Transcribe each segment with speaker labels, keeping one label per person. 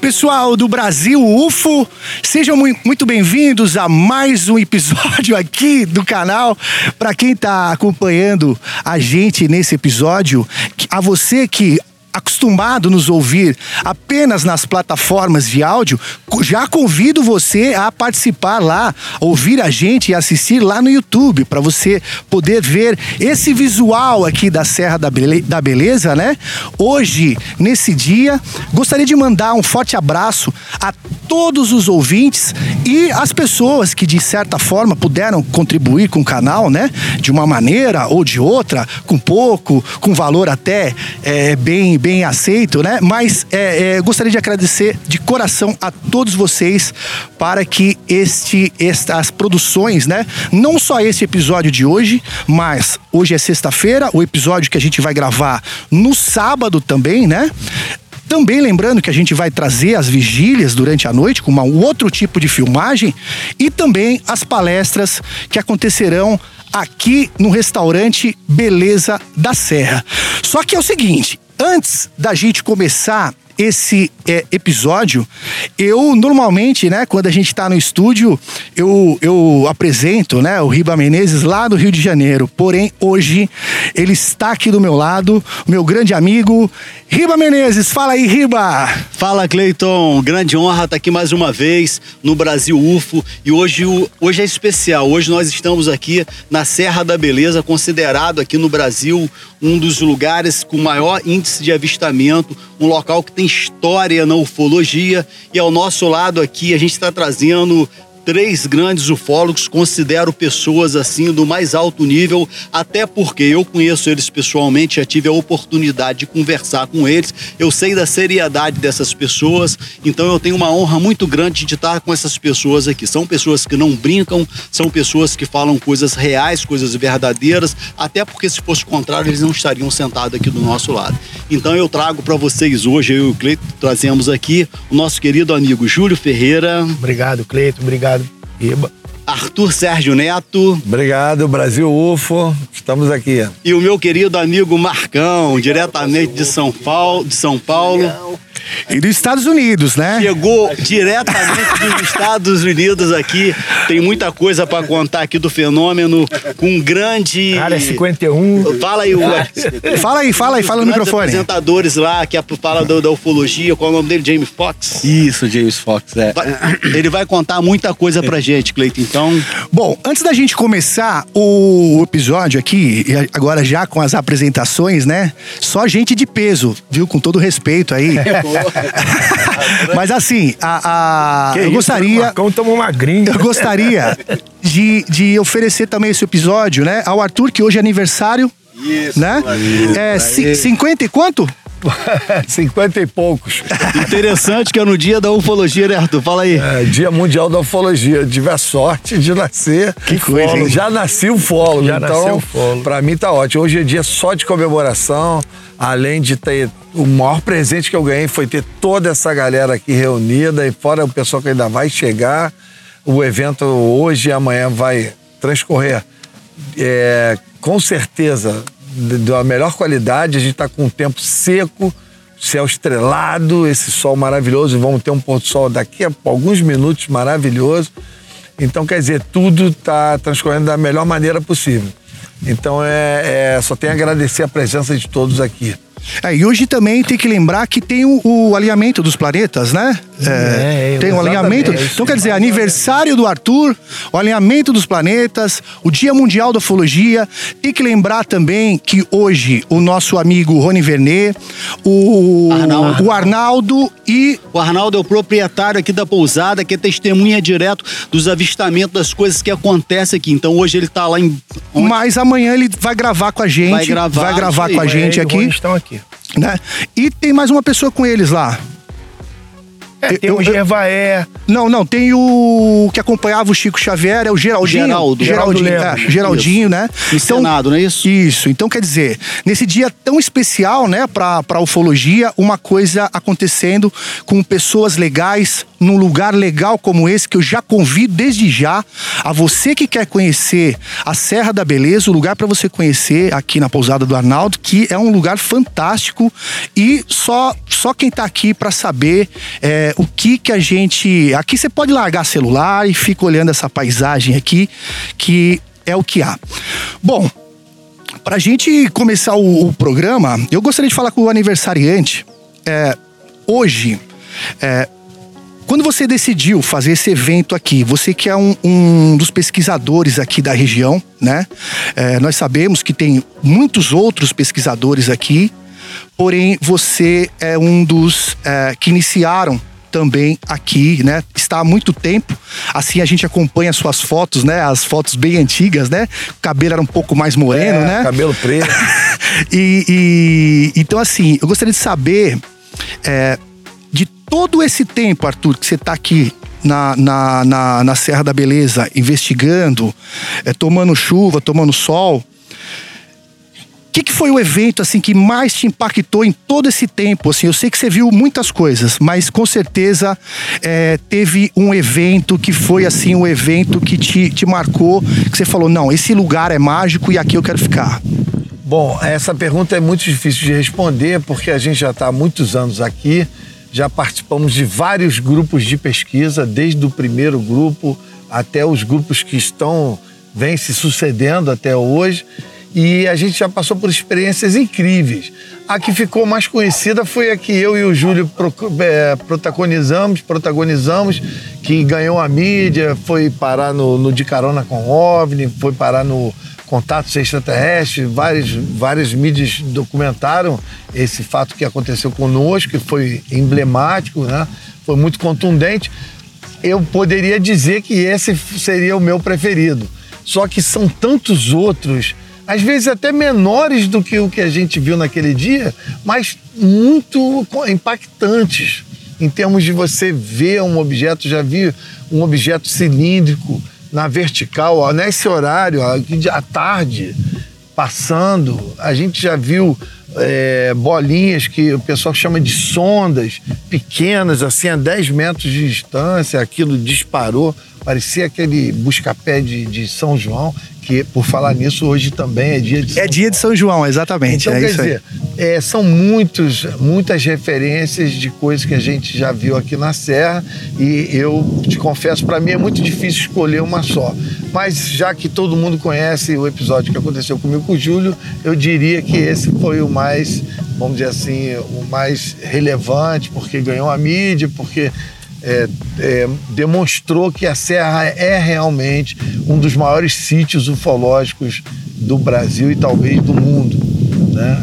Speaker 1: pessoal do Brasil UFO. Sejam mu- muito bem-vindos a mais um episódio aqui do canal. Para quem está acompanhando a gente nesse episódio, a você que acostumado nos ouvir apenas nas plataformas de áudio, já convido você a participar lá, ouvir a gente e assistir lá no YouTube, para você poder ver esse visual aqui da Serra da Bele- da Beleza, né? Hoje, nesse dia, gostaria de mandar um forte abraço a todos os ouvintes e as pessoas que de certa forma puderam contribuir com o canal, né? De uma maneira ou de outra, com pouco, com valor até é, bem, bem aceito, né? Mas é, é, gostaria de agradecer de coração a todos vocês para que este, estas produções, né? Não só esse episódio de hoje, mas hoje é sexta-feira, o episódio que a gente vai gravar no sábado também, né? Também lembrando que a gente vai trazer as vigílias durante a noite com uma- um outro tipo de filmagem e também as palestras que acontecerão aqui no restaurante Beleza da Serra. Só que é o seguinte, antes da gente começar esse é, episódio, eu normalmente, né, quando a gente está no estúdio, eu, eu apresento, né, o Riba Menezes lá do Rio de Janeiro. Porém, hoje ele está aqui do meu lado, meu grande amigo Riba Menezes. Fala aí, Riba!
Speaker 2: Fala Cleiton, grande honra estar aqui mais uma vez no Brasil UFO e hoje, hoje é especial. Hoje nós estamos aqui na Serra da Beleza, considerado aqui no Brasil um dos lugares com maior índice de avistamento, um local que tem história na ufologia. E ao nosso lado aqui a gente está trazendo três grandes ufólogos, considero pessoas assim do mais alto nível, até porque eu conheço eles pessoalmente, já tive a oportunidade de conversar com eles, eu sei da seriedade dessas pessoas, então eu tenho uma honra muito grande de estar com essas pessoas aqui. São pessoas que não brincam, são pessoas que falam coisas reais, coisas verdadeiras, até porque se fosse o contrário, eles não estariam sentados aqui do nosso lado. Então eu trago para vocês hoje, eu e o Cleito trazemos aqui o nosso querido amigo Júlio Ferreira,
Speaker 3: Obrigado, Cleito. Obrigado, Iba.
Speaker 2: Arthur Sérgio Neto
Speaker 4: Obrigado, Brasil UFO. Estamos aqui.
Speaker 2: e o meu querido amigo Marcão, diretamente de São Paulo, de São Paulo.
Speaker 1: E dos Estados Unidos, né?
Speaker 2: Chegou diretamente dos Estados Unidos aqui. Tem muita coisa para contar aqui do fenômeno com um grande
Speaker 3: Área 51.
Speaker 2: Fala aí, o
Speaker 1: Fala aí, fala aí, fala no microfone.
Speaker 2: apresentadores lá que fala do- da ufologia, qual é o nome dele? Jamie Foxx.
Speaker 5: Isso, James Fox, é.
Speaker 2: Ele vai contar muita coisa pra gente, Cleiton. Então,
Speaker 1: Bom, antes da gente começar o episódio aqui, e agora já com as apresentações, né? Só gente de peso, viu? Com todo respeito aí. Mas assim, a, a- eu gostaria.
Speaker 3: Marcão tamo magrinho.
Speaker 1: Eu gostaria de, de oferecer também esse episódio, né? Ao Arthur, que hoje é aniversário. né? É, ci- 50 e quanto?
Speaker 4: 50 e poucos.
Speaker 2: interessante que é no dia da ufologia, né, Arthur? Fala aí.
Speaker 4: É, Dia Mundial da Ufologia. Eu tive a sorte de nascer.
Speaker 1: Que coisa, hein?
Speaker 4: Já nasci ufólogo.
Speaker 3: Já
Speaker 4: então,
Speaker 3: nasceu ufólogo.
Speaker 4: pra mim tá ótimo. Hoje é dia só de comemoração. Além de ter. O maior presente que eu ganhei foi ter toda essa galera aqui reunida. E fora o pessoal que ainda vai chegar. O evento hoje e amanhã vai transcorrer é, com certeza da melhor qualidade. A gente está com um tempo seco, céu estrelado, esse sol maravilhoso. Vamos ter um pôr do sol daqui a alguns minutos maravilhoso. Então, quer dizer, tudo está transcorrendo da melhor maneira possível. Então, é, é- só tenho a agradecer a presença de todos aqui.
Speaker 1: É, e hoje também tem que lembrar que tem o, o alinhamento dos planetas, né? É,
Speaker 3: É,
Speaker 1: tem um alinhamento.
Speaker 3: é
Speaker 1: então quer dizer, aniversário do Arthur, o alinhamento dos planetas, o Dia Mundial da Ufologia. Tem que lembrar também que hoje o nosso amigo Rony Vernet, o
Speaker 2: Arnaldo.
Speaker 1: o Arnaldo e
Speaker 2: O Arnaldo é o proprietário aqui da pousada, que é testemunha direto dos avistamentos das coisas que acontecem aqui. Então hoje ele tá lá em. onde-
Speaker 1: mas amanhã ele vai gravar com a gente,
Speaker 2: Vai gravar,
Speaker 1: vai gravar com a gente aqui,
Speaker 3: estão aqui.
Speaker 1: né? E tem mais uma pessoa com eles lá.
Speaker 3: É, tem
Speaker 1: Eu-
Speaker 3: o Gervaé,
Speaker 1: Não, não, tem o que acompanhava o Chico Xavier, é o Geraldinho.
Speaker 2: Geraldo.
Speaker 1: Geraldinho,
Speaker 3: Geraldo
Speaker 1: é. Geraldinho, né?
Speaker 2: No Senado, não é isso?
Speaker 1: Isso, então quer dizer, nesse dia tão especial, né, pra, pra ufologia, uma coisa acontecendo com pessoas legais, num lugar legal como esse, que eu já convido desde já a você que quer conhecer a Serra da Beleza, o lugar para você conhecer aqui na Pousada do Arnaldo, que é um lugar fantástico e só, só quem tá aqui para saber é, o que que a gente. Aqui você pode largar celular e fica olhando essa paisagem aqui, que é o que há. Bom, Pra gente começar o, o programa, eu gostaria de falar com o aniversariante. É, hoje, é, quando você decidiu fazer esse evento aqui, você que é um, um dos pesquisadores aqui da região, né? É, nós sabemos que tem muitos outros pesquisadores aqui, porém você é um dos é, que iniciaram também aqui, né? Está há muito tempo. Assim a gente acompanha suas fotos, né? As fotos bem antigas, né? O cabelo era um pouco mais moreno,
Speaker 4: É,
Speaker 1: né?
Speaker 4: Cabelo preto.
Speaker 1: e, e- então, assim, eu gostaria de saber é, de todo esse tempo, Arthur, que você está aqui na, na, na, na Serra da Beleza, investigando, é, tomando chuva, tomando sol. O que, que foi o evento assim que mais te impactou em todo esse tempo? Assim, eu sei que você viu muitas coisas, mas com certeza é, teve um evento que foi assim um evento que te, te marcou, que você falou não, esse lugar é mágico e aqui eu quero ficar.
Speaker 4: Bom, essa pergunta é muito difícil de responder porque a gente já está há muitos anos aqui, já participamos de vários grupos de pesquisa, desde o primeiro grupo até os grupos que estão vêm se sucedendo até hoje. E a gente já passou por experiências incríveis. A que ficou mais conhecida foi a que eu e o Júlio pro- eh, protagonizamos, protagonizamos, que ganhou a mídia, foi parar no, no De Carona com OVNI, foi parar no Contatos Extraterrestres, várias, várias mídias documentaram esse fato que aconteceu conosco, que foi emblemático, né? foi muito contundente. Eu poderia dizer que esse seria o meu preferido. Só que são tantos outros, às vezes até menores do que o que a gente viu naquele dia, mas muito impactantes em termos de você ver um objeto, já vi um objeto cilíndrico na vertical, ó, nesse horário, à tarde, passando. A gente já viu é, bolinhas que o pessoal chama de sondas, pequenas, assim, a 10 metros de distância, aquilo disparou. Parecia aquele busca-pé de, de São João, que, por falar nisso, hoje também é dia de São
Speaker 1: É dia de São João, exatamente.
Speaker 4: então,
Speaker 1: é
Speaker 4: quer
Speaker 1: isso aí.
Speaker 4: dizer, é, são muitos, muitas referências de coisas que a gente já viu aqui na Serra e eu te confesso, para mim é muito difícil escolher uma só. Mas já que todo mundo conhece o episódio que aconteceu comigo com o Júlio, eu diria que esse foi o mais, vamos dizer assim, o mais relevante, porque ganhou a mídia, porque é, é, demonstrou que a Serra é realmente um dos maiores sítios ufológicos do Brasil e talvez do mundo. Né?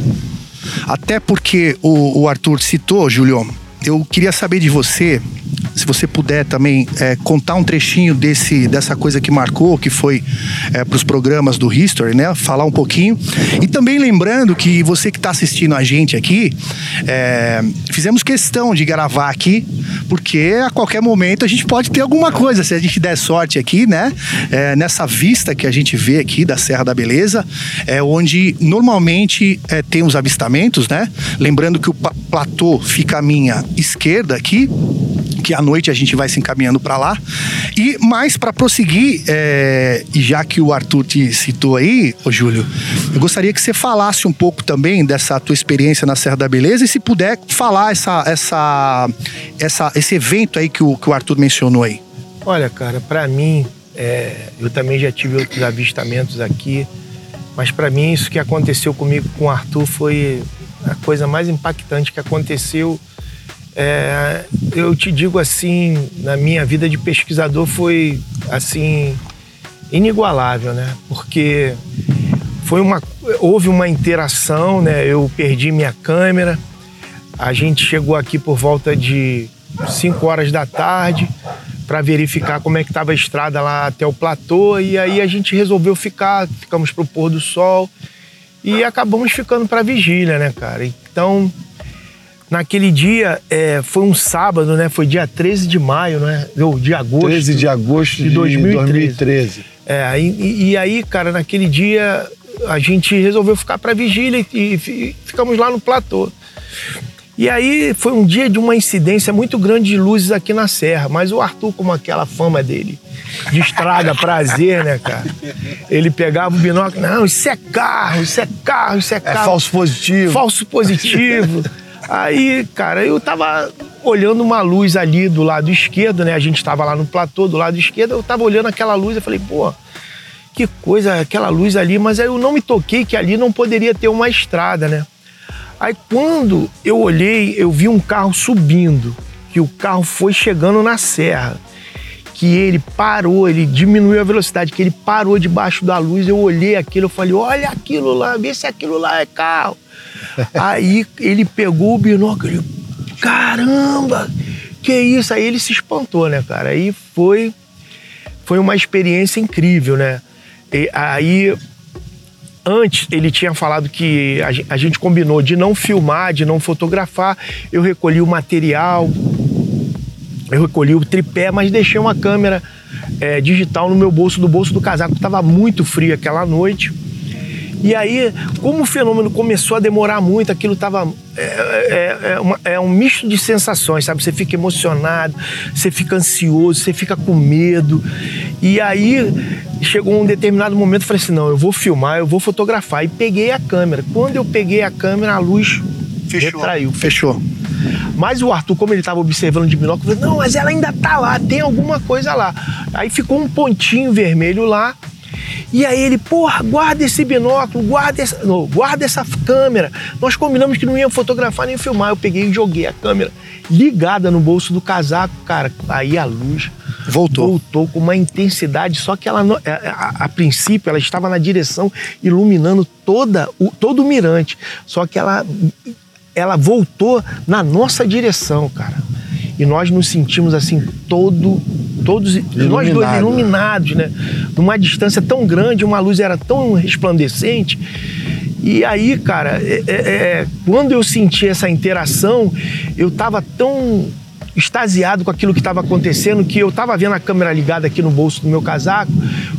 Speaker 1: Até porque o, o Arthur citou, Júlio, eu queria saber de você, você puder também é, contar um trechinho desse, dessa coisa que marcou, que foi para os programas do History, né? Falar um pouquinho. E também lembrando que você que está assistindo a gente aqui, é, fizemos questão de gravar aqui, porque a qualquer momento a gente pode ter alguma coisa, se a gente der sorte aqui, né? É, nessa vista que a gente vê aqui da Serra da Beleza, é onde normalmente é, tem os avistamentos, né? Lembrando que o platô fica à minha esquerda aqui, que à noite a gente vai se encaminhando para lá. E mais para prosseguir, é, já que o Arthur te citou aí, ô Júlio, eu gostaria que você falasse um pouco também dessa tua experiência na Serra da Beleza e se puder falar essa, essa, essa, esse evento aí que o, que o Arthur mencionou aí.
Speaker 3: Olha, cara, pra mim, é, eu também já tive outros avistamentos aqui, mas pra mim isso que aconteceu comigo com o Arthur foi a coisa mais impactante que aconteceu é, eu te digo assim, na minha vida de pesquisador foi assim inigualável, né? Porque foi uma houve uma interação, né? Eu perdi minha câmera. A gente chegou aqui por volta de 5 horas da tarde para verificar como é que estava a estrada lá até o platô e aí a gente resolveu ficar, ficamos pro pôr do sol e acabamos ficando para vigília, né, cara? Então, naquele dia, é, foi um sábado, né? Foi dia 13 de maio, né? Ou de agosto.
Speaker 4: 13 de agosto de, 2013. 2013.
Speaker 3: É, e, e, aí, cara, naquele dia a gente resolveu ficar para vigília e, e ficamos lá no platô. E aí foi um dia de uma incidência muito grande de luzes aqui na serra, mas o Arthur, como aquela fama dele, de estrada, prazer, né, cara? Ele pegava o binóculo, não, isso é carro, isso é carro, isso é, é carro.
Speaker 4: É falso positivo.
Speaker 3: Falso positivo. Aí, cara, eu tava olhando uma luz ali do lado esquerdo, né? A gente tava lá no platô do lado esquerdo, eu tava olhando aquela luz e falei, pô, que coisa, aquela luz ali, mas aí eu não me toquei que ali não poderia ter uma estrada, né? Aí quando eu olhei, eu vi um carro subindo, que o carro foi chegando na serra, que ele parou, ele diminuiu a velocidade, que ele parou debaixo da luz, eu olhei aquilo, eu falei, olha aquilo lá, vê se aquilo lá é carro. Aí ele pegou o binóculo, caramba, que isso? Aí ele se espantou, né, cara? Aí foi, foi uma experiência incrível, né? E aí Antes, ele tinha falado que a gente combinou de não filmar, de não fotografar. Eu recolhi o material, eu recolhi o tripé, mas deixei uma câmera é, digital no meu bolso, do bolso do casaco. Estava muito frio aquela noite. E aí, como o fenômeno começou a demorar muito, aquilo estava. É, é, é, uma, é, um misto de sensações, sabe? Você fica emocionado, você fica ansioso, você fica com medo. E aí, chegou um determinado momento, eu falei assim: não, eu vou filmar, eu vou fotografar. E peguei a câmera. Quando eu peguei a câmera, a luz Fechou. retraiu.
Speaker 1: Fechou.
Speaker 3: Mas o Arthur, como ele estava observando de binóculo, falou: não, mas ela ainda tá lá, tem alguma coisa lá. Aí ficou um pontinho vermelho lá. E aí ele, porra, guarda esse binóculo, guarda essa, não, guarda essa câmera. Nós combinamos que não ia fotografar nem filmar. Eu peguei e joguei a câmera ligada no bolso do casaco, cara. Aí a luz
Speaker 1: voltou,
Speaker 3: voltou com uma intensidade, só que ela a, é, a, a princípio ela estava na direção iluminando toda o, todo o mirante. Só que ela ela voltou na nossa direção, cara. E nós nos sentimos assim todo todos Iluminado. nós dois iluminados, né? Numa distância tão grande, uma luz era tão resplandecente. E aí, cara, é, é, é quando eu senti essa interação, eu tava tão extasiado com aquilo que estava acontecendo que eu estava vendo a câmera ligada aqui no bolso do meu casaco.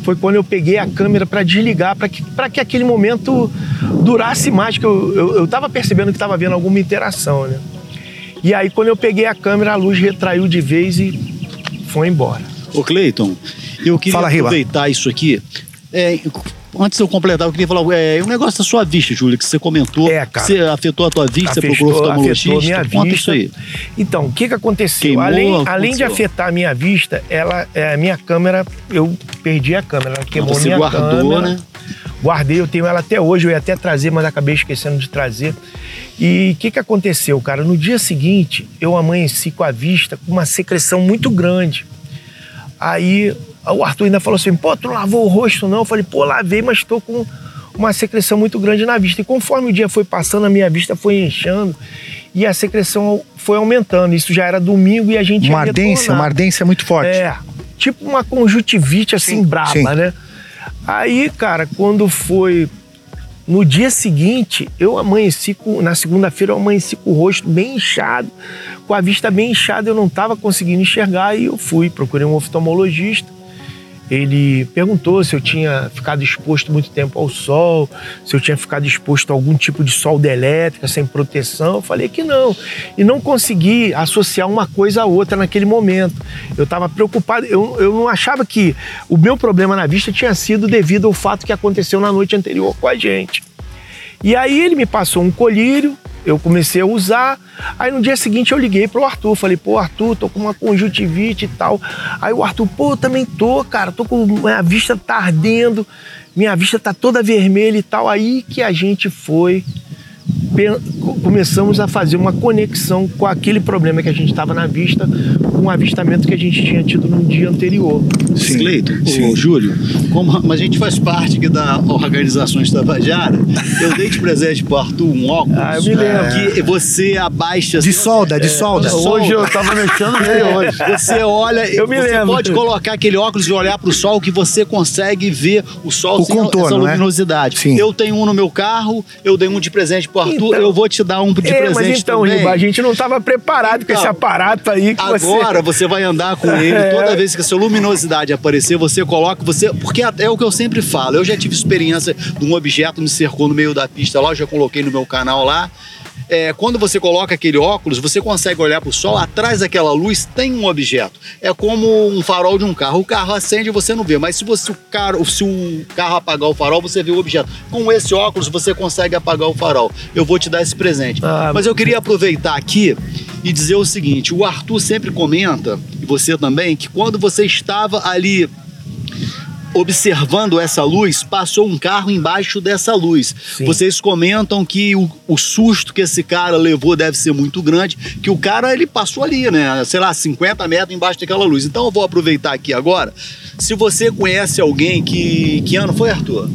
Speaker 3: Foi quando eu peguei a câmera para desligar, para que, que aquele momento durasse mais, que eu estava percebendo que estava vendo alguma interação, né? E aí, quando eu peguei a câmera, a luz retraiu de vez e foi embora.
Speaker 2: Ô Cleiton, eu queria
Speaker 1: Fala,
Speaker 2: aproveitar Riba. isso aqui. É, antes de eu completar, eu queria falar é, um negócio da sua vista, Júlia, que você comentou. É, cara. Você afetou a tua vista, afetou, você procurou oftalmologista.
Speaker 3: Minha Conta vista. isso aí. Então, o que, que aconteceu? Queimou, além, além de afetar a minha vista, ela, é, a minha câmera, eu perdi a câmera. Ela queimou
Speaker 2: você
Speaker 3: minha
Speaker 2: guardou,
Speaker 3: câmera.
Speaker 2: né?
Speaker 3: Guardei, eu tenho ela até hoje, eu ia até trazer, mas acabei esquecendo de trazer. E o que, que aconteceu, cara? No dia seguinte, eu amanheci com a vista com uma secreção muito grande. Aí o Arthur ainda falou assim: pô, tu lavou o rosto não? Eu falei: pô, lavei, mas estou com uma secreção muito grande na vista. E conforme o dia foi passando, a minha vista foi inchando e a secreção foi aumentando. Isso já era domingo e a gente
Speaker 1: Uma ardência, uma ardência muito forte.
Speaker 3: É, tipo uma conjuntivite assim, sim, braba, sim. né? Aí, cara, quando foi no dia seguinte, eu amanheci com. Na segunda-feira, eu amanheci com o rosto bem inchado, com a vista bem inchada, eu não estava conseguindo enxergar e eu fui, procurei um oftalmologista. Ele perguntou se eu tinha ficado exposto muito tempo ao sol, se eu tinha ficado exposto a algum tipo de solda elétrica sem proteção. Eu falei que não. E não consegui associar uma coisa a outra naquele momento. Eu estava preocupado, eu, eu não achava que o meu problema na vista tinha sido devido ao fato que aconteceu na noite anterior com a gente. E aí ele me passou um colírio, eu comecei a usar. Aí no dia seguinte eu liguei pro Arthur, falei, pô, Arthur, tô com uma conjuntivite e tal. Aí o Arthur, pô, também tô, cara, tô com. Minha vista tá ardendo, minha vista tá toda vermelha e tal. Aí que a gente foi começamos a fazer uma conexão com aquele problema que a gente estava na vista, com o avistamento que a gente tinha tido no dia anterior.
Speaker 1: Sim,
Speaker 2: Cleiton,
Speaker 1: sim.
Speaker 2: Júlio, como mas a gente faz parte aqui da Organização Tabajara, eu dei de presente pro Arthur um óculos.
Speaker 3: Ah, eu me lembro.
Speaker 2: Que você abaixa.
Speaker 1: De solda, de solda.
Speaker 4: Hoje eu tava mexendo nele hoje.
Speaker 2: Você olha,
Speaker 3: Eu me
Speaker 2: você
Speaker 3: lembro.
Speaker 2: pode colocar aquele óculos e olhar para o sol que você consegue ver o sol
Speaker 1: O
Speaker 2: sem
Speaker 1: contorno,
Speaker 2: essa
Speaker 1: né?
Speaker 2: luminosidade.
Speaker 1: Sim.
Speaker 2: Eu tenho um no meu carro, eu dei um de presente pro Arthur,
Speaker 3: Então-
Speaker 2: eu vou te dar um de
Speaker 3: É,
Speaker 2: presente
Speaker 3: mas então,
Speaker 2: também.
Speaker 3: Riba, a gente não estava preparado com
Speaker 2: Então,
Speaker 3: esse aparato aí que
Speaker 2: Agora você vai andar com ele,
Speaker 3: É.
Speaker 2: toda vez que a sua luminosidade aparecer, você coloca, você. Porque é o que eu sempre falo. Eu já tive experiência de um objeto me cercou no meio da pista lá, eu já coloquei no meu canal lá. É, quando você coloca aquele óculos, você consegue olhar para o sol, atrás daquela luz tem um objeto. É como um farol de um carro. O carro acende e você não vê, mas se, você, o carro, se o carro apagar o farol, você vê o objeto. Com esse óculos, você consegue apagar o farol. Eu vou te dar esse presente.
Speaker 3: Ah,
Speaker 2: mas eu queria aproveitar aqui e dizer o seguinte: o Arthur sempre comenta, e você também, que quando você estava ali observando essa luz, passou um carro embaixo dessa luz.
Speaker 3: Sim.
Speaker 2: Vocês comentam que o, o susto que esse cara levou deve ser muito grande, que o cara ele passou ali, né? Sei lá, 50 metros embaixo daquela luz. Então eu vou aproveitar aqui agora. Se você conhece alguém que. Que ano foi, Arthur?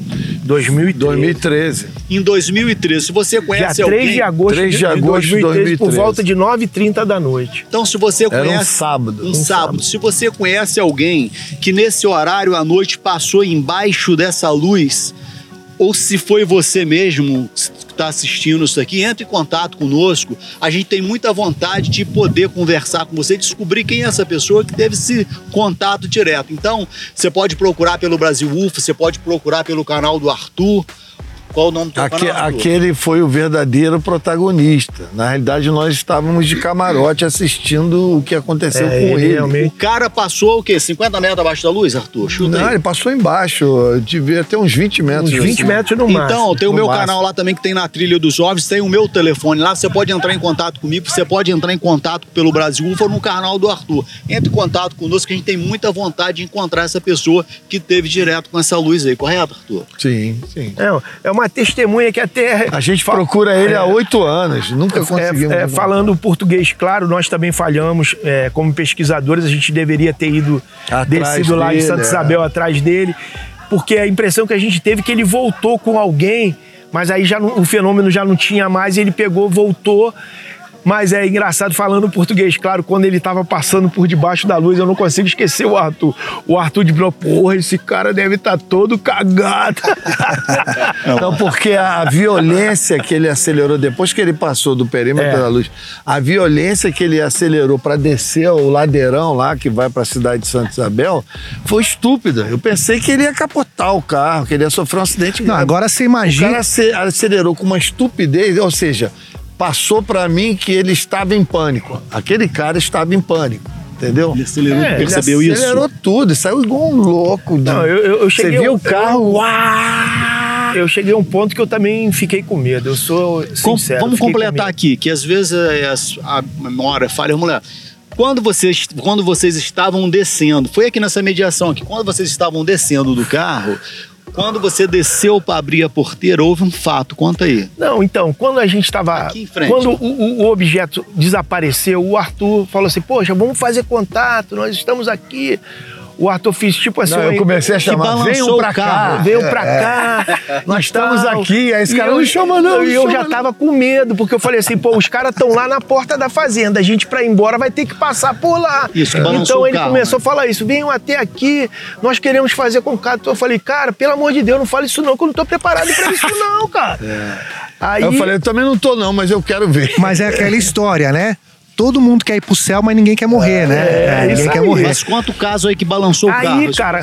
Speaker 3: 2013.
Speaker 4: 2013.
Speaker 2: Em 2013. Se você
Speaker 3: Dia
Speaker 2: conhece
Speaker 3: 3
Speaker 2: alguém.
Speaker 3: de agosto
Speaker 4: 3 de
Speaker 3: de
Speaker 4: agosto de
Speaker 3: 2013, por
Speaker 4: 2013.
Speaker 3: volta de 9h30 da noite.
Speaker 2: Então, se você
Speaker 4: Era um
Speaker 2: conhece.
Speaker 4: sábado.
Speaker 2: Um,
Speaker 4: Um
Speaker 2: sábado.
Speaker 3: sábado.
Speaker 2: Se você conhece alguém que nesse horário à noite passou embaixo dessa luz, ou se foi você mesmo está assistindo isso aqui, entre em contato conosco. A gente tem muita vontade de poder conversar com você, descobrir quem é essa pessoa que teve esse contato direto. Então, você pode procurar pelo Brasil UFO, você pode procurar pelo canal do Arthur. Qual o nome do teu
Speaker 4: Aque- aquele foi o verdadeiro protagonista. Na realidade, nós estávamos de camarote assistindo o que aconteceu
Speaker 3: É,
Speaker 4: com
Speaker 3: ele
Speaker 4: ele.
Speaker 3: realmente-
Speaker 2: O cara passou o quê? 50 metros abaixo da luz, Arthur? Chuta
Speaker 4: Não,
Speaker 2: aí.
Speaker 4: ele passou embaixo, devia ter uns 20 metros.
Speaker 3: Uns 20
Speaker 4: assim.
Speaker 3: metros no máximo.
Speaker 2: Então, tem o
Speaker 4: no
Speaker 2: meu
Speaker 4: máximo.
Speaker 2: canal lá também que tem na trilha dos jovens, tem o meu telefone lá, você pode entrar em contato comigo, você pode entrar em contato pelo Brasil UFO ou no canal do Arthur. Entre em contato conosco que a gente tem muita vontade de encontrar essa pessoa que teve direto com essa luz aí, correto, Arthur?
Speaker 4: Sim, sim.
Speaker 3: É, é uma testemunha que até.
Speaker 4: A gente procura ele há oito anos, nunca conseguimos.
Speaker 3: É, é, falando português, claro, nós também falhamos é, como pesquisadores, a gente deveria ter ido
Speaker 4: Atrás
Speaker 3: descido lá em Santa
Speaker 4: é.
Speaker 3: Isabel atrás dele, porque a impressão que a gente teve é que ele voltou com alguém, mas aí já o fenômeno já não tinha mais, ele pegou, voltou. Mas é engraçado falando português, claro, quando ele tava passando por debaixo da luz, eu não consigo esquecer o Arthur. O Arthur de porra, esse cara deve estar todo cagado.
Speaker 4: Não, porque a violência que ele acelerou depois que ele passou do perímetro
Speaker 3: É.
Speaker 4: da luz, a violência que ele acelerou para descer o ladeirão lá que vai para a cidade de Santa Isabel foi estúpida. Eu pensei que ele ia capotar o carro, que ele ia sofrer um acidente
Speaker 1: Não,
Speaker 4: grave.
Speaker 1: agora você
Speaker 4: o
Speaker 1: imagina.
Speaker 4: cara ace- acelerou com uma estupidez, ou seja, passou para mim que ele estava em pânico. Aquele cara estava em pânico. Entendeu?
Speaker 2: Ele acelerou,
Speaker 3: É,
Speaker 2: percebeu
Speaker 4: ele
Speaker 2: isso?
Speaker 4: acelerou tudo, saiu igual um louco. de-
Speaker 3: Não, eu- eu- eu cheguei
Speaker 4: Você viu o carro?
Speaker 3: Eu cheguei a um ponto que eu também fiquei com medo. Eu sou
Speaker 2: Com-
Speaker 3: sincero.
Speaker 2: vamos
Speaker 3: com
Speaker 2: completar
Speaker 3: medo.
Speaker 2: aqui, que às vezes é, as- a memória falha. Vamos lá. Quando vocês, quando vocês estavam descendo, foi aqui nessa mediação aqui, quando vocês estavam descendo do carro, quando você desceu para abrir a porteira, houve um fato, conta aí.
Speaker 3: Não, então, quando a gente estava.
Speaker 2: Aqui em frente.
Speaker 3: Quando o, o- o objeto desapareceu, o Arthur falou assim: Poxa, vamos fazer contato, nós estamos aqui. O Arthur fez tipo assim.
Speaker 4: Não, eu comecei a chamar, venham
Speaker 2: o
Speaker 4: pra cá.
Speaker 3: Veio
Speaker 4: É,
Speaker 3: pra
Speaker 4: é.
Speaker 3: cá.
Speaker 4: Nós estamos aqui, aí esse
Speaker 3: E
Speaker 4: cara,
Speaker 3: eu-
Speaker 4: não chama não,
Speaker 3: E eu já
Speaker 4: não.
Speaker 3: tava com medo, porque eu falei assim, pô, os caras estão lá na porta da fazenda. A gente, pra ir embora, vai ter que passar por lá.
Speaker 2: Isso, que
Speaker 3: então
Speaker 2: o
Speaker 3: ele
Speaker 2: carro,
Speaker 3: começou
Speaker 2: né?
Speaker 3: a falar isso. Venham até aqui, nós queremos fazer contato. Então eu falei, cara, pelo amor de Deus, não fale isso não, que eu não tô preparado pra isso não, cara. Aí,
Speaker 4: Eu falei, eu também não tô não, mas eu quero ver.
Speaker 1: Mas é aquela história, né? Todo mundo quer ir pro céu, mas ninguém quer morrer, né?
Speaker 3: É,
Speaker 1: ninguém
Speaker 3: isso
Speaker 1: quer
Speaker 3: aí.
Speaker 1: morrer.
Speaker 2: Mas quanto o caso aí que balançou o carro?
Speaker 3: Aí,
Speaker 2: eu
Speaker 3: cara,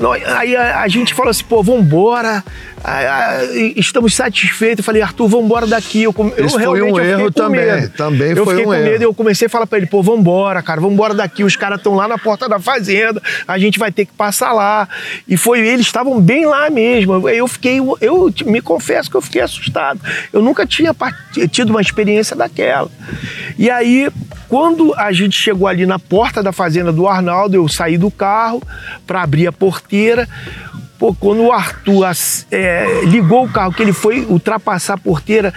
Speaker 3: nós- aí a, a gente falou assim, pô, vambora. Ah, e- estamos satisfeitos. Eu falei, Arthur, vambora daqui. Eu, eu
Speaker 4: Esse foi
Speaker 3: realmente
Speaker 4: um
Speaker 3: eu fiquei
Speaker 4: erro
Speaker 3: com
Speaker 4: também,
Speaker 3: medo.
Speaker 4: também
Speaker 3: eu
Speaker 4: foi
Speaker 3: fiquei
Speaker 4: um
Speaker 3: com
Speaker 4: erro.
Speaker 3: medo e eu comecei a falar pra ele, pô, vambora, cara, vambora daqui. Os caras estão lá na porta da fazenda, a gente vai ter que passar lá. E foi, eles estavam bem lá mesmo. Eu fiquei, eu te- me confesso que eu fiquei assustado. Eu nunca tinha part- tido uma experiência daquela. E aí, quando a gente chegou ali na porta da fazenda do Arnaldo, eu saí do carro para abrir a porteira. Pô, quando o Arthur é, ligou o carro, que ele foi ultrapassar a porteira,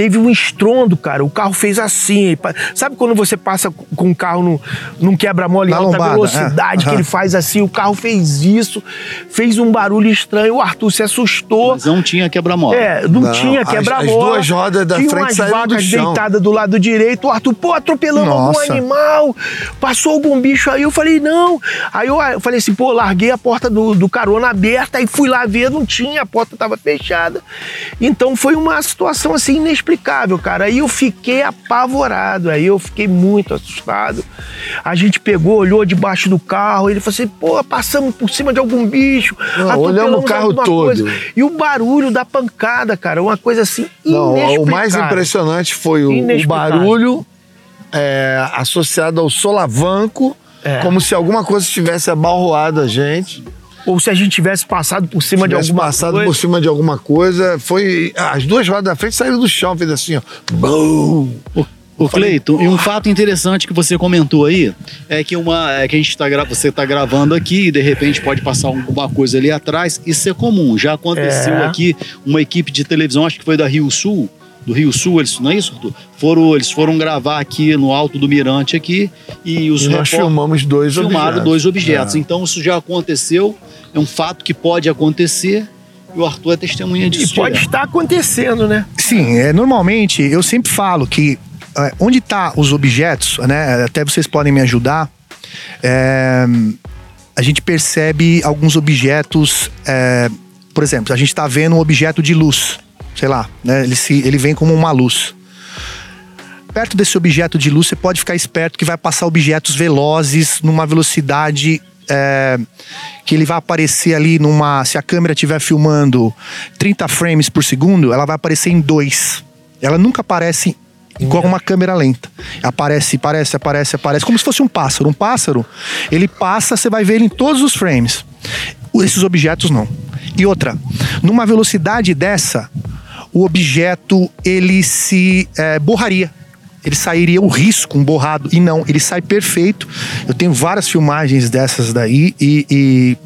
Speaker 3: teve um estrondo, cara. O carro fez assim. Sabe quando você passa com um carro num, num quebra-mola em alta
Speaker 1: lombada,
Speaker 3: velocidade,
Speaker 1: é.
Speaker 3: que ele faz assim? O carro fez isso, fez um barulho estranho. O Arthur se assustou.
Speaker 2: Mas não tinha quebra-mola.
Speaker 3: É, não,
Speaker 4: Não,
Speaker 3: tinha
Speaker 4: as-
Speaker 3: quebra-mola.
Speaker 4: as duas rodas da
Speaker 3: tinha
Speaker 4: frente
Speaker 3: umas
Speaker 4: do
Speaker 3: vacas
Speaker 4: chão.
Speaker 3: deitadas do lado direito. O Arthur, pô, atropelando algum
Speaker 1: Nossa.
Speaker 3: animal. Passou algum bicho aí. Eu falei, não. Aí eu, eu falei assim, pô, larguei a porta do, do carona aberta. Aí fui lá ver, não tinha, a porta tava fechada. Então foi uma situação assim inexplicável, cara. Aí eu fiquei apavorado. Aí eu fiquei muito assustado. A gente pegou, olhou debaixo do carro. Ele falou assim, pô, passamos por cima de algum bicho.
Speaker 4: Não, olhamos o carro todo.
Speaker 3: coisa. E o barulho da pancada, cara, uma coisa assim
Speaker 4: Não,
Speaker 3: inexplicável.
Speaker 4: o mais impressionante foi o, o barulho é, associado ao solavanco,
Speaker 3: É.
Speaker 4: como se alguma coisa tivesse abalroado a gente.
Speaker 3: Ou se a gente tivesse passado por cima de
Speaker 4: tivesse
Speaker 3: alguma
Speaker 4: passado
Speaker 3: coisa.
Speaker 4: por cima de alguma coisa. Foi. As duas rodas da frente saíram do chão, fez assim, ó. Bum!
Speaker 2: Ô, Cleiton, e um fato interessante que você comentou aí é que uma é que a gente tá você está gravando aqui e de repente pode passar alguma coisa ali atrás. Isso é comum. Já aconteceu
Speaker 3: É.
Speaker 2: aqui uma equipe de televisão, acho que foi da Rio Sul, do Rio Sul, eles, não é isso? Arthur? Foram, eles foram gravar aqui no alto do Mirante aqui e os
Speaker 4: E nós filmamos dois
Speaker 2: filmaram
Speaker 4: objetos.
Speaker 2: dois objetos.
Speaker 4: É.
Speaker 2: Então isso já aconteceu, é um fato que pode acontecer e o Arthur é testemunha
Speaker 3: E
Speaker 2: disso.
Speaker 3: pode
Speaker 2: direto.
Speaker 3: estar acontecendo, né?
Speaker 1: Sim, é, normalmente eu sempre falo que é, onde está os objetos, né? Até vocês podem me ajudar. é, a gente percebe alguns objetos, é, por exemplo, a gente está vendo um objeto de luz, sei lá, né? Ele, se, ele vem como uma luz. Perto desse objeto de luz, você pode ficar esperto que vai passar objetos velozes numa velocidade é, que ele vai aparecer ali numa. Se a câmera estiver filmando 30 frames por segundo, ela vai aparecer em dois. Ela nunca aparece igual uma câmera lenta. Aparece, aparece, aparece, aparece, como se fosse um pássaro. Um pássaro, ele passa, você vai ver ele em todos os frames. Esses objetos não. E outra, numa velocidade dessa, o objeto ele se é, borraria. Ele sairia o risco, um borrado. E não, ele sai perfeito. Eu tenho várias filmagens dessas daí e, e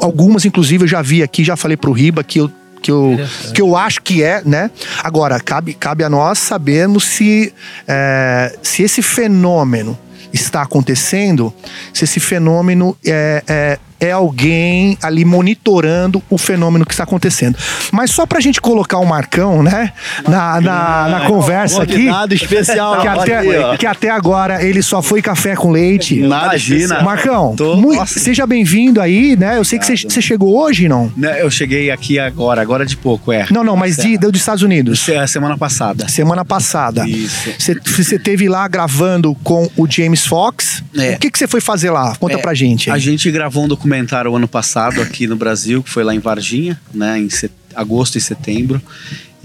Speaker 1: algumas, inclusive, eu já vi aqui, já falei pro Riba que eu que eu, que eu acho que é, né? Agora, cabe, cabe a nós sabermos se, é, se esse fenômeno está acontecendo, se esse fenômeno é, é, é alguém ali monitorando o fenômeno que está acontecendo. Mas só pra gente colocar o Marcão, né? Na, na, na conversa aqui.
Speaker 2: Convidado especial.
Speaker 1: Que
Speaker 2: aqui, ó.
Speaker 1: até, que até agora ele só foi café com leite.
Speaker 2: Nada especial.
Speaker 1: Marcão,
Speaker 5: Tô-
Speaker 1: mui-
Speaker 5: nossa.
Speaker 1: seja bem-vindo aí, né? Eu sei que você, chegou hoje, não?
Speaker 5: Né, Eu cheguei aqui agora, agora de pouco, é.
Speaker 1: Não, não, mas de, dos Estados Unidos.
Speaker 5: A semana passada.
Speaker 1: Semana passada.
Speaker 5: Isso.
Speaker 1: Você, teve lá gravando com o James Fox.
Speaker 5: É.
Speaker 1: O que, você foi fazer lá? Conta
Speaker 5: É,
Speaker 1: pra gente. aí.
Speaker 5: A gente gravou um documentário ano passado aqui no Brasil, que foi lá em Varginha, né, em set- agosto e setembro.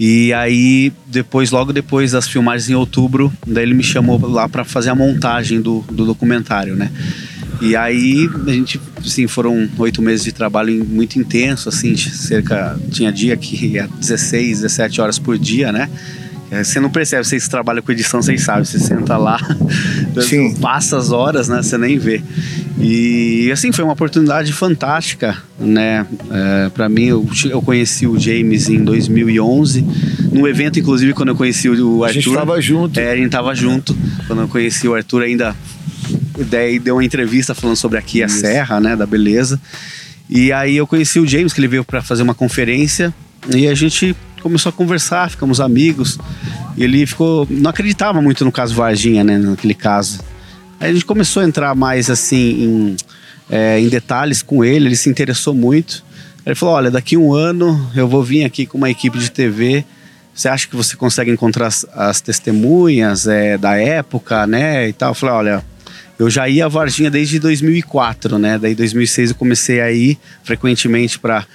Speaker 5: E aí, depois, logo depois das filmagens em outubro, daí ele me chamou lá para fazer a montagem do, do documentário, né? E aí, a gente, assim, foram oito meses de trabalho muito intenso, assim, cerca, tinha dia que ia 16, 17 horas por dia, né? É, Você não percebe, vocês trabalham com edição, vocês sabem, você senta lá,
Speaker 1: Sim.
Speaker 5: passa as horas, né? Você nem vê. E assim, foi uma oportunidade fantástica, né? É, para mim, eu, eu conheci o James em 2011, num evento, inclusive, quando eu conheci o
Speaker 4: A
Speaker 5: Arthur.
Speaker 4: gente tava junto.
Speaker 5: É, a gente tava junto. Quando eu conheci o Arthur, ainda daí deu uma entrevista falando sobre aqui a Serra, né? Da beleza. E aí eu conheci o James, que ele veio para fazer uma conferência. E a gente começou a conversar, ficamos amigos. Ele ficou. Não acreditava muito no caso Varginha, né? Naquele caso. Aí a gente começou a entrar mais assim em, é, em detalhes com ele, ele se interessou muito. Ele falou: olha, daqui um ano eu vou vir aqui com uma equipe de TV. Você acha que você consegue encontrar as, as testemunhas é, da época, né? E tal. Eu falei: olha, eu já ia a Varginha desde 2004, né? Daí 2006 eu comecei a ir frequentemente para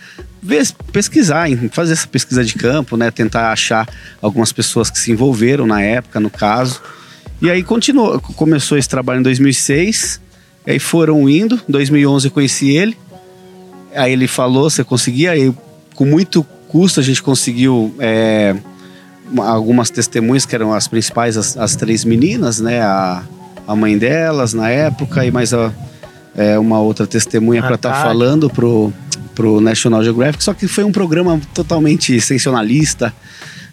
Speaker 5: pesquisar, em- fazer essa pesquisa de campo, né? Tentar achar algumas pessoas que se envolveram na época, no caso. E aí continuou, começou esse trabalho em 2006, aí foram indo, 2011 eu conheci ele, aí ele falou, você conseguia, aí com muito custo a gente conseguiu é, uma- algumas testemunhas que eram as principais, as, as três meninas, né, a, a mãe delas na época e mais a, é, uma outra testemunha
Speaker 3: A
Speaker 5: para estar
Speaker 3: Tati.
Speaker 5: falando pro, pro National Geographic, só que foi um programa totalmente sensacionalista,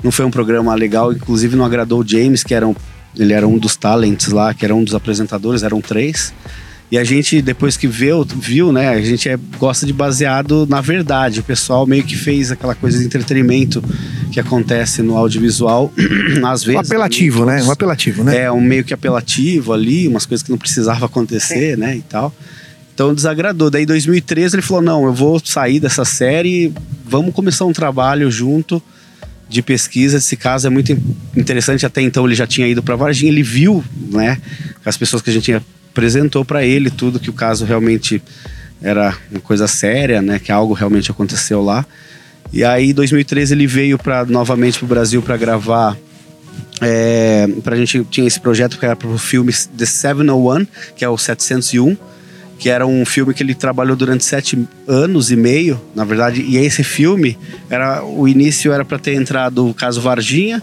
Speaker 5: não foi um programa legal, inclusive não agradou o James, que era um, ele era um dos talents lá, que era um dos apresentadores, eram três. E a gente, depois que viu, viu né, a gente é, gosta de baseado na verdade. O pessoal meio que fez aquela coisa de entretenimento que acontece no audiovisual, às vezes.
Speaker 1: Um apelativo, né? Um apelativo, né?
Speaker 5: É, um meio que apelativo ali, umas coisas que não precisava acontecer, né, e tal. Então desagradou. Daí em 2013 ele falou: não, eu vou sair dessa série, vamos começar um trabalho junto de pesquisa. Esse caso é muito interessante. Até então ele já tinha ido para Varginha, ele viu, né, as pessoas que a gente apresentou para ele tudo que o caso realmente era uma coisa séria, né, que algo realmente aconteceu lá. E aí, em 2013 ele veio para novamente para o Brasil para gravar. É, pra gente tinha esse projeto que era para o filme The 701, que é o 701 que era um filme que ele trabalhou durante sete anos e meio, na verdade. E esse filme era o início era para ter entrado o caso Varginha,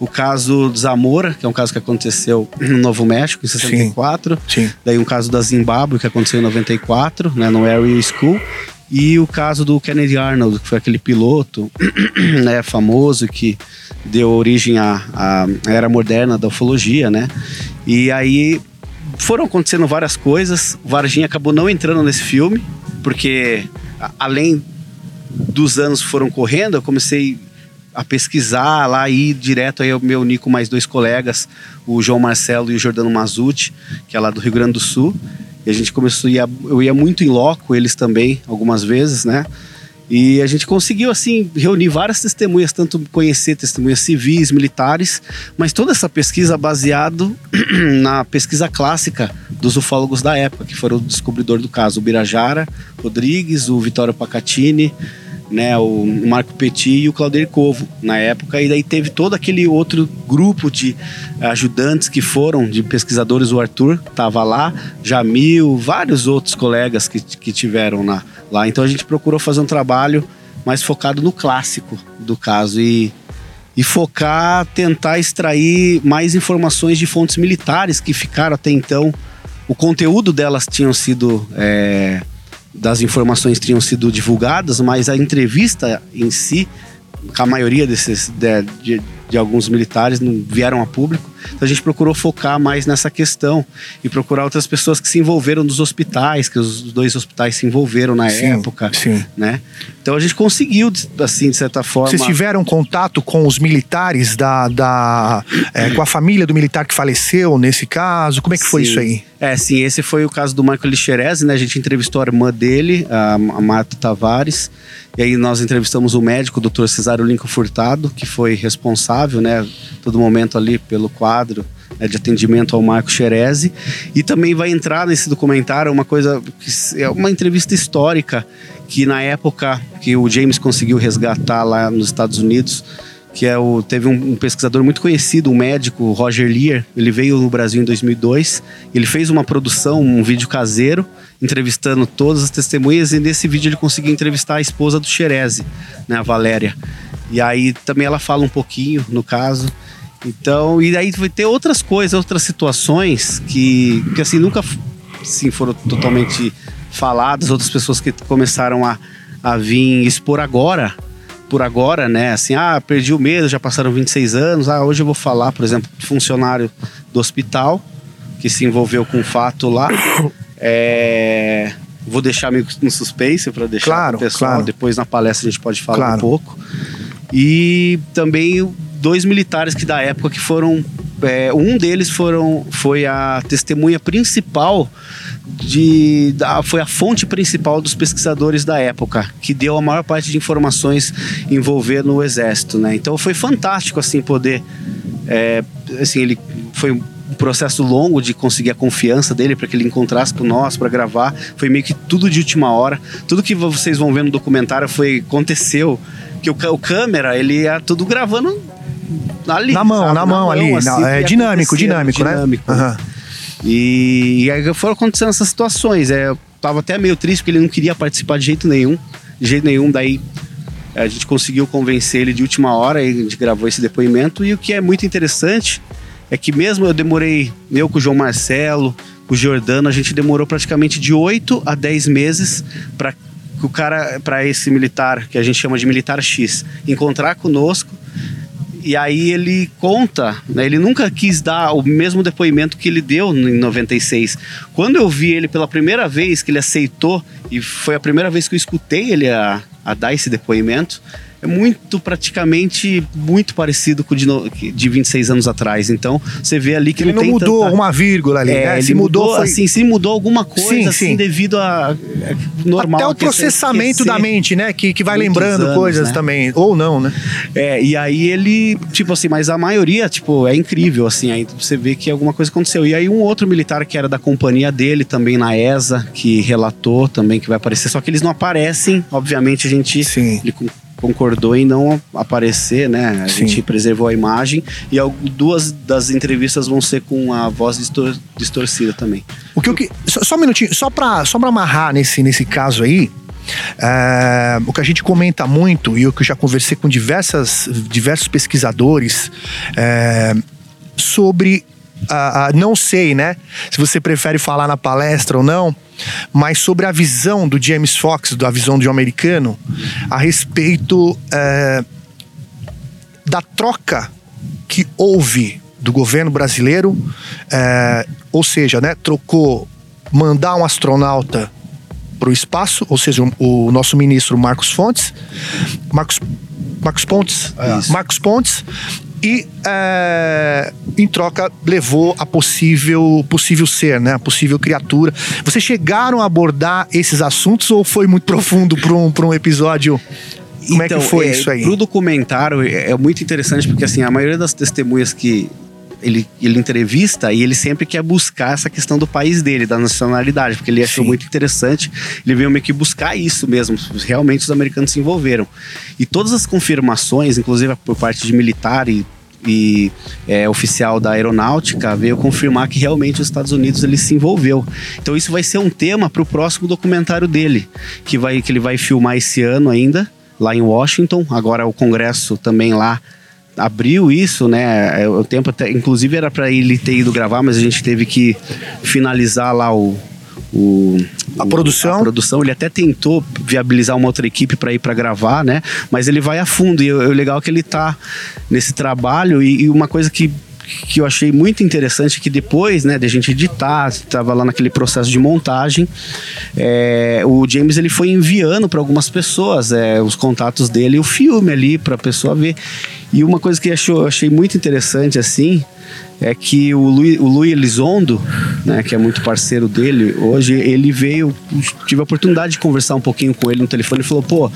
Speaker 5: o caso Zamora, que é um caso que aconteceu no Novo México em 64,
Speaker 1: Sim.
Speaker 5: daí um caso da Zimbábue que aconteceu em 94, né, no Area School. E o caso do Kennedy Arnold, que foi aquele piloto né, famoso que deu origem à, à era moderna da ufologia, né? E aí foram acontecendo várias coisas. Varginha acabou não entrando nesse filme, porque além dos anos que foram correndo, eu comecei a pesquisar lá e ir direto aí eu me uni com mais dois colegas, o João Marcelo e o Jordano Mazuti, que é lá do Rio Grande do Sul. E a gente começou a ir, eu ia muito em loco, eles também, algumas vezes, né? E a gente conseguiu, assim, reunir várias testemunhas, tanto conhecer testemunhas civis, militares, mas toda essa pesquisa baseado na pesquisa clássica dos ufólogos da época, que foram o descobridor do caso, o Birajara Rodrigues, o Vitório Pacatini, né, o Marco Petit e o Claudir Covo na época, e daí teve todo aquele outro grupo de ajudantes que foram, de pesquisadores, o Arthur estava lá, Jamil, vários outros colegas que, que tiveram na, lá. Então a gente procurou fazer um trabalho mais focado no clássico do caso e, e focar, tentar extrair mais informações de fontes militares que ficaram até então. O conteúdo delas tinham sido. É, das informações tinham sido divulgadas, mas a entrevista em si, a maioria desses de, de, de alguns militares não vieram a público. Então a gente procurou focar mais nessa questão e procurar outras pessoas que se envolveram nos hospitais, que os dois hospitais se envolveram na
Speaker 1: Sim,
Speaker 5: época,
Speaker 1: sim.
Speaker 5: né? Então a gente conseguiu, assim, de certa forma.
Speaker 1: Vocês tiveram contato com os militares da. da é, com a família do militar que faleceu nesse caso? Como é que foi
Speaker 5: Sim.
Speaker 1: isso aí?
Speaker 5: É, sim, esse foi o caso do Michael Lixerese, né? A gente entrevistou a irmã dele, a, a Marta Tavares, e aí nós entrevistamos o médico, o Dr. Cesário Lincoln Furtado, que foi responsável, né, todo momento ali pelo quadro né, de atendimento ao Marco Xerese. E também vai entrar nesse documentário uma coisa, que é uma entrevista histórica, que na época que o James conseguiu resgatar lá nos Estados Unidos, que é o teve um, um pesquisador muito conhecido, um médico, Roger Lear. Ele veio no Brasil em 2002. Ele fez uma produção, um vídeo caseiro, entrevistando todas as testemunhas. E nesse vídeo ele conseguiu entrevistar a esposa do Xereze, né, a Valéria. E aí também ela fala um pouquinho no caso. Então, e aí vai ter outras coisas, outras situações que, que assim nunca assim, foram totalmente faladas. Outras pessoas que começaram a, a vir expor agora por agora, né? Assim, ah, perdi o medo, já passaram 26 anos. Ah, hoje eu vou falar, por exemplo, funcionário do hospital que se envolveu com o fato lá. É, Vou deixar meio no suspense para deixar
Speaker 1: Claro,
Speaker 5: o pessoal.
Speaker 1: claro.
Speaker 5: Depois na palestra a gente pode falar
Speaker 1: Claro.
Speaker 5: um pouco. E também dois militares que da época que foram. é, um deles foram, foi a testemunha principal de da, foi a fonte principal dos pesquisadores da época que deu a maior parte de informações envolvendo o exército, né? Então foi fantástico assim poder, é, assim ele foi um processo longo de conseguir a confiança dele para que ele encontrasse com nós para gravar. Foi meio que tudo de última hora. Tudo que vocês vão ver no documentário foi aconteceu que o, o câmera ele ia tudo gravando ali,
Speaker 1: Na mão,
Speaker 5: sabe?
Speaker 1: na mão ali,
Speaker 5: assim,
Speaker 1: na- é dinâmico,
Speaker 5: acontecendo,
Speaker 1: dinâmico, né?
Speaker 5: dinâmico.
Speaker 1: Aham.
Speaker 5: E, e aí foram acontecendo essas situações. É, eu tava até meio triste porque ele não queria participar de jeito nenhum. De jeito nenhum. Daí é, a gente conseguiu convencer ele de última hora e a gente gravou esse depoimento. E o que é muito interessante é que mesmo eu demorei, eu com o João Marcelo, o Jordano, a gente demorou praticamente de 8 a 10 meses para o cara, para esse militar, que a gente chama de militar X, encontrar conosco E aí ele conta, né, ele nunca quis dar o mesmo depoimento que ele deu em 96. Quando eu vi ele pela primeira vez, que ele aceitou, e foi a primeira vez que eu escutei ele a, a dar esse depoimento, é muito praticamente muito parecido com o de, no- de 26 anos atrás. Então, você vê ali que
Speaker 1: Ele
Speaker 5: não,
Speaker 1: não mudou
Speaker 5: tanta...
Speaker 1: uma vírgula ali,
Speaker 5: É,
Speaker 1: né?
Speaker 5: ele
Speaker 1: Se mudou, foi
Speaker 5: assim, se mudou alguma coisa
Speaker 1: Sim,
Speaker 5: assim
Speaker 1: sim.
Speaker 5: devido a é, normal
Speaker 1: até o processamento
Speaker 5: esquecer.
Speaker 1: da mente, né? Que, que vai
Speaker 5: Muitos
Speaker 1: lembrando
Speaker 5: anos,
Speaker 1: coisas
Speaker 5: né?
Speaker 1: também. Ou não, né?
Speaker 5: É, e aí ele, tipo assim, mas a maioria, tipo, é incrível, assim, aí você vê que alguma coisa aconteceu. E aí um outro militar que era da companhia dele, também na ESA, que relatou também que vai aparecer, só que eles não aparecem, obviamente a gente
Speaker 1: Sim.
Speaker 5: ele concordou em não aparecer, né? A
Speaker 1: Sim.
Speaker 5: gente preservou a imagem e duas das entrevistas vão ser com a voz distor- distorcida também.
Speaker 1: O que eu que. Só, só um minutinho, só pra, só pra amarrar nesse, nesse caso aí. é, o que a gente comenta muito, e eu que já conversei com diversas, diversos pesquisadores é, sobre. A- a- não sei, né? Se você prefere falar na palestra ou não, mas sobre a visão do James Fox, da visão de um americano, a respeito é, da troca que houve do governo brasileiro, é, ou seja, né, trocou mandar um astronauta para o espaço, ou seja, o, o nosso ministro Marcos Fontes, Marcos, Marcos Pontes,
Speaker 5: Isso.
Speaker 1: Marcos Pontes, e é, em troca levou a possível possível ser, né, a possível criatura. Vocês chegaram a abordar esses assuntos ou foi muito profundo para um, pra um episódio? Como é que foi isso aí?
Speaker 5: Então, Pro documentário é é muito interessante porque assim, a maioria das testemunhas que ele, ele entrevista e ele sempre quer buscar essa questão do país dele, da nacionalidade, porque ele achou
Speaker 1: Sim.
Speaker 5: muito interessante. Ele veio meio que buscar isso mesmo. Realmente os americanos se envolveram. E todas as confirmações, inclusive por parte de militar e, e é, oficial da aeronáutica, veio confirmar que realmente os Estados Unidos ele se envolveu. Então isso vai ser um tema para o próximo documentário dele, que, vai, que ele vai filmar esse ano ainda lá em Washington. Agora o Congresso também lá abriu isso, né? É, O tempo até, inclusive era para ele ter ido gravar, mas a gente teve que finalizar lá o o,
Speaker 1: A
Speaker 5: o-
Speaker 1: produção?
Speaker 5: a produção. Ele até tentou viabilizar uma outra equipe para ir para gravar, né? Mas ele vai a fundo e o o legal é que ele tá nesse trabalho e, e uma coisa que que eu achei muito interessante é que depois, né, de a gente editar, estava lá naquele processo de montagem, é, o James ele foi enviando para algumas pessoas é, os contatos dele, o filme ali para a pessoa ver. E uma coisa que eu achei muito interessante assim é que o Luiz, o Elizondo, né, que é muito parceiro dele, hoje ele veio, tive a oportunidade de conversar um pouquinho com ele no telefone e falou: pô,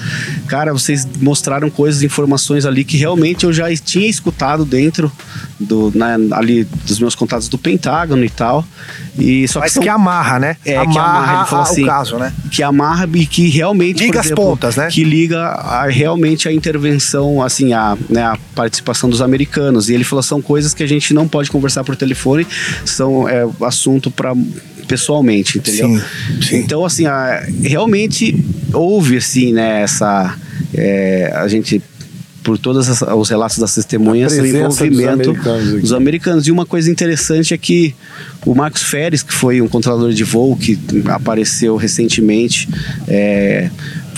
Speaker 5: cara, vocês mostraram coisas, informações ali que realmente eu já tinha escutado dentro do, né, ali dos meus contatos do Pentágono e tal. E só
Speaker 1: Mas
Speaker 5: são-
Speaker 1: que amarra, né?
Speaker 5: é, que
Speaker 1: amarra,
Speaker 5: amarra, ele falou
Speaker 1: a-
Speaker 5: assim,
Speaker 1: o caso, né?
Speaker 5: que amarra e que realmente
Speaker 1: Liga
Speaker 5: por
Speaker 1: as
Speaker 5: exemplo,
Speaker 1: pontas, né?
Speaker 5: que liga a- realmente a intervenção assim a, né, a participação dos americanos e ele falou são coisas que a gente não pode conversar por telefone são é, assunto para pessoalmente entendeu
Speaker 1: Sim, sim.
Speaker 5: então assim a- realmente houve assim né essa é, a gente por todos os relatos das testemunhas, o
Speaker 4: presença dos
Speaker 5: envolvimento
Speaker 4: americanos
Speaker 5: dos americanos. E uma coisa interessante é que o Marcos Feres, que foi um controlador de voo que apareceu recentemente, é,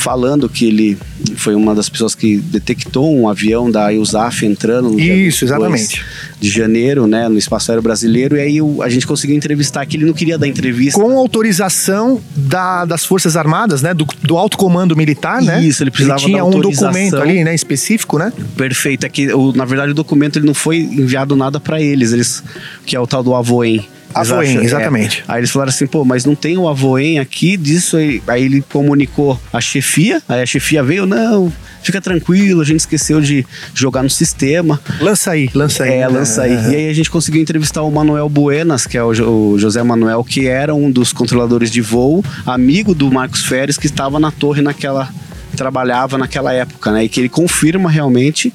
Speaker 5: falando que ele foi uma das pessoas que detectou um avião da USAF entrando no
Speaker 1: Isso,
Speaker 5: 22
Speaker 1: exatamente.
Speaker 5: de janeiro, né, no espaço aéreo brasileiro. E aí a gente conseguiu entrevistar que ele não queria dar entrevista.
Speaker 1: Com autorização da- das Forças Armadas, né? Do, do alto comando militar, né?
Speaker 5: Isso, ele precisava
Speaker 1: tinha
Speaker 5: da
Speaker 1: um documento ali, né? Específico, né?
Speaker 5: Perfeito. É que, o, na verdade, o documento ele não foi enviado nada para eles, eles, que é o tal do Avoen.
Speaker 1: Avoen,
Speaker 5: acham- é.
Speaker 1: exatamente.
Speaker 5: Aí eles falaram assim, pô, mas não tem o Avoen aqui disso. Aí, aí ele comunicou a chefia, aí a chefia veio, não, fica tranquilo, a gente esqueceu de jogar no sistema.
Speaker 1: Lança aí, lança aí.
Speaker 5: É, lança aí. E aí a gente conseguiu entrevistar o Manuel Buenas, que é o, o José Manuel, que era um dos controladores de voo, amigo do Marcos Feres, que estava na torre naquela. trabalhava naquela época, né? E que ele confirma realmente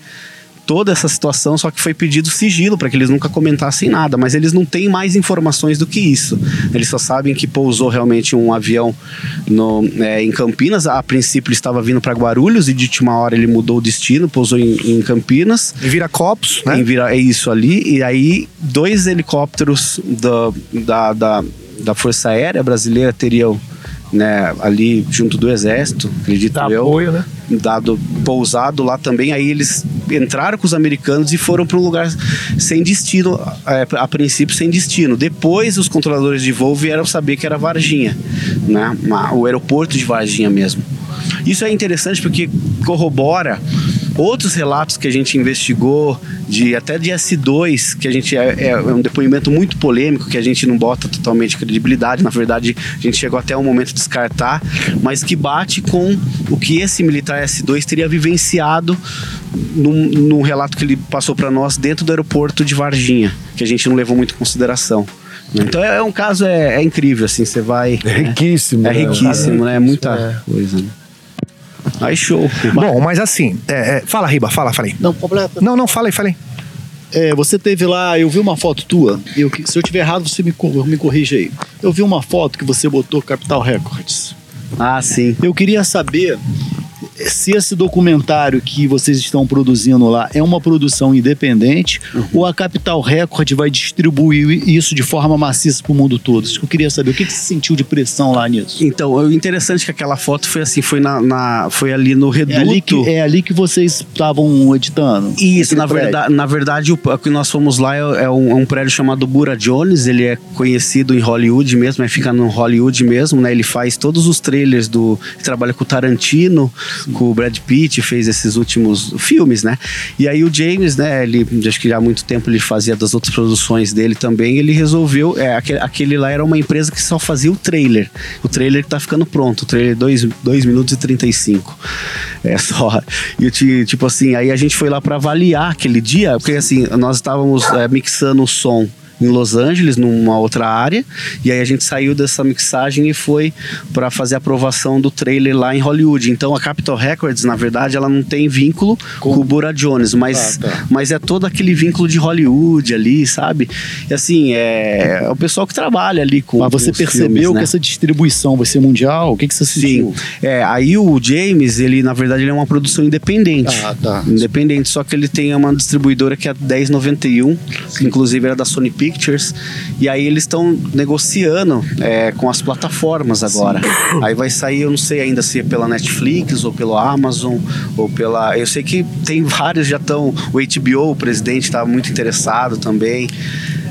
Speaker 5: toda essa situação, só que foi pedido sigilo para que eles nunca comentassem nada, mas eles não têm mais informações do que isso. Eles só sabem que pousou realmente um avião no, é, em Campinas. A princípio ele estava vindo para Guarulhos e de última hora ele mudou o destino, pousou em, em Campinas
Speaker 1: E vira copos, né?
Speaker 5: em virar é isso ali e aí dois helicópteros da, da, da, da Força Aérea Brasileira teriam né, ali junto do exército acredito
Speaker 3: Dá
Speaker 5: eu
Speaker 3: apoio, né?
Speaker 5: dado pousado lá também aí eles entraram com os americanos e foram para um lugar sem destino, é, a princípio sem destino. Depois os controladores de voo vieram saber que era Varginha, né? O aeroporto de Varginha mesmo. Isso é interessante porque corrobora outros relatos que a gente investigou, de até de S2, que a gente é, é um depoimento muito polêmico, que a gente não bota totalmente credibilidade, na verdade a gente chegou até o momento de descartar, mas que bate com o que esse militar S2 teria vivenciado num, num relato que ele passou para nós dentro do aeroporto de Varginha, que a gente não levou muito em consideração. Então é um caso é, é incrível, assim, você vai.
Speaker 4: É riquíssimo.
Speaker 5: É
Speaker 4: né?
Speaker 5: riquíssimo, né? É muita
Speaker 3: é.
Speaker 5: coisa. Né? Aí show.
Speaker 1: Bom, mas assim, é, é, fala, Riba, fala, falei.
Speaker 2: Não, completa.
Speaker 1: Não, não, fala aí, falei.
Speaker 2: É, você teve lá, eu vi uma foto tua, eu, se eu tiver errado, você me, me corrige aí. Eu vi uma foto que você botou Capital Records.
Speaker 5: Ah, sim.
Speaker 2: Eu queria saber se esse documentário que vocês estão produzindo lá é uma produção independente ou a Capital Record vai distribuir isso de forma maciça para o mundo todo. Eu queria saber. O que, que você sentiu de pressão lá nisso?
Speaker 5: Então, o interessante é que aquela foto foi assim, foi, na, na- foi ali no
Speaker 2: É
Speaker 5: reduto.
Speaker 2: ali que, é ali que vocês estavam editando?
Speaker 5: Isso, na
Speaker 2: prédio.
Speaker 5: verdade, na verdade, o o que nós fomos lá é, é um, é um prédio chamado Bura Jones, ele é conhecido em Hollywood mesmo, é, fica no Hollywood mesmo, né? Ele faz todos os trailers do. Trabalha com o Tarantino, com o Brad Pitt, fez esses últimos filmes, né? E aí o James, né? Ele, acho que já há muito tempo ele fazia das outras produções dele também, ele resolveu. É, aquele, aquele lá era uma empresa que só fazia o trailer. O trailer que tá ficando pronto, o trailer 2 minutos e 35. É só. E tipo assim, aí a gente foi lá para avaliar aquele dia, porque assim, nós estávamos é, mixando o som em Los Angeles, numa outra área, e aí a gente saiu dessa mixagem e foi para fazer a aprovação do trailer lá em Hollywood. Então a Capitol Records, na verdade, ela não tem vínculo com, o Bura Jones, mas,
Speaker 2: Ah, tá.
Speaker 5: mas é todo aquele vínculo de Hollywood ali, sabe? E assim, é, é o pessoal que trabalha ali com
Speaker 2: Mas você
Speaker 5: com
Speaker 2: percebeu
Speaker 5: filmes, né?
Speaker 2: que essa distribuição vai ser mundial? O que, que você sentiu?
Speaker 5: Sim. É, aí o James, ele na verdade ele é uma produção independente.
Speaker 2: Ah, tá.
Speaker 5: Independente, só que ele tem uma distribuidora que é a 1091, que inclusive era da Sony Pictures. E aí eles estão negociando é, com as plataformas agora. Aí vai sair, eu não sei ainda se é pela Netflix ou pelo Amazon ou pela. Eu sei que tem vários já estão. O HBO, o presidente, está muito interessado também.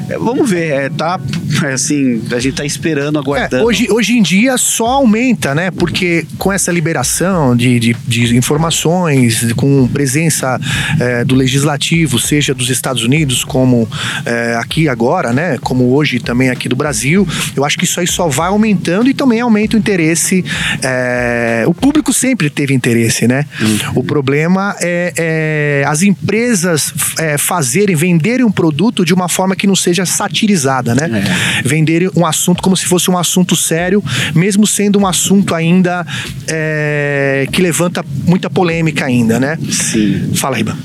Speaker 5: É, vamos ver, é, tá é, assim, a gente tá esperando,
Speaker 1: É,
Speaker 5: aguardando.
Speaker 1: hoje, hoje em dia só aumenta, né? Porque com essa liberação de, de, de informações, com presença é, do legislativo, seja dos Estados Unidos, como é, aqui agora, né? Como hoje também aqui do Brasil, eu acho que isso aí só vai aumentando e também aumenta o interesse. é, o público sempre teve interesse, né? O problema é, é as empresas é, fazerem, venderem um produto de uma forma que não seja satirizada, né? Venderem um assunto como se fosse um assunto sério, mesmo sendo um assunto ainda é, que levanta muita polêmica ainda, né?
Speaker 5: Sim.
Speaker 1: Fala, Riba.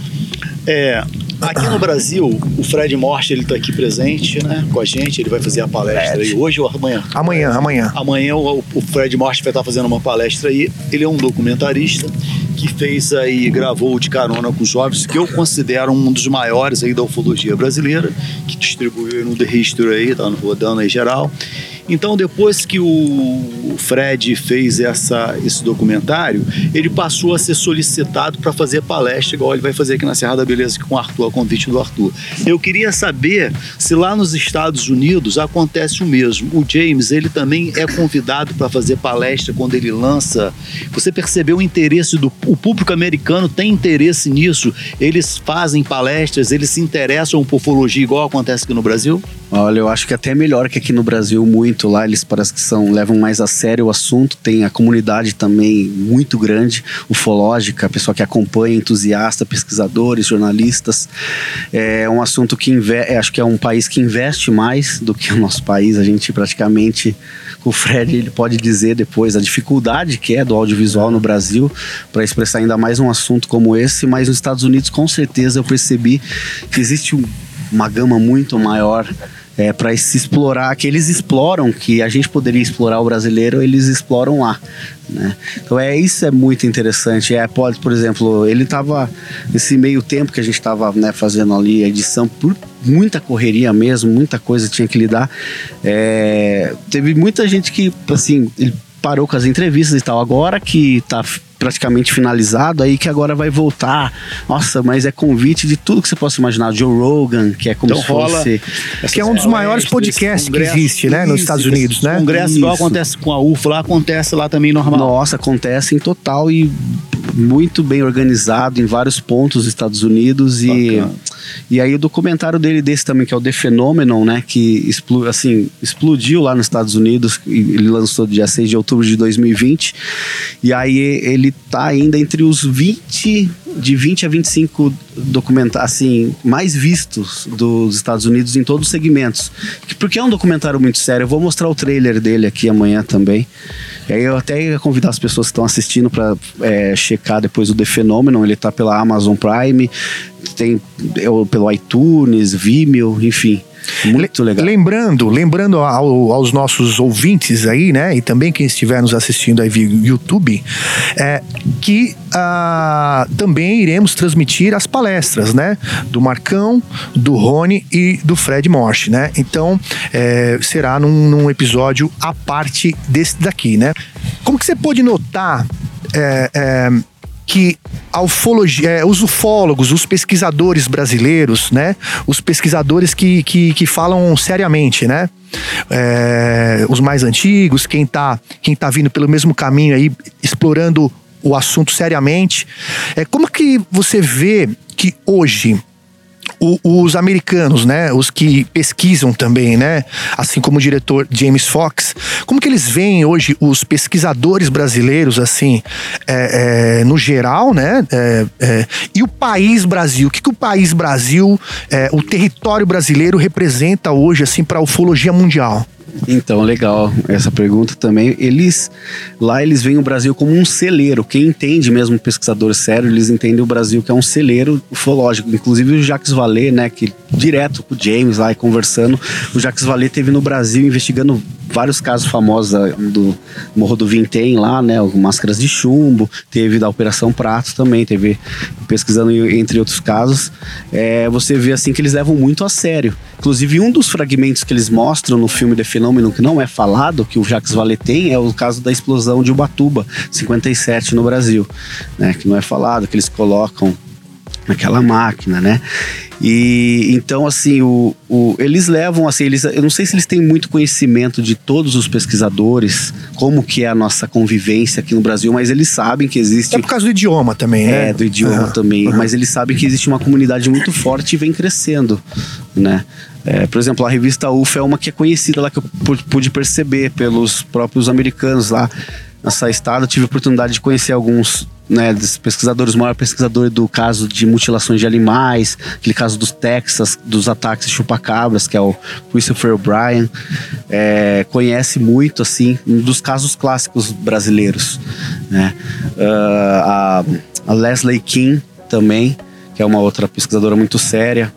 Speaker 2: É, aqui no Brasil, o Fred Morte ele tá aqui presente, né, com a gente. Ele vai fazer a palestra aí hoje ou amanhã?
Speaker 1: Amanhã, amanhã.
Speaker 2: Amanhã o, o Fred Morte vai estar fazendo uma palestra aí. Ele é um documentarista que fez aí, gravou de carona com os jovens, que eu considero um dos maiores aí da ufologia brasileira, que distribuiu no The History aí, tá rodando aí geral. Então, depois que o Fred fez essa, esse documentário, ele passou a ser solicitado para fazer palestra, igual ele vai fazer aqui na Serra da Beleza com o Arthur, a convite do Arthur. Eu queria saber se lá nos Estados Unidos acontece o mesmo. O James, ele também é convidado para fazer palestra quando ele lança. Você percebeu o interesse do o público americano tem interesse nisso? Eles fazem palestras, eles se interessam por ufologia igual acontece aqui no Brasil?
Speaker 5: Olha, eu acho que até melhor que aqui no Brasil, muito lá, eles parece que são, levam mais a sério o assunto, tem a comunidade também muito grande, ufológica, pessoal que acompanha, entusiasta, pesquisadores, jornalistas. É um assunto que é, acho que é um país que investe mais do que o nosso país, a gente praticamente, o Fred ele pode dizer depois a dificuldade que é do audiovisual no Brasil para expressar ainda mais um assunto como esse, mas nos Estados Unidos com certeza eu percebi que existe um uma gama muito maior é, para se explorar, que eles exploram, que a gente poderia explorar o brasileiro, eles exploram lá. Né? Então é isso é muito interessante. É, pode, por exemplo, ele estava nesse meio tempo que a gente estava né, fazendo ali a edição por muita correria mesmo, muita coisa tinha que lidar. É, teve muita gente que assim ele parou com as entrevistas e tal. Agora que tá praticamente finalizado, aí que agora vai voltar. Nossa, mas é convite de tudo que você possa imaginar. Joe Rogan, que é como
Speaker 2: Então
Speaker 5: se fosse.
Speaker 1: Que é um dos maiores podcasts que existe, né, nos Estados Unidos, né?
Speaker 2: Congresso, igual
Speaker 5: Isso.
Speaker 2: acontece com a UFO, lá acontece lá também normal.
Speaker 5: Nossa, acontece em total e muito bem organizado em vários pontos dos Estados Unidos e
Speaker 2: Bacana.
Speaker 5: e aí o documentário dele desse também que é o The Phenomenon, né, que assim, explodiu lá nos Estados Unidos, e ele lançou dia 6 de outubro de 2020. E aí ele tá ainda entre os 20 de 20 a 25 documentários assim mais vistos dos Estados Unidos em todos os segmentos. Que- Porque é um documentário muito sério. Eu vou mostrar o trailer dele aqui amanhã também. E aí eu até ia convidar as pessoas que estão assistindo para checar depois o The Phenomenon. Ele tá pela Amazon Prime, tem é, pelo iTunes, Vimeo, enfim. Muito
Speaker 1: Le-
Speaker 5: legal.
Speaker 1: Lembrando, lembrando ao- aos nossos ouvintes aí, né, e também quem estiver nos assistindo aí via YouTube, é, que ah, também iremos transmitir as palestras, né, do Marcão, do Rony e do Fred Morse, né. Então é, será num, num episódio à parte desse daqui, né. Como que você pôde notar? é, é, que a ufologia, é, os ufólogos, os pesquisadores brasileiros, né? Os pesquisadores que, que, que falam seriamente, né? É, os mais antigos, quem tá, quem tá vindo pelo mesmo caminho aí, explorando o assunto seriamente. É, como que você vê que hoje o- os americanos, né, os que pesquisam também, né, assim como o diretor James Fox, como que eles veem hoje os pesquisadores brasileiros, assim, é, é, no geral, né, é, é, e o país Brasil, o que, que o país Brasil, é, o território brasileiro representa hoje, assim, para a ufologia mundial?
Speaker 5: Então, legal essa pergunta também. Eles lá eles veem o Brasil como um celeiro. Quem entende mesmo pesquisador sério, eles entendem o Brasil que é um celeiro ufológico. Inclusive o Jacques Vallée, né, que direto com o James lá e conversando, o Jacques Vallée teve no Brasil investigando vários casos famosos ah, do Morro do Vintém lá, né, máscaras de chumbo, teve da Operação Prato também, teve pesquisando entre outros casos. É, você vê assim que eles levam muito a sério. Inclusive um dos fragmentos que eles mostram no filme The Fenômeno que não é falado, que o Jacques Vallée tem, é o caso da explosão de Ubatuba, 57 no Brasil, né, que não é falado, que eles colocam naquela máquina, né? E então assim, o, o- eles levam assim, eles, eu não sei se eles têm muito conhecimento de todos os pesquisadores, como que é a nossa convivência aqui no Brasil, mas eles sabem que existe
Speaker 1: É por causa do idioma também, né?
Speaker 5: é, do idioma também. Mas eles sabem que existe uma comunidade muito forte e vem crescendo, né? É, por exemplo, a revista UFO é uma que é conhecida lá que eu pu- pude perceber pelos próprios americanos lá nessa estado. Eu tive a oportunidade de conhecer alguns né, dos pesquisadores, o maior pesquisador do caso de mutilações de animais, aquele caso dos Texas, dos ataques chupacabras, que é o Christopher O'Brien. É, conhece muito, assim, um dos casos clássicos brasileiros. Né? Ah, a, a Leslie King também, que é uma outra pesquisadora muito séria.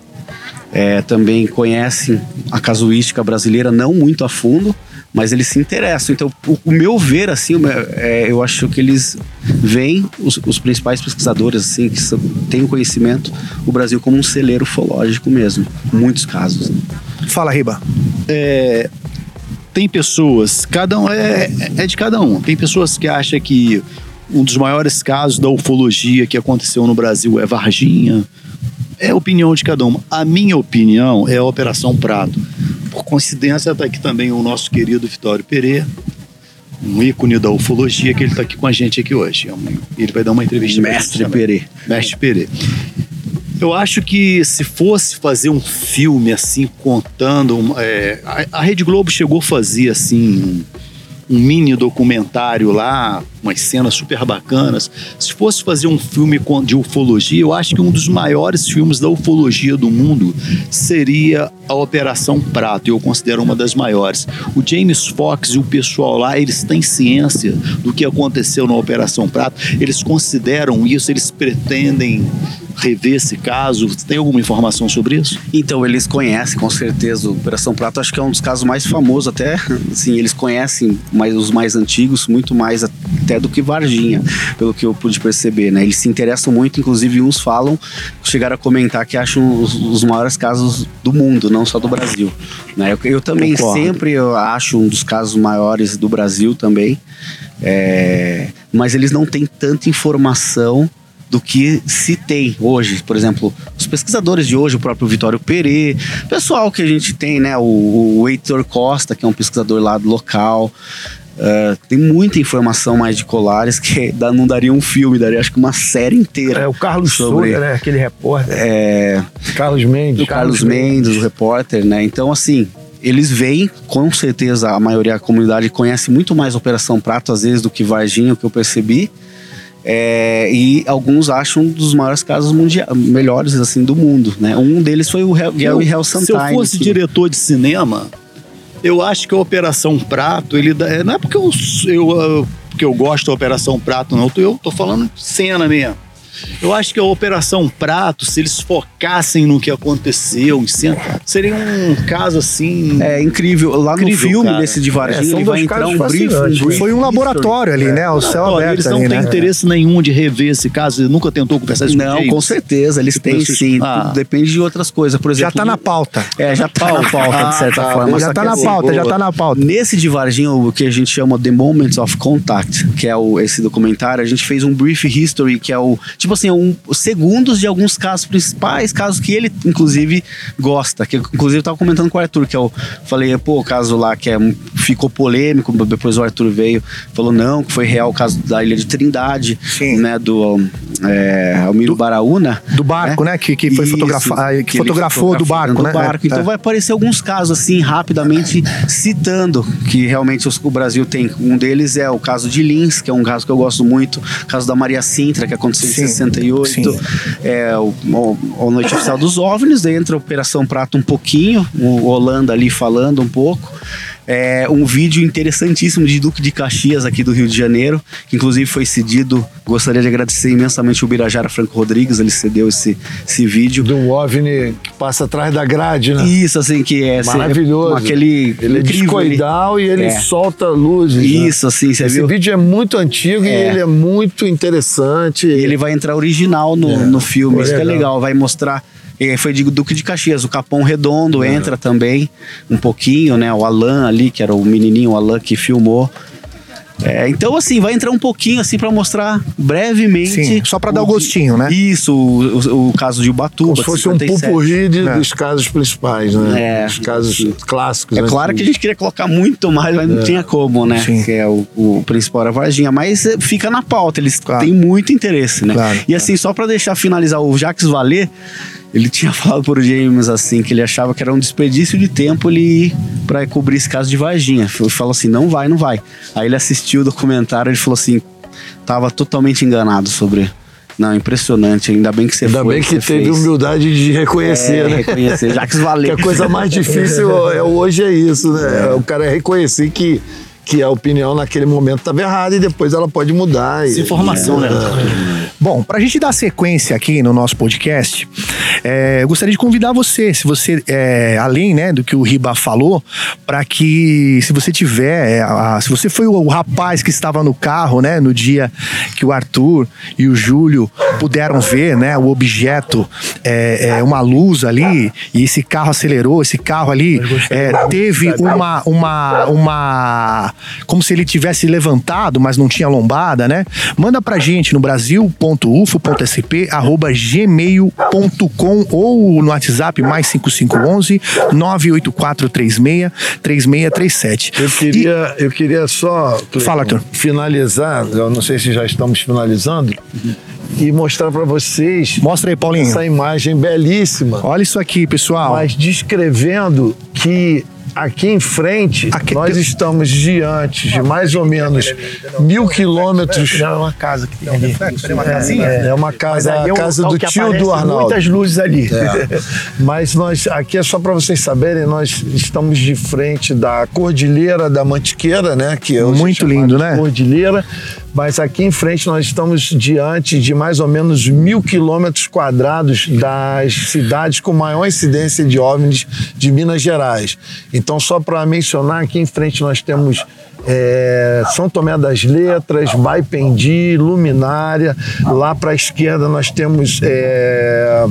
Speaker 5: É, também conhecem a casuística brasileira não muito a fundo, mas eles se interessam. Então, o, o meu ver, assim, é, eu acho que eles veem os, os principais pesquisadores, assim, que são- têm o conhecimento, o Brasil como um celeiro ufológico mesmo. Muitos casos. né?
Speaker 1: Fala, Riba.
Speaker 2: é, tem pessoas, cada um é, é de cada um. Tem pessoas que acham que um dos maiores casos da ufologia que aconteceu no Brasil é Varginha. É a opinião de cada um. A minha opinião é a Operação Prato. Por coincidência, está aqui também o nosso querido Vitório Pereira, um ícone da ufologia, que ele está aqui com a gente aqui hoje. É Ele vai dar uma entrevista.
Speaker 5: Mestre. Perê.
Speaker 2: Mestre Perê. Eu acho que se fosse fazer um filme assim, contando. é, a, a Rede Globo chegou a fazer assim. Um, um mini documentário lá, umas cenas super bacanas. Se fosse fazer um filme de ufologia, eu acho que um dos maiores filmes da ufologia do mundo seria a Operação Prato. Eu considero uma das maiores. O James Fox e o pessoal lá, eles têm ciência do que aconteceu na Operação Prato. Eles consideram isso, eles pretendem rever esse caso? Tem alguma informação sobre isso?
Speaker 5: Então, eles conhecem com certeza o Operação Prato. Acho que é um dos casos mais famosos até. Assim, eles conhecem mais, os mais antigos, muito mais até do que Varginha, pelo que eu pude perceber, né? Eles se interessam muito, inclusive uns falam, chegaram a comentar que acham os, os maiores casos do mundo, não só do Brasil. Né? Eu, eu também
Speaker 2: Concordo.
Speaker 5: sempre eu acho um dos casos maiores do Brasil também. É, mas eles não têm tanta informação do que se tem hoje. Por exemplo, os pesquisadores de hoje, o próprio Vitório Perê, pessoal que a gente tem, né? O, o Heitor Costa, que é um pesquisador lá do local. Uh, tem muita informação mais de colares que dá- não daria um filme, daria acho que uma série inteira.
Speaker 3: É, o Carlos
Speaker 5: sobre
Speaker 3: Souza, né? Aquele repórter.
Speaker 5: é,
Speaker 4: Carlos Mendes.
Speaker 5: do Carlos Mendes, o repórter, né? Então, assim, eles veem, com certeza a maioria da comunidade conhece muito mais Operação Prato, às vezes, do que Varginha, o que eu percebi. É, e alguns acham um dos maiores casos mundiais, melhores assim do mundo, né? Um deles foi o Hel- Gary Hell
Speaker 2: Se eu fosse
Speaker 5: que-
Speaker 2: diretor de cinema, eu acho que a Operação Prato, ele dá- não é porque eu, eu, porque eu gosto da Operação Prato, não. Eu tô falando cena mesmo. Eu acho que a Operação Prato, se eles focassem no que aconteceu em cena, seria um caso assim.
Speaker 5: É incrível. Lá
Speaker 2: Incrível,
Speaker 5: no filme
Speaker 2: cara.
Speaker 5: desse de Varginha,
Speaker 3: É, são
Speaker 5: ele vai
Speaker 3: dois
Speaker 5: entrar
Speaker 3: casos
Speaker 5: um briefing. um
Speaker 3: né?
Speaker 1: Foi um
Speaker 5: briefing
Speaker 1: laboratório ali, né? O céu
Speaker 2: Olha,
Speaker 1: aberto
Speaker 2: eles não
Speaker 1: ali,
Speaker 2: têm
Speaker 1: né?
Speaker 2: interesse nenhum de rever esse caso. Ele nunca tentou conversar isso com o
Speaker 5: Não,
Speaker 2: James.
Speaker 5: com certeza, eles
Speaker 2: Tipo,
Speaker 5: têm sim.
Speaker 2: Ah.
Speaker 5: Tudo Depende de outras coisas. Por exemplo,
Speaker 1: Já tá na pauta.
Speaker 5: É, já tá na pauta, de certa
Speaker 2: tá.
Speaker 5: forma.
Speaker 1: Já tá na pauta, já tá na pauta.
Speaker 5: Nesse de Varginha, o que a gente chama The Moments of Contact, que é o, esse documentário, a gente fez um brief history, que é o, tipo assim, um, os segundos de alguns casos principais, casos que ele, inclusive, gosta. Que, inclusive, eu tava comentando com o Arthur, que eu falei, pô, o caso lá que é, ficou polêmico, depois o Arthur veio, falou não, que foi real o caso da Ilha de Trindade,
Speaker 1: Sim.
Speaker 5: né, do é, Almiro Baraúna.
Speaker 1: Do barco, né? Que, que foi
Speaker 5: Isso,
Speaker 1: fotografa- que fotografou do barco,
Speaker 5: do
Speaker 1: né?
Speaker 5: barco.
Speaker 1: É,
Speaker 5: Então
Speaker 1: é.
Speaker 5: vai aparecer alguns casos assim, rapidamente citando que realmente o Brasil tem. Um deles é o caso de Lins, que é um caso que eu gosto muito, o caso da Maria Sintra, que aconteceu
Speaker 1: Sim,
Speaker 5: em 68.
Speaker 1: sim.
Speaker 5: É o, o, o Noite Oficial dos OVNIs, daí entra a Operação Prato um pouquinho, o Holanda ali falando um pouco. É um vídeo interessantíssimo de Duque de Caxias aqui do Rio de Janeiro, que inclusive foi cedido. Gostaria de agradecer imensamente o Birajara Franco Rodrigues, ele cedeu esse, esse vídeo.
Speaker 4: Do OVNI que passa atrás da grade, né?
Speaker 5: Isso, assim, que é assim,
Speaker 4: Maravilhoso.
Speaker 5: com aquele.
Speaker 4: Ele é discoidal e ele
Speaker 5: É.
Speaker 4: solta luzes. né?
Speaker 5: Isso, assim, você
Speaker 4: Esse
Speaker 5: viu?
Speaker 4: vídeo é muito antigo e
Speaker 5: É.
Speaker 4: ele é muito interessante.
Speaker 5: E ele vai entrar original no,
Speaker 4: É.
Speaker 5: no filme, isso que é
Speaker 4: legal.
Speaker 5: Vai mostrar. Eh, Foi de Duque de Caxias, o Capão Redondo entra também um pouquinho, né? O Alan ali, que era o menininho, o Alan que filmou. É, então, assim, vai entrar um pouquinho assim para mostrar brevemente.
Speaker 1: Sim, só pra dar o gostinho, né?
Speaker 5: Isso, o, o- o caso de Ubatuba.
Speaker 4: Como se fosse um
Speaker 5: 57.
Speaker 4: pupurri de-
Speaker 1: É.
Speaker 4: dos casos principais, né?
Speaker 5: É.
Speaker 4: Os casos clássicos.
Speaker 5: É
Speaker 4: né?
Speaker 5: claro que a gente queria colocar muito mais, mas não tinha como, né?
Speaker 1: Sim.
Speaker 5: Que é o, o principal era Varginha. Mas eh, fica na pauta, eles
Speaker 1: Claro.
Speaker 5: têm muito interesse, né?
Speaker 1: Claro.
Speaker 5: E assim, só pra deixar finalizar, o Jacques Vallée, ele tinha falado pro James assim, que ele achava que era um desperdício de tempo ele ir pra cobrir esse caso de Varginha. Ele falou assim: não vai, não vai. Aí ele assistiu o documentário ele falou assim: tava totalmente enganado sobre. Não, impressionante. Ainda bem que você
Speaker 4: Ainda
Speaker 5: foi.
Speaker 4: bem que teve
Speaker 5: fez.
Speaker 4: humildade de reconhecer,
Speaker 5: É,
Speaker 4: né?
Speaker 5: reconhecer. Jacques
Speaker 4: Que
Speaker 5: Vallée.
Speaker 4: a coisa mais difícil é, hoje é isso, né? É. O cara reconhecer que, que a opinião naquele momento estava errada e depois ela pode mudar. e-
Speaker 2: Desinformação, né?
Speaker 1: Bom, pra gente dar sequência aqui no nosso podcast, é, eu gostaria de convidar você, se você, é, além né, do que o Riba falou, para que, se você tiver, é, a- se você foi o, o rapaz que estava no carro, né, no dia que o Arthur e o Júlio puderam ver, né, o objeto, é, é, uma luz ali, e esse carro acelerou, esse carro ali é, teve uma, uma, uma, como se ele tivesse levantado, mas não tinha lombada, né? Manda pra gente no brasil.ufo.sp ou no WhatsApp mais 5511 98436 3637.
Speaker 4: Eu queria, eu queria só Cleiton,
Speaker 1: Fala, Arthur.
Speaker 4: finalizar, eu não sei se já estamos finalizando, e mostrar para vocês
Speaker 1: Mostra aí, Paulinho.
Speaker 4: essa imagem belíssima,
Speaker 1: Olha isso aqui, pessoal.
Speaker 4: mas descrevendo que aqui em frente
Speaker 1: Aqui
Speaker 4: nós
Speaker 1: tem-
Speaker 4: estamos diante de mais ou menos mil quilômetros.
Speaker 3: Não, é uma casa que tem ali.
Speaker 1: uma casinha?
Speaker 3: É,
Speaker 4: É uma
Speaker 3: Mas
Speaker 4: casa,
Speaker 3: é
Speaker 4: a casa do tio do Arnaldo.
Speaker 3: Muitas luzes ali.
Speaker 4: É. Mas nós, aqui é só para vocês saberem, nós estamos de frente da Cordilheira da Mantiqueira, né? Que é
Speaker 1: Muito lindo, né?
Speaker 4: Cordilheira. Mas aqui em frente nós estamos diante de mais ou menos mil quilômetros quadrados das cidades com maior incidência de OVNIs de Minas Gerais. Então, só para mencionar, aqui em frente nós temos é, São Tomé das Letras, Baipendi, Luminária. Lá para a esquerda nós temos é,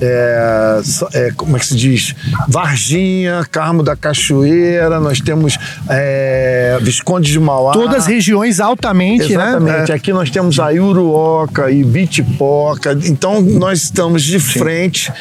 Speaker 4: é, é, como é que se diz? Varginha, Carmo da Cachoeira, nós temos é, Visconde de Mauá.
Speaker 1: Todas regiões altamente,
Speaker 4: Exatamente.
Speaker 1: né?
Speaker 4: Aqui nós temos a Iuruoca e Bitipoca. Então nós estamos de frente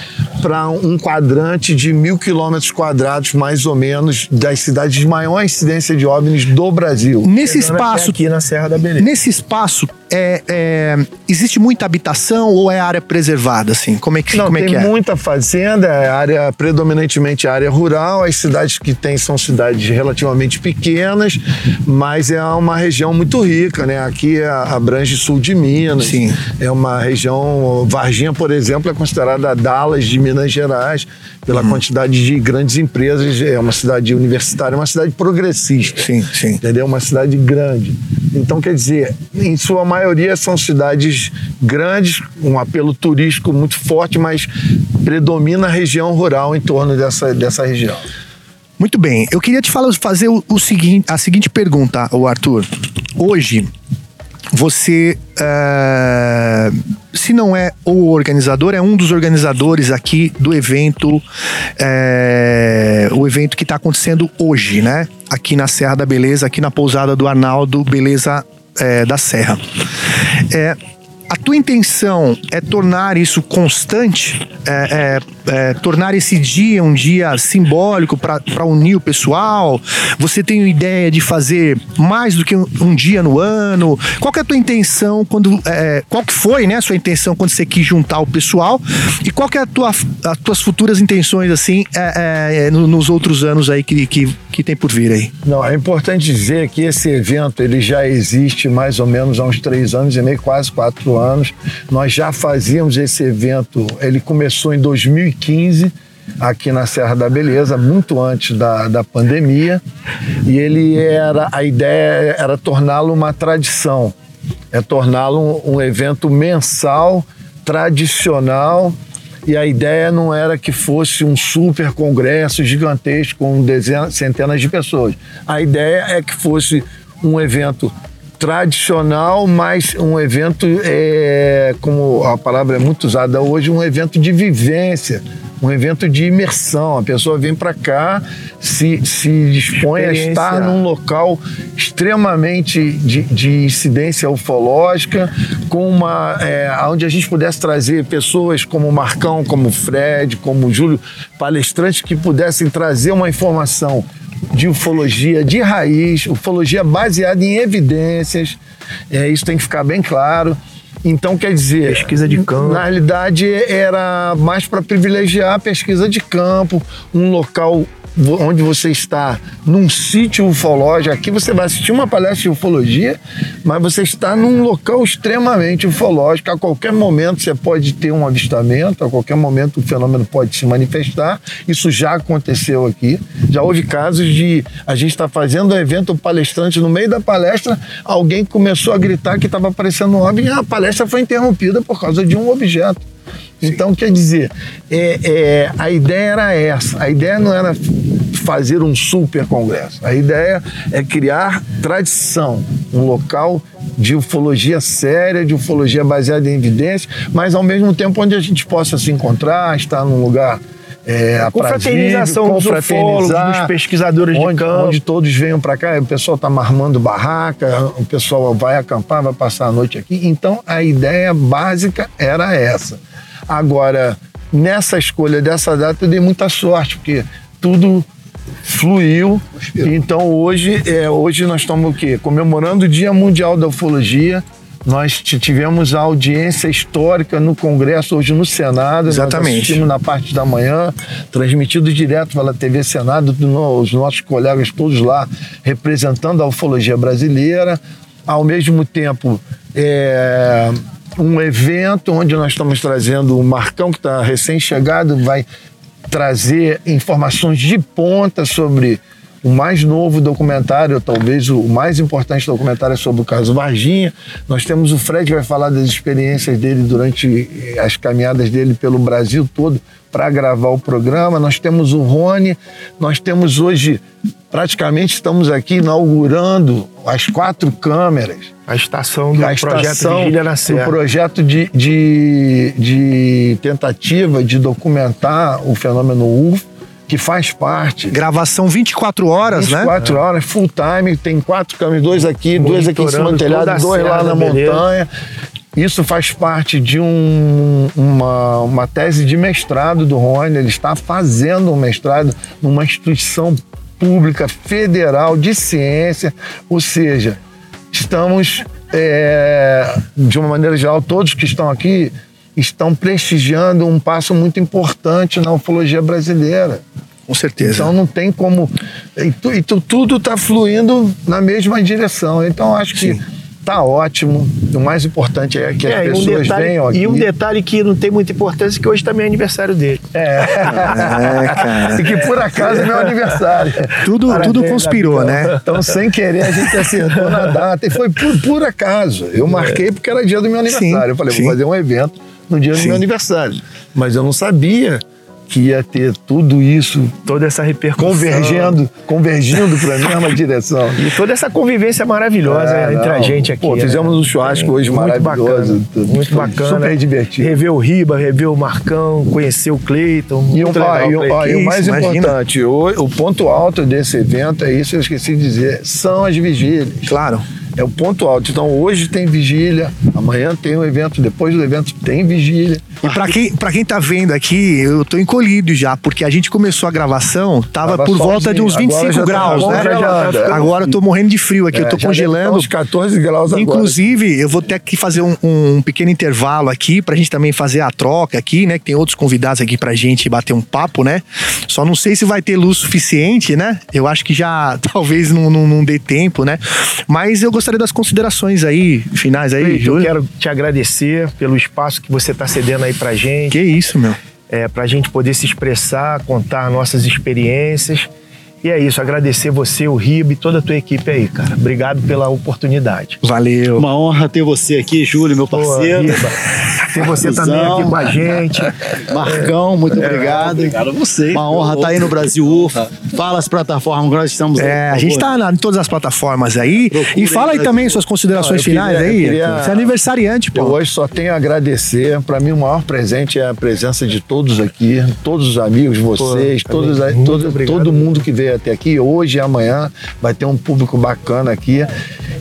Speaker 4: para um quadrante de mil quilômetros quadrados, mais ou menos, das cidades de maior incidência de OVNIs do Brasil.
Speaker 1: Nesse espaço,
Speaker 3: Aqui na Serra da Beleza.
Speaker 1: nesse espaço, é, é, existe muita habitação ou é área preservada, assim? Como é que,
Speaker 4: Não,
Speaker 1: como é,
Speaker 4: tem
Speaker 1: que é?
Speaker 4: muita fazenda, é área predominantemente área rural. As cidades que tem são cidades relativamente pequenas, mas é uma região muito rica, né? Aqui é- abrange sul de Minas.
Speaker 1: Sim.
Speaker 4: É uma região. Varginha, por exemplo, é considerada a Dallas de Minas Gerais pela
Speaker 1: Uhum.
Speaker 4: quantidade de grandes empresas. É uma cidade universitária, uma cidade progressista.
Speaker 1: Sim, sim.
Speaker 4: Entendeu? Uma cidade grande. Então, quer dizer, em sua maioria são cidades grandes, um apelo turístico muito forte, mas predomina a região rural em torno dessa, dessa região.
Speaker 1: Muito bem. Eu queria te falar, fazer o, o seguinte, a seguinte pergunta, o Arthur. Hoje, você, eh, se não é o organizador, é um dos organizadores aqui do evento, eh, o evento que está acontecendo hoje, né? Aqui na Serra da Beleza, aqui na pousada do Arnaldo Beleza eh, da Serra. É, a tua intenção é tornar isso constante, é, é, é, tornar esse dia um dia simbólico para unir o pessoal? Você tem ideia de fazer mais do que um, um dia no ano? Qual é a tua intenção quando, é, qual que foi, né, a sua intenção quando você quis juntar o pessoal? E qual que é a tua, as tuas futuras intenções assim é, é, no- nos outros anos aí que, que, que tem por vir aí?
Speaker 4: Não, é importante dizer que esse evento ele já existe mais ou menos há uns três anos e meio, quase quatro anos. Nós já fazíamos esse evento, ele começou em 2015 aqui na Serra da Beleza, muito antes da, da pandemia, e ele era a ideia era torná-lo uma tradição, é torná-lo um, um evento mensal, tradicional e a ideia não era que fosse um super congresso gigantesco com dezenas, centenas de pessoas. A ideia é que fosse um evento tradicional, mas um evento, é, como a palavra é muito usada hoje, um evento de vivência, um evento de imersão. A pessoa vem para cá, se, se dispõe a estar num local extremamente de, de incidência ufológica, com uma, é, onde a gente pudesse trazer pessoas como o Marcão, como o Fred, como o Júlio, palestrantes que pudessem trazer uma informação de ufologia de raiz, ufologia baseada em evidências. É, isso tem que ficar bem claro. Então, quer dizer.
Speaker 3: Pesquisa de campo.
Speaker 4: Na realidade, era mais para privilegiar a pesquisa de campo, um local onde você está num sítio ufológico. Aqui você vai assistir uma palestra de ufologia, mas você está num local extremamente ufológico. A qualquer momento você pode ter um avistamento, a qualquer momento o fenômeno pode se manifestar. Isso já aconteceu aqui. Já houve casos de a gente estar fazendo um evento, o palestrante, no meio da palestra, alguém começou a gritar que estava aparecendo um OVNI e a palestra foi interrompida por causa de um objeto. Então, quer dizer, é, é, a ideia era essa. A ideia não era fazer um super congresso. A ideia é criar tradição, um local de ufologia séria, de ufologia baseada em evidências, mas ao mesmo tempo onde a gente possa se encontrar, estar num lugar é,
Speaker 3: Confraternização
Speaker 4: aprazível,
Speaker 3: dos ufólogos, dos pesquisadores de
Speaker 4: onde,
Speaker 3: campo.
Speaker 4: onde todos venham para cá, o pessoal está armando barraca, o pessoal vai acampar, vai passar a noite aqui. Então a ideia básica era essa. Agora, nessa escolha dessa data, eu dei muita sorte, porque tudo fluiu. Então hoje, é, hoje nós estamos o quê? Comemorando o Dia Mundial da Ufologia. Nós tivemos a audiência histórica no Congresso, hoje no Senado. Nós
Speaker 1: Exatamente.
Speaker 4: assistimos na parte da manhã, transmitido direto pela TV Senado, os nossos colegas todos lá representando a ufologia brasileira. Ao mesmo tempo, é, um evento onde nós estamos trazendo o Marcão, que está recém-chegado, vai trazer informações de ponta sobre o mais novo documentário, talvez o mais importante documentário é sobre o caso Varginha. Nós temos o Fred que vai falar das experiências dele durante eh, as caminhadas dele pelo Brasil todo para gravar o programa. Nós temos o Rony, nós temos hoje, praticamente estamos aqui inaugurando as quatro câmeras
Speaker 3: A estação do
Speaker 4: a
Speaker 3: projeto
Speaker 4: estação
Speaker 3: Vigília na
Speaker 4: do
Speaker 3: Serra.
Speaker 4: projeto de, de, de tentativa de documentar o fenômeno UFO, que faz parte.
Speaker 1: Gravação 24 horas, né?
Speaker 4: 24 horas, full time, tem quatro câmeras, dois aqui, dois aqui em cima do telhado, dois lá na
Speaker 3: Beleza.
Speaker 4: montanha. Isso faz parte de um- uma, uma tese de mestrado do Rony. Ele está fazendo um mestrado numa instituição pública federal de ciência, ou seja, estamos, é, de uma maneira geral, todos que estão aqui estão prestigiando um passo muito importante na ufologia brasileira.
Speaker 1: Com certeza.
Speaker 4: Então não tem como. E, tu- e tu- tudo está fluindo na mesma direção. Então acho que tá ótimo. O mais importante é que as
Speaker 3: É, um
Speaker 4: pessoas
Speaker 3: detalhe-
Speaker 4: venham aqui.
Speaker 3: E um detalhe que não tem muita importância, que hoje também é aniversário dele.
Speaker 4: É.
Speaker 1: É, cara.
Speaker 4: e que por acaso é meu aniversário.
Speaker 1: Tudo,
Speaker 4: Parabéns,
Speaker 1: tudo conspirou, né?
Speaker 4: Então, sem querer, a gente acertou na data. E foi por, por acaso. Eu marquei porque era dia do meu aniversário.
Speaker 1: Sim,
Speaker 4: eu falei,
Speaker 1: sim.
Speaker 4: vou fazer um evento no dia do
Speaker 1: Sim.
Speaker 4: meu aniversário. Mas eu não sabia que ia ter tudo isso
Speaker 3: Toda essa repercussão.
Speaker 4: convergendo, convergindo para a mesma direção.
Speaker 3: E toda essa convivência maravilhosa
Speaker 4: É,
Speaker 3: entre
Speaker 4: não.
Speaker 3: a gente aqui.
Speaker 4: Pô,
Speaker 3: né?
Speaker 4: fizemos um churrasco hoje
Speaker 3: muito
Speaker 4: maravilhoso.
Speaker 3: Bacana, muito bacana.
Speaker 4: super divertido.
Speaker 3: Rever o Riba, rever o Marcão, conhecer o Cleiton.
Speaker 4: E, ó,
Speaker 3: legal,
Speaker 4: e ó, e o mais
Speaker 1: imagina.
Speaker 4: importante, o, o ponto alto desse evento é isso, eu esqueci de dizer, são as vigílias.
Speaker 1: Claro.
Speaker 4: É o ponto alto. Então hoje tem vigília, amanhã tem um evento, depois do evento tem vigília.
Speaker 1: E pra quem, pra quem tá vendo aqui, eu tô encolhido já, porque a gente começou a gravação, tava,
Speaker 4: Tava
Speaker 1: por volta de uns
Speaker 4: solzinho, agora
Speaker 1: 25
Speaker 4: já tá
Speaker 1: graus, né?
Speaker 4: congelado.
Speaker 1: Agora eu tô morrendo de frio aqui, eu tô
Speaker 4: É, já deve
Speaker 1: congelando.
Speaker 4: uns 14 graus agora.
Speaker 1: Inclusive, eu vou ter que fazer um, um pequeno intervalo aqui pra gente também fazer a troca aqui, né? Que tem outros convidados aqui pra gente bater um papo, né? Só não sei se vai ter luz suficiente, né? Eu acho que já talvez não, não, não dê tempo, né? Mas eu gostaria das considerações aí, finais aí, Júlio.
Speaker 3: Quero te agradecer pelo espaço que você está cedendo aí pra gente.
Speaker 1: Que isso, meu.
Speaker 3: é, para a gente poder se expressar, contar nossas experiências. E é isso, agradecer você, o Ribe e toda a tua equipe aí, cara. Obrigado pela oportunidade.
Speaker 1: Valeu.
Speaker 2: Uma honra ter você aqui, Júlio, meu
Speaker 3: Pô,
Speaker 2: parceiro.
Speaker 3: Riba, ter você
Speaker 2: Cusão.
Speaker 3: também aqui com a gente.
Speaker 2: Marcão, muito obrigado.
Speaker 5: Obrigado a você.
Speaker 2: Uma honra estar aí no Brasil UFA. Fala as plataformas que nós estamos aí,
Speaker 1: É, a gente tá na- em todas as plataformas aí.
Speaker 2: Procurem
Speaker 1: e fala aí também suas considerações
Speaker 4: eu
Speaker 1: finais
Speaker 4: queria-
Speaker 1: aí.
Speaker 4: eu queria-
Speaker 1: Você é aniversariante,
Speaker 4: Eu
Speaker 1: pô.
Speaker 4: hoje só tenho a agradecer. Para mim, o maior presente é a presença de todos aqui, todos os amigos, vocês,
Speaker 3: Pô,
Speaker 4: todos, todo, todo mundo que veio até aqui. Hoje e amanhã vai ter um público bacana aqui.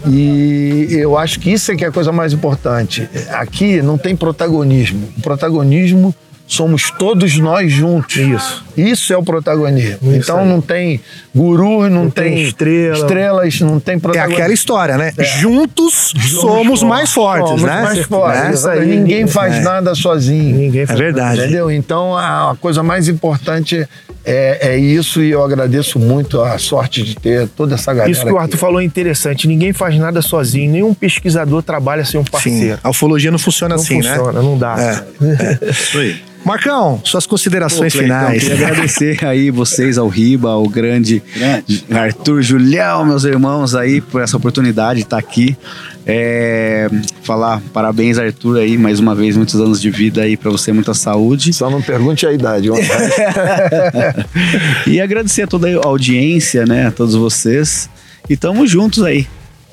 Speaker 4: E eu acho que isso é que é a coisa mais importante. Aqui não tem protagonismo. O protagonismo somos todos nós juntos.
Speaker 3: Isso.
Speaker 4: Isso é o protagonismo.
Speaker 3: Isso
Speaker 4: então
Speaker 3: aí.
Speaker 4: não tem guru, não,
Speaker 3: Não tem
Speaker 4: tem,
Speaker 3: estrela.
Speaker 4: estrelas, não tem
Speaker 1: É
Speaker 4: protagonismo.
Speaker 1: aquela história, né? Juntos somos mais fortes,
Speaker 4: Somos
Speaker 1: né?
Speaker 4: mais fortes.
Speaker 1: Né?
Speaker 3: Isso aí.
Speaker 4: Ninguém faz
Speaker 1: É.
Speaker 4: nada sozinho.
Speaker 3: Ninguém
Speaker 1: É
Speaker 3: faz
Speaker 1: verdade.
Speaker 4: Entendeu? Então a, coisa mais importante é, é isso e eu agradeço muito a sorte de ter toda essa galera.
Speaker 3: Isso que o
Speaker 4: aqui.
Speaker 3: Arthur falou é interessante. Ninguém faz nada sozinho. Nenhum pesquisador trabalha sem um
Speaker 1: Sim,
Speaker 3: parceiro.
Speaker 1: a ufologia não funciona
Speaker 3: Não
Speaker 1: assim,
Speaker 3: funciona,
Speaker 1: né?
Speaker 3: não dá.
Speaker 1: É.
Speaker 2: Isso aí.
Speaker 1: Marcão, suas considerações
Speaker 5: Pô, Cleitão,
Speaker 1: finais.
Speaker 5: Queria agradecer aí vocês, ao Riba, ao grande,
Speaker 2: Grande.
Speaker 5: Arthur, Julião, meus irmãos aí, por essa oportunidade de estar aqui. É, falar parabéns, Arthur, aí, mais uma vez, muitos anos de vida aí pra você, muita saúde.
Speaker 4: Só não pergunte a idade.
Speaker 5: E agradecer a toda a audiência, né, a todos vocês. E tamo juntos aí.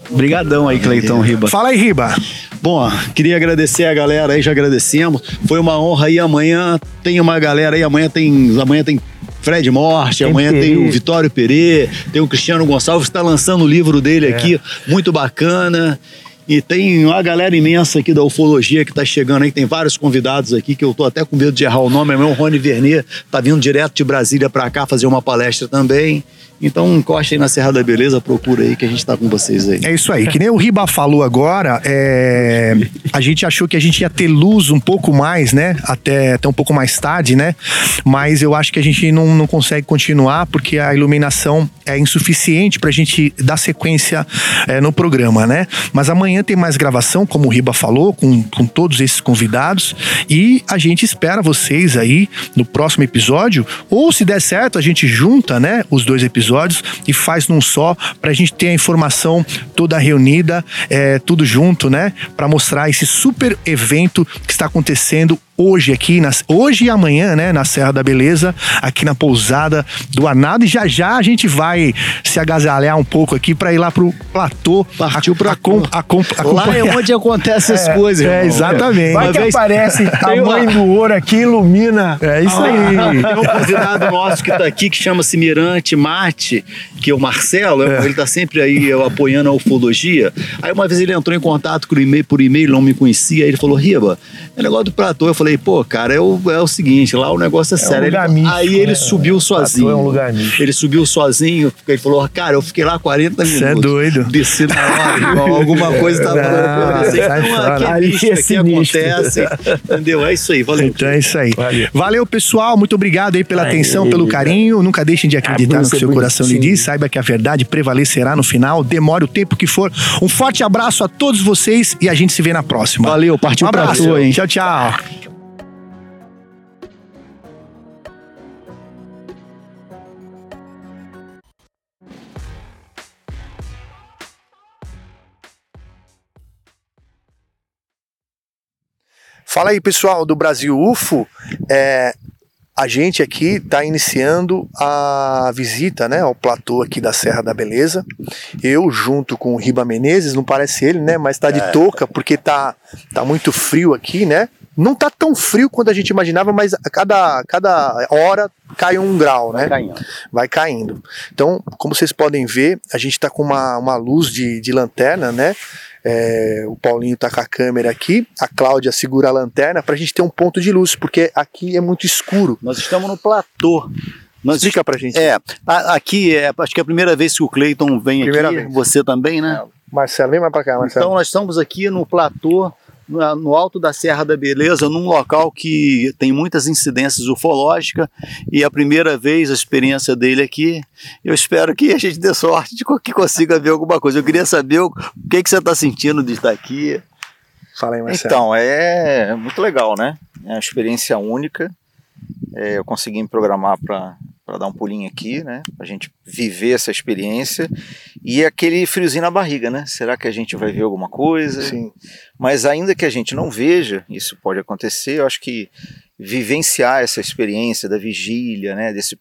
Speaker 5: Obrigadão aí, Cleiton Riba.
Speaker 1: Fala aí, Riba.
Speaker 2: Bom, queria agradecer a galera aí, já agradecemos. Foi uma honra aí. Amanhã tem uma galera aí, amanhã tem. Amanhã tem. Fred Morte,
Speaker 3: Tem
Speaker 2: amanhã tem o Vitório Perê, tem o Cristiano Gonçalves, está lançando o livro dele aqui, muito bacana. E tem uma galera imensa aqui da ufologia que está chegando aí, tem vários convidados aqui que eu tô até com medo de errar o nome, é meu Rony Vernier, tá vindo direto de Brasília para cá fazer uma palestra também. Então encosta aí na Serra da Beleza, procura aí que a gente tá com vocês aí.
Speaker 1: É isso aí, que nem o Riba falou agora, é, a gente achou que a gente ia ter luz um pouco mais, né? Até, até um pouco mais tarde, né? Mas eu acho que a gente não, não consegue continuar porque a iluminação é insuficiente pra gente dar sequência é, no programa, né? Mas amanhã tem mais gravação, como o Riba falou, com, com todos esses convidados. E a gente espera vocês aí no próximo episódio. Ou se der certo, a gente junta, né? Os dois episódios episódios e faz num só pra gente ter a informação toda reunida, é, tudo junto, né? Pra mostrar esse super evento que está acontecendo hoje aqui, nas, hoje e amanhã, né, na Serra da Beleza, aqui na pousada do Arnado. E já já a gente vai se agasalhar um pouco aqui para ir lá pro platô.
Speaker 2: Partiu
Speaker 1: a,
Speaker 2: pra
Speaker 1: a, com- a, com-
Speaker 2: Lá é onde acontecem essas coisas,
Speaker 1: É,
Speaker 2: irmão.
Speaker 1: exatamente.
Speaker 3: Vai que
Speaker 2: vez-
Speaker 3: aparece a mãe do ouro aqui, ilumina.
Speaker 1: É isso
Speaker 2: Ah,
Speaker 1: aí.
Speaker 2: Tem um convidado nosso que tá aqui que chama-se Mirante Marte, que é o Marcelo, ele tá sempre aí eu, apoiando a ufologia. Aí uma vez ele entrou em contato com o e-mail, por e-mail, não me conhecia, aí ele falou: Riba, é negócio do platô. Eu falei, pô, cara, é o, é o seguinte, lá o negócio é,
Speaker 3: um
Speaker 2: sério.
Speaker 3: lugar
Speaker 2: Ele-
Speaker 3: místico,
Speaker 2: aí ele
Speaker 3: né?
Speaker 2: subiu sozinho.
Speaker 3: É um lugar místico.
Speaker 2: Ele subiu sozinho, ele falou, cara, eu fiquei lá 40 minutos.
Speaker 1: Cê é doido.
Speaker 2: Desci na hora, alguma coisa tava
Speaker 1: Não,
Speaker 2: acontecendo. Então, aqui é
Speaker 3: é sinistro.
Speaker 2: acontece. Entendeu? É isso aí, valeu.
Speaker 1: Então é isso aí.
Speaker 3: Valeu.
Speaker 1: Valeu, pessoal. Muito obrigado aí pela atenção, pelo carinho. Nunca deixem de acreditar
Speaker 3: Ah,
Speaker 1: no que
Speaker 3: você
Speaker 1: seu
Speaker 3: é
Speaker 1: coração lhe diz. Saiba que a verdade prevalecerá no final. Demore o tempo que for. Um forte abraço a todos vocês e a gente se vê na próxima.
Speaker 2: Valeu, partiu
Speaker 1: um
Speaker 2: pra
Speaker 1: abraço.
Speaker 2: tua, hein?
Speaker 1: Tchau, tchau. Fala aí, pessoal do Brasil UFO. É, a gente aqui está iniciando a visita né, ao platô aqui da Serra da Beleza. Eu, junto com o Riba Menezes, não parece ele, né? Mas tá de touca, porque tá, tá muito frio aqui, né? Não tá tão frio quanto a gente imaginava, mas a cada, cada hora cai um grau, né? vai caindo. Então, como vocês podem ver, a gente está com uma, uma luz de, de lanterna, né? É, o Paulinho tá com a câmera aqui, a Cláudia segura a lanterna para a gente ter um ponto de luz, porque aqui é muito escuro.
Speaker 2: Nós estamos no platô. Nós
Speaker 1: Explica pra gente.
Speaker 2: É, a- aqui é, acho que é a primeira vez que o Cleiton vem
Speaker 1: Primeira
Speaker 2: aqui,
Speaker 1: vez.
Speaker 2: você também, né?
Speaker 1: Marcelo, vem mais pra cá, Marcelo.
Speaker 2: Então nós estamos aqui no platô, no alto da Serra da Beleza, num local que tem muitas incidências ufológicas e é a primeira vez a experiência dele aqui. Eu espero que a gente dê sorte de que consiga ver alguma coisa. Eu queria saber o, o que, que você está sentindo de estar aqui.
Speaker 1: Fala aí, Marcelo.
Speaker 6: Então, é muito legal, né? É uma experiência única. É, eu consegui me programar para dar um pulinho aqui, né? Pra gente viver essa experiência. E aquele friozinho na barriga, né? Será que a gente vai ver alguma coisa?
Speaker 1: Sim.
Speaker 6: Mas ainda que a gente não veja, isso pode acontecer, eu acho que vivenciar essa experiência da vigília, né, desse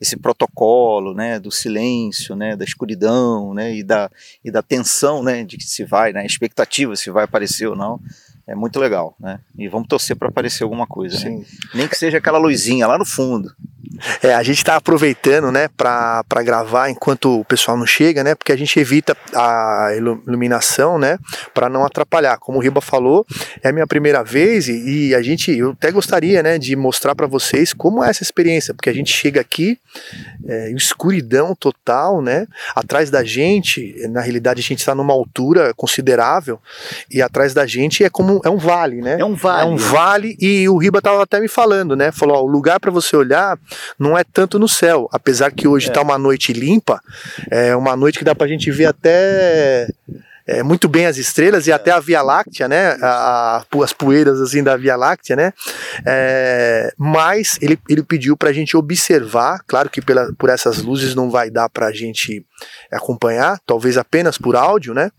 Speaker 6: esse protocolo, né, do silêncio, né, da escuridão, né, e da e da tensão, né, de que se vai, né, expectativa se vai aparecer ou não, é muito legal, né? E vamos torcer para aparecer alguma coisa, né? Nem que seja aquela luzinha lá no fundo.
Speaker 1: É, a gente tá aproveitando, né, pra, pra gravar enquanto o pessoal não chega, né, porque a gente evita a ilu- iluminação, né, pra não atrapalhar. Como o Riba falou, é a minha primeira vez e, e a gente, eu até gostaria, né, de mostrar pra vocês como é essa experiência, porque a gente chega aqui, é, escuridão total, né, atrás da gente, na realidade a gente está numa altura considerável e atrás da gente é como, é um vale, né.
Speaker 2: É um vale.
Speaker 1: É um vale e o Riba tava até me falando, né? Falou, ó, o lugar para você olhar não é tanto no céu, apesar que hoje tá uma noite limpa, é uma noite que dá pra gente ver até é, muito bem as estrelas e até a Via Láctea, né? A, a- as poeiras assim da Via Láctea, né? É, mas ele, ele pediu pra gente observar, claro que pela, por essas luzes não vai dar pra gente acompanhar, talvez apenas por áudio, né?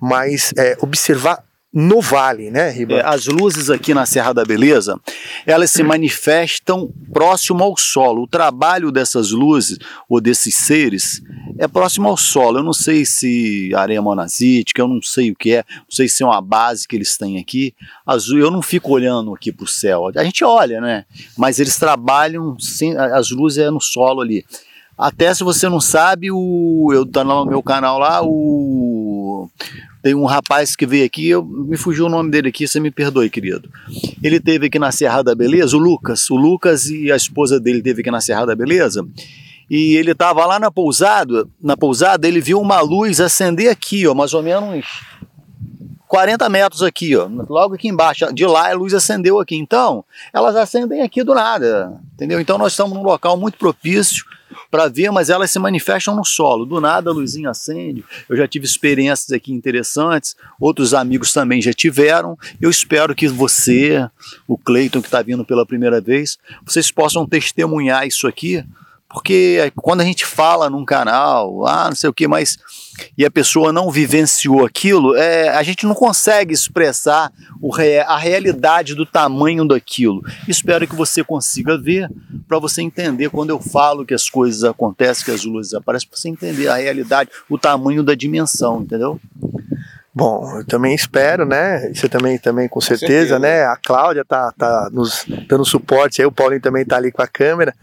Speaker 1: Mas é, observar no vale, né, Riba?
Speaker 2: É, as luzes aqui na Serra da Beleza, elas se manifestam próximo ao solo. O trabalho dessas luzes ou desses seres é próximo ao solo. Eu não sei se areia monazítica, eu não sei o que é, não sei se é uma base que eles têm aqui. Azul, eu não fico olhando aqui para o céu. A gente olha, né? Mas eles trabalham, sem, as luzes é no solo ali. Até se você não sabe, o, eu tá no meu canal lá, o tem um rapaz que veio aqui, eu, me fugiu o nome dele aqui, você me perdoe, querido. Ele teve aqui na Serra da Beleza, o Lucas. O Lucas e a esposa dele teve aqui na Serra da Beleza. E ele estava lá na pousada, na pousada, ele viu uma luz acender aqui, ó, mais ou menos uns 40 metros aqui, ó, logo aqui embaixo. De lá a luz acendeu aqui. Então, elas acendem aqui do nada, entendeu? Então nós estamos num local muito propício para ver, mas elas se manifestam no solo. Do nada a luzinha acende. Eu já tive experiências aqui interessantes, outros amigos também já tiveram. Eu espero que você, o Cleiton que está vindo pela primeira vez, vocês possam testemunhar isso aqui Porque quando a gente fala num canal, ah, não sei o que, mas e a pessoa não vivenciou aquilo, é, a gente não consegue expressar o a realidade do tamanho daquilo. Espero que você consiga ver para você entender quando eu falo que as coisas acontecem, que as luzes aparecem, para você entender a realidade, o tamanho da dimensão, entendeu?
Speaker 1: Bom, eu também espero, né? Você também, também com certeza, certeza, né? A Cláudia tá, tá nos dando suporte aí, o Paulinho também tá ali com a câmera.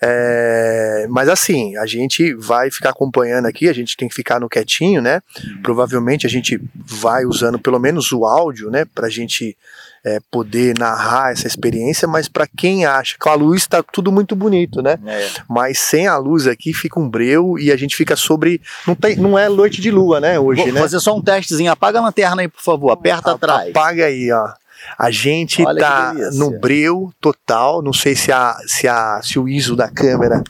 Speaker 1: É, mas assim, a gente vai ficar acompanhando aqui, a gente tem que ficar no quietinho, né? Provavelmente a gente vai usando pelo menos o áudio, né? Pra gente é, poder narrar essa experiência, mas para quem acha com a luz está tudo muito bonito, né? É. Mas sem a luz aqui fica um breu e a gente fica sobre. Não, tem, não é noite de lua, né? Hoje,
Speaker 2: Vou
Speaker 1: né?
Speaker 2: fazer só um testezinho. Apaga a lanterna aí, por favor. Aperta
Speaker 1: a,
Speaker 2: atrás.
Speaker 1: Apaga aí, ó. A gente Olha tá no breu total. Não sei se, a, se, a, se o ISO da câmera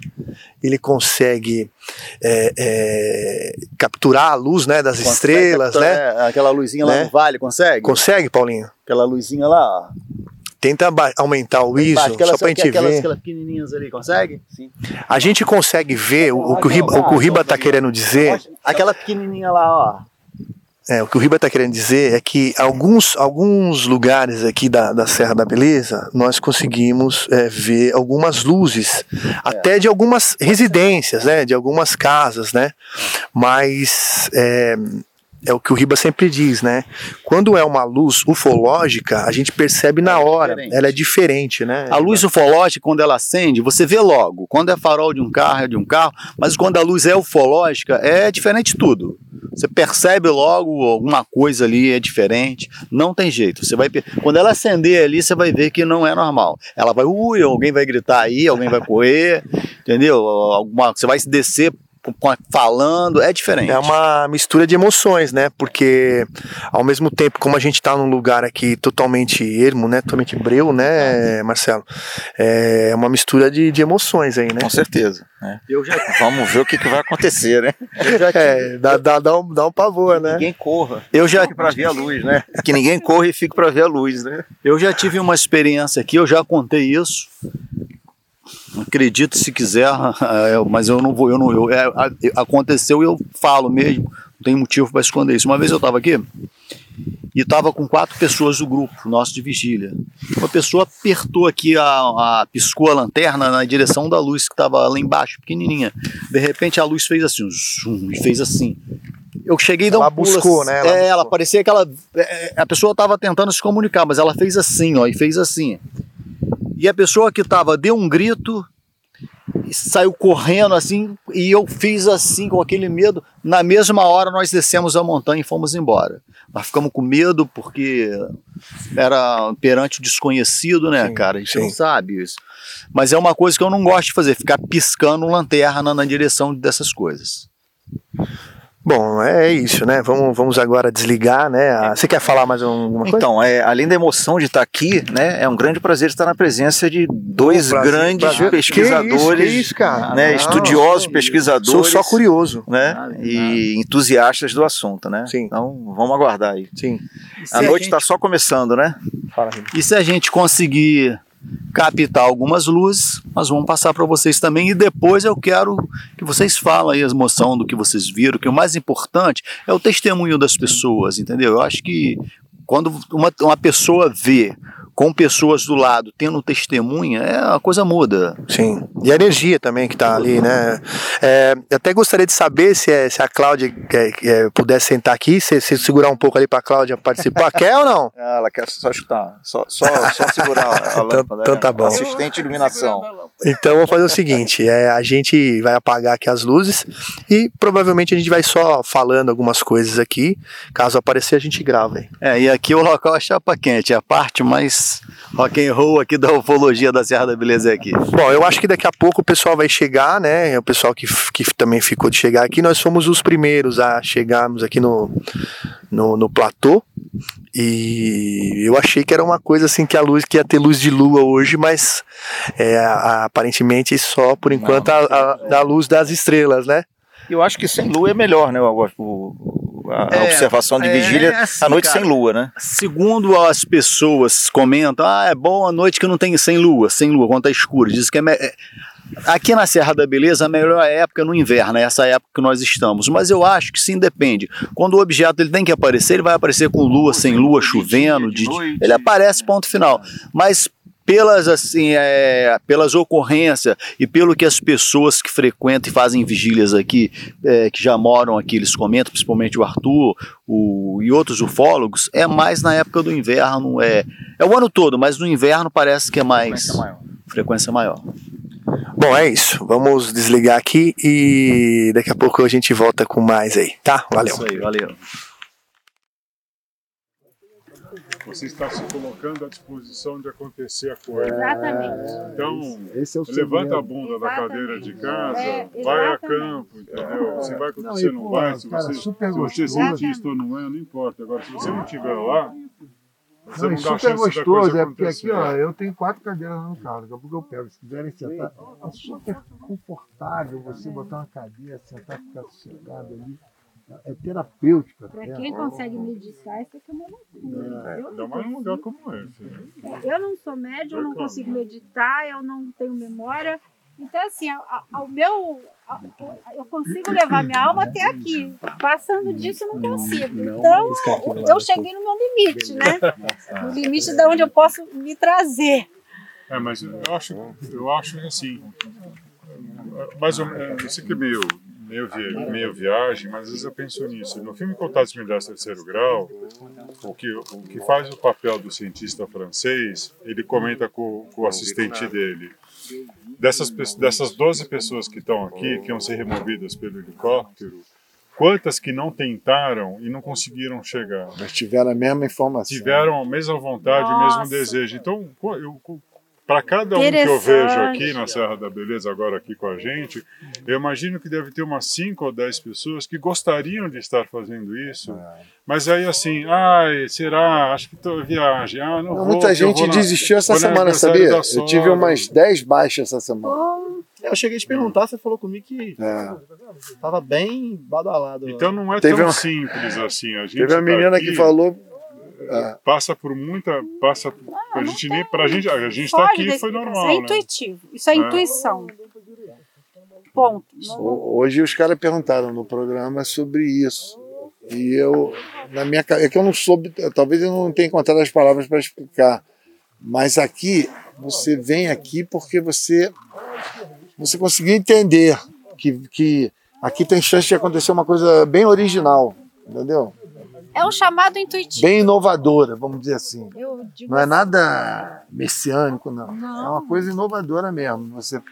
Speaker 1: ele consegue é, é, capturar a luz né, das consegue estrelas, capturar,
Speaker 2: né? É, aquela luzinha né? lá no vale, consegue?
Speaker 1: Consegue, Paulinho?
Speaker 2: Aquela luzinha lá, ó.
Speaker 1: Tenta aumentar o ISO, só pra gente
Speaker 2: aquelas,
Speaker 1: ver.
Speaker 2: Aquelas pequenininhas ali, consegue? Sim.
Speaker 1: A gente consegue ver o, o, que, o Riba, o que o Riba tá querendo dizer.
Speaker 2: Aquela pequenininha lá, ó.
Speaker 1: É, o que o Riba está querendo dizer é que alguns, alguns lugares aqui da, da Serra da Beleza nós conseguimos é, ver algumas luzes, é. até de algumas residências, né, de algumas casas, né, mas é, é o que o Riba sempre diz, né? Quando é uma luz ufológica, a gente percebe na hora, é ela é diferente, né?
Speaker 2: A luz ufológica, quando ela acende, você vê logo. Quando é farol de um carro, é de um carro, mas quando a luz é ufológica, é diferente tudo. Você percebe logo alguma coisa ali é diferente, não tem jeito. Você vai quando ela acender ali, você vai ver que não é normal. Ela vai, ui, alguém vai gritar aí, alguém vai correr, entendeu? Alguma, você vai se descer falando, é diferente.
Speaker 1: É uma mistura de emoções, né? Porque ao mesmo tempo, como a gente está num lugar aqui totalmente ermo, né? Totalmente breu, né, Marcelo? É uma mistura de, de emoções aí, né?
Speaker 6: Com certeza. Né? Eu já... Vamos ver o que, que vai acontecer, né?
Speaker 1: Já... É, dá, dá, dá, um, dá um pavor, né?
Speaker 2: Ninguém corra.
Speaker 6: Eu já para ver a luz, né? Que ninguém corre e fique para ver a luz, né?
Speaker 2: Eu já tive uma experiência aqui, eu já contei isso acredito se quiser, é, mas eu não vou, eu não, eu, é, aconteceu e eu falo mesmo, não tem motivo para esconder isso. Uma vez eu estava aqui e estava com quatro pessoas do grupo nosso de vigília. Uma pessoa apertou aqui a, a piscou a lanterna na direção da luz que estava lá embaixo, pequenininha. De repente a luz fez assim, zoom, e fez assim. Eu cheguei e dei um
Speaker 1: pulo, buscou, né?
Speaker 2: Ela, é, ela parecia que ela, é, a pessoa estava tentando se comunicar, mas ela fez assim, ó, e fez assim. E a pessoa que estava deu um grito, saiu correndo assim, e eu fiz assim com aquele medo. Na mesma hora nós descemos a montanha e fomos embora. Nós ficamos com medo porque era perante o desconhecido, né, sim, cara? A gente sim. não sabe isso. Mas é uma coisa que eu não gosto de fazer, ficar piscando lanterna na direção dessas coisas.
Speaker 1: Bom, é isso, né? Vamos, vamos agora desligar, né? Você quer falar mais alguma coisa?
Speaker 6: Então, é, além da emoção de estar aqui, né? É um grande prazer estar na presença de dois prazer, grandes prazer. pesquisadores, que isso, que isso, né? Não, estudiosos, não, pesquisadores.
Speaker 1: Sou só curioso,
Speaker 6: né? e entusiastas do assunto, né?
Speaker 1: Sim.
Speaker 6: Então, vamos aguardar aí.
Speaker 1: Sim.
Speaker 6: A noite está gente... só começando, né?
Speaker 2: Fala, e se a gente conseguir captar algumas luzes, nós vamos passar para vocês também e depois eu quero que vocês falem a emoção do que vocês viram, que o mais importante é o testemunho das pessoas, entendeu? Eu acho que quando uma, uma pessoa vê com pessoas do lado, tendo testemunha, é, a coisa muda.
Speaker 1: Sim. E a energia também que está ali, né? É, eu até gostaria de saber se, é, se a Cláudia é, é, pudesse sentar aqui, se, se segurar um pouco ali para a Cláudia participar. quer ou não?
Speaker 6: Ela quer só chutar, só, só, só segurar a
Speaker 1: então, lâmpada. Então, tá bom.
Speaker 6: Assistente de iluminação.
Speaker 1: Então vamos fazer o seguinte: é, a gente vai apagar aqui as luzes e provavelmente a gente vai só falando algumas coisas aqui. Caso aparecer, a gente grava. Hein?
Speaker 2: É, e aqui o local é chapa quente, é a parte mais rock and roll aqui da ufologia da Serra da Beleza aqui.
Speaker 1: Bom, eu acho que daqui a pouco o pessoal vai chegar, né? O pessoal que, que também ficou de chegar aqui, nós fomos os primeiros a chegarmos aqui no, no, no platô. E eu achei que era uma coisa assim que a luz que ia ter luz de lua hoje, mas é, aparentemente só por enquanto Não, a, a, a luz das estrelas, né?
Speaker 6: Eu acho que sem lua é melhor, né? O, o- a, a
Speaker 2: É,
Speaker 6: observação de
Speaker 2: é,
Speaker 6: vigília
Speaker 2: é assim,
Speaker 6: à noite
Speaker 2: cara.
Speaker 6: sem lua, né?
Speaker 2: Segundo as pessoas comentam, ah, é bom a noite que não tem sem lua, sem lua, quando tá escuro. Diz que é, me- é- Aqui na Serra da Beleza, a melhor época é no inverno, é essa época que nós estamos. Mas eu acho que sim, depende. Quando o objeto ele tem que aparecer, ele vai aparecer com lua, sem lua, chovendo. de- ele aparece, ponto final. Mas pelas assim, é, pelas ocorrências e pelo que as pessoas que frequentam e fazem vigílias aqui, é, que já moram aqui, eles comentam, principalmente o Arthur o, e outros ufólogos, é mais na época do inverno, é, é o ano todo, mas no inverno parece que é mais frequência maior.
Speaker 1: Bom, é isso. Vamos desligar aqui e daqui a pouco a gente volta com mais aí, tá? Valeu.
Speaker 2: Isso aí, valeu.
Speaker 7: Você está se colocando à disposição de acontecer a coisa.
Speaker 8: Exatamente.
Speaker 7: Então,
Speaker 4: Esse é o
Speaker 7: levanta a bunda da cadeira de casa,
Speaker 8: É,
Speaker 7: vai a
Speaker 8: exatamente.
Speaker 7: campo, entendeu? Se vai com
Speaker 4: Não, e,
Speaker 7: não
Speaker 4: pô,
Speaker 7: vai, se
Speaker 4: cara,
Speaker 7: você, se você é
Speaker 4: gostoso.
Speaker 7: cientista ou não é, não importa. Agora, se você não estiver lá, você
Speaker 4: Não,
Speaker 7: não,
Speaker 4: super gostoso, é porque aqui, ó, eu tenho quatro cadeiras no carro, daqui a pouco eu pego. Se quiserem sentar, é super confortável você botar uma cadeira, sentar, ficar sossegado ali. É terapêutica.
Speaker 8: Para
Speaker 4: até.
Speaker 8: quem consegue meditar, isso aqui é uma loucura. Eu
Speaker 7: Ainda
Speaker 8: não,
Speaker 7: mais num lugar como esse.
Speaker 8: eu não sou médium, eu não consigo meditar, eu não tenho memória. Então, assim, a- a- ao meu. a- eu consigo levar minha alma até aqui. Passando disso, eu não consigo. Então, eu cheguei no meu limite, né? No limite de onde eu posso me trazer.
Speaker 7: É, mas eu acho, eu acho que assim, mais ou menos, eu sei que é meio, meio, vi- meio viagem, mas às vezes eu penso nisso. No filme Contatos Milhares Terceiro Grau, o que, o que faz o papel do cientista francês, ele comenta com, com o assistente dele. Dessas, dessas 12 pessoas que estão aqui, que iam ser removidas pelo helicóptero, quantas que não tentaram e não conseguiram chegar?
Speaker 4: Mas tiveram a mesma informação.
Speaker 7: tiveram a mesma vontade, o
Speaker 8: Nossa.
Speaker 7: mesmo desejo. Então, eu, para cada um que eu vejo aqui na. Serra da Beleza, agora aqui com a gente, eu imagino que deve ter umas 5 ou 10 pessoas que gostariam de estar fazendo isso, mas aí assim, ai, será? Acho que tô viagem. Ah, não vou,
Speaker 4: Muita gente
Speaker 7: vou na-
Speaker 4: desistiu essa semana, sabia? Eu tive umas 10 baixas essa semana.
Speaker 9: Eu cheguei a te perguntar, você falou comigo que
Speaker 4: É.
Speaker 9: tava bem badalado.
Speaker 7: Então não é
Speaker 4: Teve
Speaker 7: tão
Speaker 4: uma-
Speaker 7: simples assim. A gente
Speaker 4: Teve uma
Speaker 7: tá
Speaker 4: menina
Speaker 7: aqui,
Speaker 4: que falou. É,
Speaker 7: Passa por muita. Passa, a gente nem. Pra gente, a gente tá
Speaker 8: Foge
Speaker 7: aqui foi
Speaker 8: Isso
Speaker 7: normal.
Speaker 8: é
Speaker 7: né?
Speaker 8: intuitivo. Isso é,
Speaker 7: É.
Speaker 8: intuição. Ponto.
Speaker 4: ho- hoje os caras perguntaram no programa sobre isso. E eu, na minha é que eu não soube, talvez eu não tenha encontrado as palavras para explicar. Mas aqui, você vem aqui porque você, você conseguiu entender que, que aqui tem chance de acontecer uma coisa bem original, entendeu?
Speaker 8: É um chamado intuitivo.
Speaker 4: Bem inovadora, vamos dizer assim.
Speaker 8: Eu digo
Speaker 4: Não é
Speaker 8: assim,
Speaker 4: nada messiânico, não.
Speaker 8: Não.
Speaker 4: É uma coisa inovadora mesmo. Você...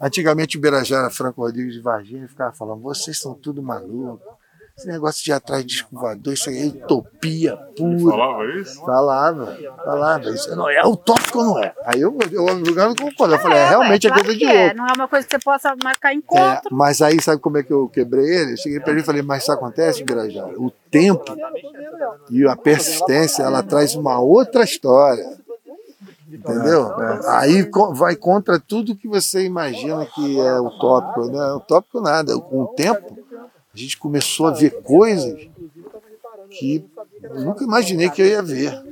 Speaker 4: Antigamente o Birajara Franco Rodrigues de Varginha ficava falando, vocês são tudo malucos. Esse negócio de ir atrás de escovador, isso aí é utopia pura.
Speaker 7: Falava isso?
Speaker 4: Falava, falava. Isso não é utópico ou não é? Aí eu, eu, eu, eu concordo. Eu falei, é, realmente é
Speaker 8: claro
Speaker 4: coisa de
Speaker 8: é.
Speaker 4: louco.
Speaker 8: Não é uma coisa que você possa marcar
Speaker 4: É,
Speaker 8: encontro.
Speaker 4: mas aí, sabe como é que eu quebrei ele? Eu cheguei para ele e falei, mas isso acontece, Birajara? O tempo e a persistência, ela traz uma outra história. Entendeu? Aí co- vai contra tudo que você imagina que é utópico. Não é utópico nada. Com o tempo, a gente começou a ver coisas que nunca imaginei que eu ia ver.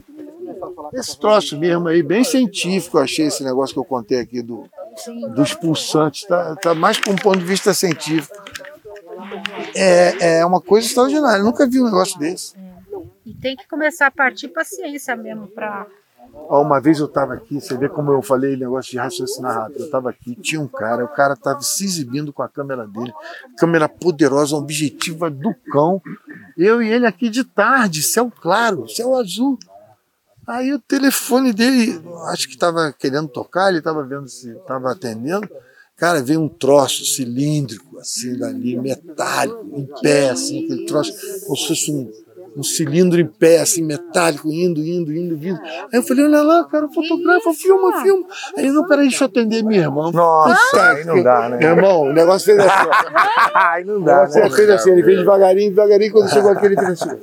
Speaker 4: Esse troço mesmo aí, bem científico, eu achei esse negócio que eu contei aqui do, dos pulsantes. Tá, tá mais com um ponto de vista científico. É, é uma coisa extraordinária. Eu nunca vi um negócio desse.
Speaker 8: E tem que começar a partir para a ciência mesmo. Pra...
Speaker 4: Uma vez eu estava aqui, você vê como eu falei negócio de raciocinar rápido. Eu estava aqui, tinha um cara, o cara estava se exibindo com a câmera dele, câmera poderosa, objetiva do cão. Eu e ele aqui de tarde, céu claro, céu azul. Aí o telefone dele, acho que estava querendo tocar, ele estava vendo se estava atendendo. Cara, veio um troço cilíndrico, assim, dali, metálico, em pé, assim, aquele troço, como se fosse um, um cilindro em pé, assim, metálico, indo, indo, indo, vindo. Aí eu falei, olha lá, cara, fotografa, filma, filma. Aí ele, não, peraí, deixa eu atender minha irmã.
Speaker 3: Nossa, aí não dá, né?
Speaker 4: Meu irmão, o negócio fez assim, ó.
Speaker 3: Ai, não
Speaker 4: O
Speaker 3: dá,
Speaker 4: negócio
Speaker 3: né?
Speaker 4: fez assim, ele fez devagarinho, devagarinho, quando chegou aqui, ele fez assim.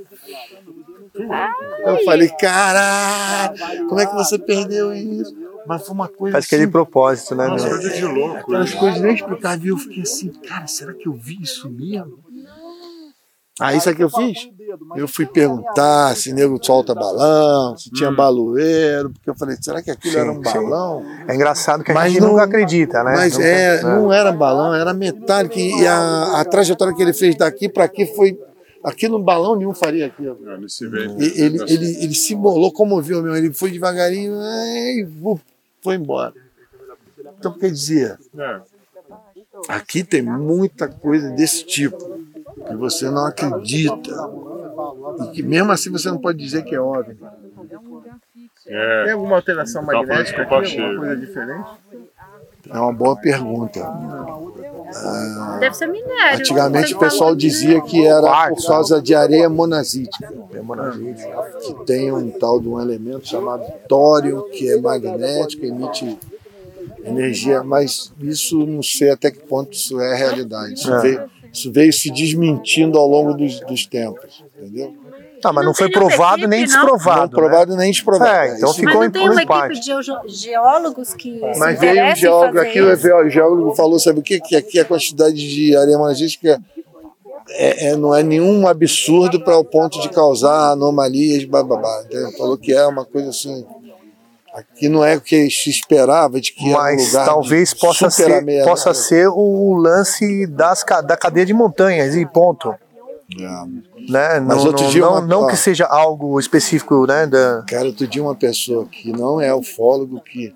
Speaker 4: Eu falei, caralho, como é que você perdeu isso? Mas foi uma coisa
Speaker 1: Faz aquele
Speaker 4: assim,
Speaker 1: propósito, né?
Speaker 7: Umas
Speaker 1: meu?
Speaker 7: coisas de louco.
Speaker 4: aquelas
Speaker 7: né?
Speaker 4: coisas inexplicáveis. E eu fiquei assim, cara, será que eu vi isso mesmo? Aí sabe o que eu fiz? Eu fui perguntar se nego solta balão, se tinha baloeiro, porque eu falei, será que aquilo
Speaker 1: Sim,
Speaker 4: era um
Speaker 1: sim.
Speaker 4: balão?
Speaker 1: É engraçado que a
Speaker 4: Mas
Speaker 1: gente
Speaker 4: não-
Speaker 1: nunca acredita, né?
Speaker 4: Mas
Speaker 1: Nunca-
Speaker 4: é, não era balão, era metálico. E a, a trajetória que ele fez daqui para aqui foi. Aquilo, balão nenhum faria.
Speaker 7: É, vento.
Speaker 4: E- Ele, ele, ele se embolou, comoveu mesmo. Ele foi devagarinho e foi embora. Então, quer dizer,
Speaker 7: É,
Speaker 4: aqui tem muita coisa desse tipo que você não acredita. E que mesmo assim você não pode dizer que é óbvio.
Speaker 7: é.
Speaker 3: Tem alguma alteração
Speaker 7: Tá
Speaker 3: magnética aqui? Alguma coisa diferente?
Speaker 4: É uma boa pergunta.
Speaker 8: Deve ser minério.
Speaker 4: Antigamente o pessoal dizia que era por causa de areia monazítica. Que tem um tal de um elemento chamado tório, que é magnético, emite energia, mas isso não sei até que ponto isso é realidade. Isso,
Speaker 1: É.
Speaker 4: veio, isso veio se desmentindo ao longo dos, dos tempos, entendeu?
Speaker 1: Tá, mas não,
Speaker 8: Não
Speaker 1: foi provado nem
Speaker 8: equipe, não?
Speaker 1: desprovado.
Speaker 4: não provado nem desprovado.
Speaker 1: É, então
Speaker 4: Isso-
Speaker 1: ficou
Speaker 8: Mas
Speaker 1: em-
Speaker 8: não tem uma equipe de geólogos que se
Speaker 4: Mas veio um
Speaker 8: em
Speaker 4: geólogo aqui, o geólogo falou, sabe o quê? Que aqui a quantidade de areia monazítica é, é- não é nenhum absurdo para o ponto de causar anomalias, bababá. entendeu? Falou que é uma coisa assim. Aqui não é o que se esperava de que era um
Speaker 1: Mas
Speaker 4: lugar
Speaker 1: talvez
Speaker 4: de
Speaker 1: possa ser, possa ser o lance das, da cadeia de montanhas e ponto. Né?
Speaker 4: Mas
Speaker 1: não,
Speaker 4: outro
Speaker 1: não,
Speaker 4: dia
Speaker 1: não,
Speaker 4: uma-
Speaker 1: não
Speaker 4: ó.
Speaker 1: que seja algo específico, né? Da...
Speaker 4: Cara, outro dia uma pessoa que não é ufólogo, que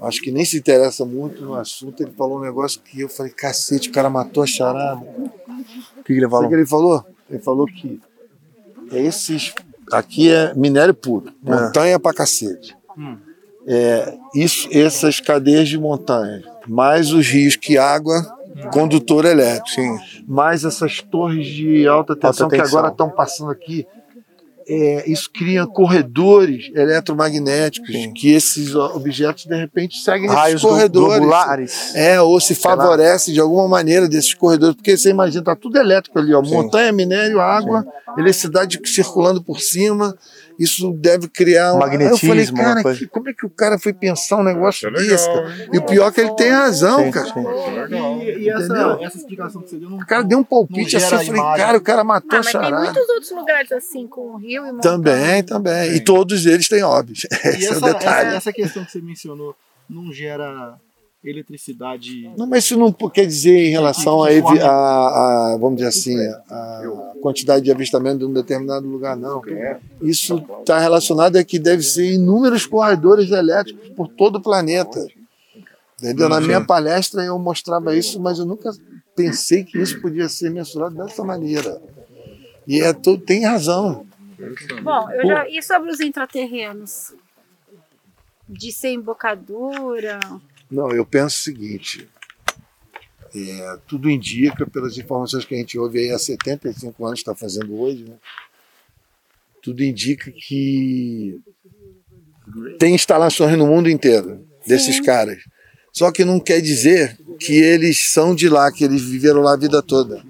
Speaker 4: acho que nem se interessa muito no assunto, ele falou um negócio que eu falei, cacete, o cara matou a charada.
Speaker 1: O que que ele falou?
Speaker 4: o que ele falou? Ele falou que esses. Aqui é minério puro, montanha pra cacete. É, isso, essas cadeias de montanha, mais os rios que água, condutor elétrico.
Speaker 1: Sim.
Speaker 4: mais essas torres de alta tensão,
Speaker 1: Alta
Speaker 4: que
Speaker 1: tensão.
Speaker 4: agora estão passando aqui. É, isso cria corredores eletromagnéticos que esses objetos de repente seguem
Speaker 1: Raios
Speaker 4: esses corredores.
Speaker 1: globulares.
Speaker 4: É, ou se favorece de alguma maneira desses corredores, porque você imagina, tá tudo elétrico ali, ó,
Speaker 1: Sim.
Speaker 4: montanha, minério, água, eletricidade circulando por cima, isso deve criar um
Speaker 1: Magnetismo,
Speaker 4: Aí eu falei, cara, que- como é que o cara foi pensar um negócio
Speaker 7: É legal,
Speaker 4: desse? cara? E o pior é que ele tem razão,
Speaker 1: Sim,
Speaker 4: cara.
Speaker 1: sim.
Speaker 7: Legal.
Speaker 9: E, e essa, essa explicação que você deu não
Speaker 4: O cara deu um palpite assim, eu falei,
Speaker 9: imagem.
Speaker 4: cara, o cara matou
Speaker 8: Ah,
Speaker 4: a
Speaker 8: mas tem
Speaker 4: charada.
Speaker 8: muitos outros lugares assim, com rio e montanha.
Speaker 4: Também, também. E todos eles têm óbvios.
Speaker 9: E
Speaker 4: Esse é o
Speaker 9: essa,
Speaker 4: detalhe.
Speaker 9: essa, essa questão que você mencionou não gera eletricidade.
Speaker 4: Não, mas isso não quer dizer em relação a, a- a, vamos dizer assim, a quantidade de avistamento de um determinado lugar, não. Isso está relacionado a que deve ser inúmeros corredores elétricos por todo o planeta. Entendeu? Na minha palestra eu mostrava isso, mas eu nunca pensei que isso podia ser mensurado dessa maneira. E é tudo, tem razão.
Speaker 8: Bom, eu já... e sobre os intraterrenos? De ser embocadura?
Speaker 4: Não, eu penso o seguinte. é, tudo indica, pelas informações que a gente ouve aí há 75 anos, está fazendo hoje, né? tudo indica que tem instalações no mundo inteiro desses
Speaker 8: Sim.
Speaker 4: caras. Só que não quer dizer que eles são de lá, que eles viveram lá a vida toda.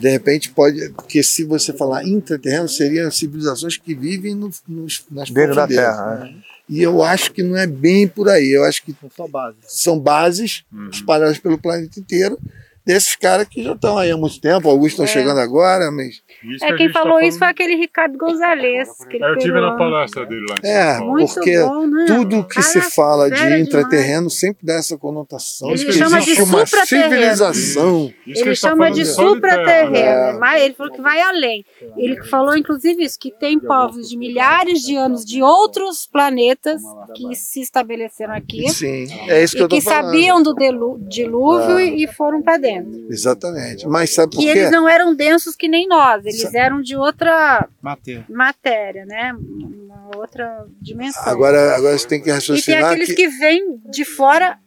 Speaker 4: De repente pode. Porque se você falar intraterreno, seriam civilizações que vivem no, nos, nas
Speaker 1: Dentro da. Terra. né?
Speaker 4: E eu acho que não é bem por aí. Eu acho que
Speaker 9: São só base.
Speaker 4: são bases espalhadas pelo planeta inteiro desses caras que já estão aí há muito tempo. Alguns estão
Speaker 8: É.
Speaker 4: chegando agora, mas.
Speaker 7: Isso que
Speaker 8: É, quem
Speaker 7: tá
Speaker 8: falou isso foi
Speaker 7: falando-
Speaker 8: aquele Ricardo Gonzalez. Aquele
Speaker 7: É, Eu tive na palestra dele lá em
Speaker 4: É,
Speaker 7: São Paulo.
Speaker 8: Muito
Speaker 4: porque
Speaker 8: bom, né?
Speaker 4: tudo que
Speaker 8: Cara
Speaker 4: se fala de intraterreno sempre dá essa conotação
Speaker 8: Ele
Speaker 4: que
Speaker 8: chama de
Speaker 4: uma
Speaker 8: supraterreno.
Speaker 4: civilização.
Speaker 7: Isso que a
Speaker 8: Ele
Speaker 7: tá
Speaker 8: chama
Speaker 7: falando
Speaker 8: de
Speaker 7: terra,
Speaker 8: supraterreno.
Speaker 4: É.
Speaker 8: Mas ele falou que vai além. Ele falou, inclusive, isso, que tem povos de milhares de anos de outros planetas que se estabeleceram aqui
Speaker 4: Sim, é isso que eu
Speaker 8: e
Speaker 4: tô
Speaker 8: que
Speaker 4: falando.
Speaker 8: sabiam do delu- dilúvio e e foram para dentro.
Speaker 4: Exatamente. Mas sabe por
Speaker 8: Que
Speaker 4: quê?
Speaker 8: eles não eram densos que nem nós, eles eram de outra
Speaker 9: Matéria.
Speaker 8: matéria, né? Uma outra dimensão.
Speaker 4: Agora, agora você tem que
Speaker 8: e tem
Speaker 4: raciocinar
Speaker 8: aqueles
Speaker 4: que.
Speaker 8: que vêm de fora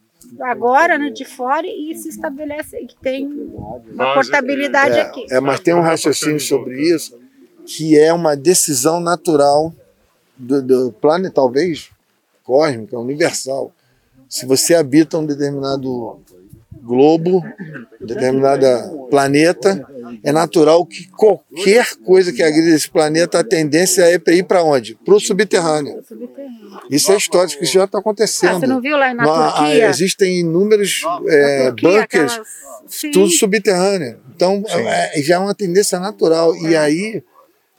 Speaker 8: agora, né, de fora e se estabelecem, que tem uma
Speaker 7: Mas,
Speaker 8: portabilidade aqui.
Speaker 4: É, mas tem um raciocínio sobre isso que é uma decisão natural do, do planeta, talvez cósmica, universal. Se você habita um determinado globo, determinado planeta, é natural que qualquer coisa que agride esse planeta, a tendência é para ir para onde? Para o subterrâneo. Isso é histórico, isso já está
Speaker 8: Ah,
Speaker 4: acontecendo.
Speaker 8: você não viu lá na
Speaker 4: Não, a-
Speaker 8: Turquia?
Speaker 4: existem inúmeros é,
Speaker 8: Turquia,
Speaker 4: bunkers,
Speaker 8: aquelas-
Speaker 4: tudo subterrâneo. Então, é, já é uma tendência natural. E aí,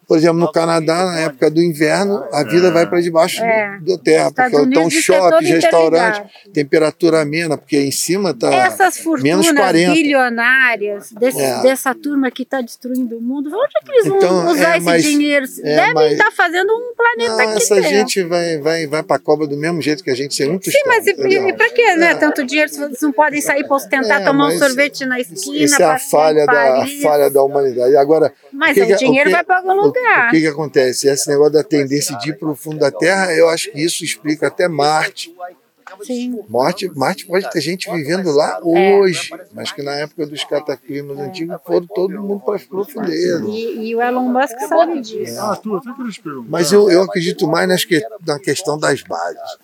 Speaker 4: por exemplo, no Canadá, na época do inverno, a vida vai para debaixo
Speaker 8: É.
Speaker 4: da terra,
Speaker 8: Estados
Speaker 4: porque estão
Speaker 8: é todo
Speaker 4: shoppings, restaurantes, temperatura amena, porque em cima está
Speaker 8: Essas
Speaker 4: menos
Speaker 8: fortunas
Speaker 4: 40.
Speaker 8: bilionárias desse-
Speaker 4: É.
Speaker 8: dessa turma que está destruindo o mundo, onde é que eles vão
Speaker 4: Então,
Speaker 8: usar
Speaker 4: é,
Speaker 8: esse
Speaker 4: mas-
Speaker 8: dinheiro?
Speaker 4: é,
Speaker 8: Devem
Speaker 4: mas-
Speaker 8: estar fazendo um planeta
Speaker 4: Não,
Speaker 8: aqui
Speaker 4: essa
Speaker 8: dentro.
Speaker 4: gente vai, vai, vai para a cobra do mesmo jeito que a gente sem muito
Speaker 8: Sim, mas e, e, para que, né? Tanto dinheiro se vocês não podem sair para ostentar,
Speaker 4: É,
Speaker 8: tomar um sorvete na esquina,
Speaker 4: Isso é a falha da, a falha da humanidade. Agora,
Speaker 8: Mas
Speaker 4: que
Speaker 8: o dinheiro
Speaker 4: que-
Speaker 8: vai para algum
Speaker 4: o-
Speaker 8: lugar.
Speaker 4: O que, que acontece? Esse negócio da tendência de ir para o fundo da Terra, eu acho que isso explica até Marte.
Speaker 8: Sim.
Speaker 4: Marte, Marte pode ter gente vivendo lá
Speaker 8: É.
Speaker 4: hoje, mas que na época dos cataclismos antigos foram todo mundo para as profundezas.
Speaker 8: E, e o Elon Musk sabe disso.
Speaker 7: Ah, perguntar.
Speaker 4: Mas eu, eu acredito mais nas que, na questão das bases.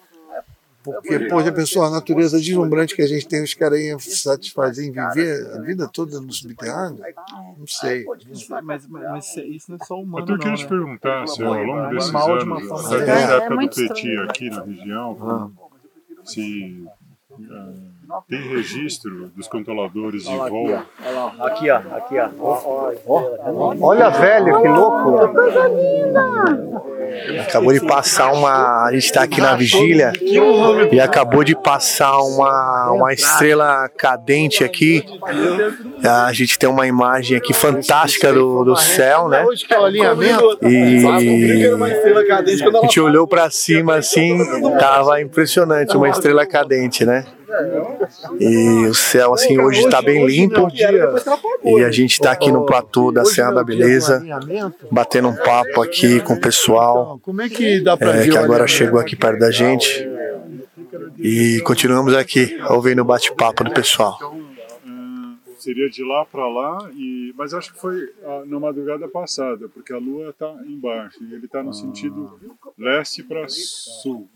Speaker 4: Porque, pô, já pensou, a natureza deslumbrante que a gente tem, os caras iam satisfazer em viver a vida toda no subterrâneo? Não sei.
Speaker 9: Mas, mas, mas isso não é só humano,
Speaker 7: Mas eu queria te
Speaker 9: né?
Speaker 7: perguntar se ao longo desses
Speaker 9: Animal de uma
Speaker 7: anos, desde a
Speaker 8: É
Speaker 7: época do Petit
Speaker 8: estranho.
Speaker 7: aqui na região, se ah, tem registro dos controladores de voo
Speaker 3: Aqui, ó. Aqui, ó.
Speaker 1: Olha, velho, que louco. Acabou de passar uma. A gente tá aqui na vigília e acabou de passar uma, uma estrela cadente aqui. A gente tem uma imagem aqui fantástica do, do céu, né?
Speaker 4: Hoje que é o alinhamento,
Speaker 1: E a gente olhou pra cima assim, tava impressionante, uma estrela cadente, né? E o céu assim hoje tá bem limpo. E a gente tá aqui no platô da Serra da Beleza, batendo um papo aqui com o pessoal
Speaker 4: como é que
Speaker 1: é, agora chegou aqui perto da gente. E continuamos aqui, ouvindo o bate-papo do pessoal.
Speaker 7: Ah, seria de lá para lá, e, mas acho que foi ah, na madrugada passada, porque a Lua está embaixo e ele está no sentido leste para sul.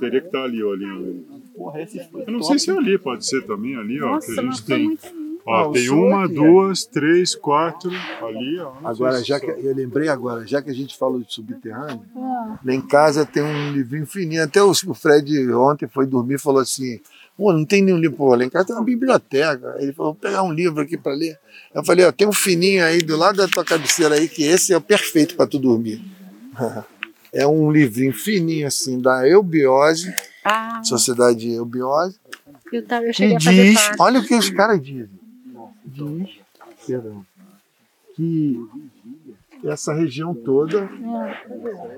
Speaker 7: Teria que estar ali, ó, ali.
Speaker 9: Porra, esse foi
Speaker 7: Eu não sei se é ali, pode ser também ali, ó, que a
Speaker 8: Nossa,
Speaker 7: gente tem. Ó,
Speaker 4: Ah,
Speaker 7: tem uma,
Speaker 4: aqui, é.
Speaker 7: duas, três, quatro ali, ó.
Speaker 4: Agora, já que eu lembrei agora, já que a gente falou de subterrâneo,
Speaker 8: Ah.
Speaker 4: lá em casa tem um livrinho fininho. Até o o Fred ontem foi dormir e falou assim: Pô, não tem nenhum livro. Pô, lá em casa tem uma biblioteca. Ele falou: vou pegar um livro aqui para ler. Eu falei: Ó, tem um fininho aí do lado da tua cabeceira aí, que esse é o perfeito para tu dormir. É um livrinho fininho assim, da Eubiose,
Speaker 8: Ah,
Speaker 4: Sociedade Eubiose,
Speaker 8: eu, tava, eu
Speaker 4: que diz, olha o que os caras dizem. Diz, perdão, que essa região toda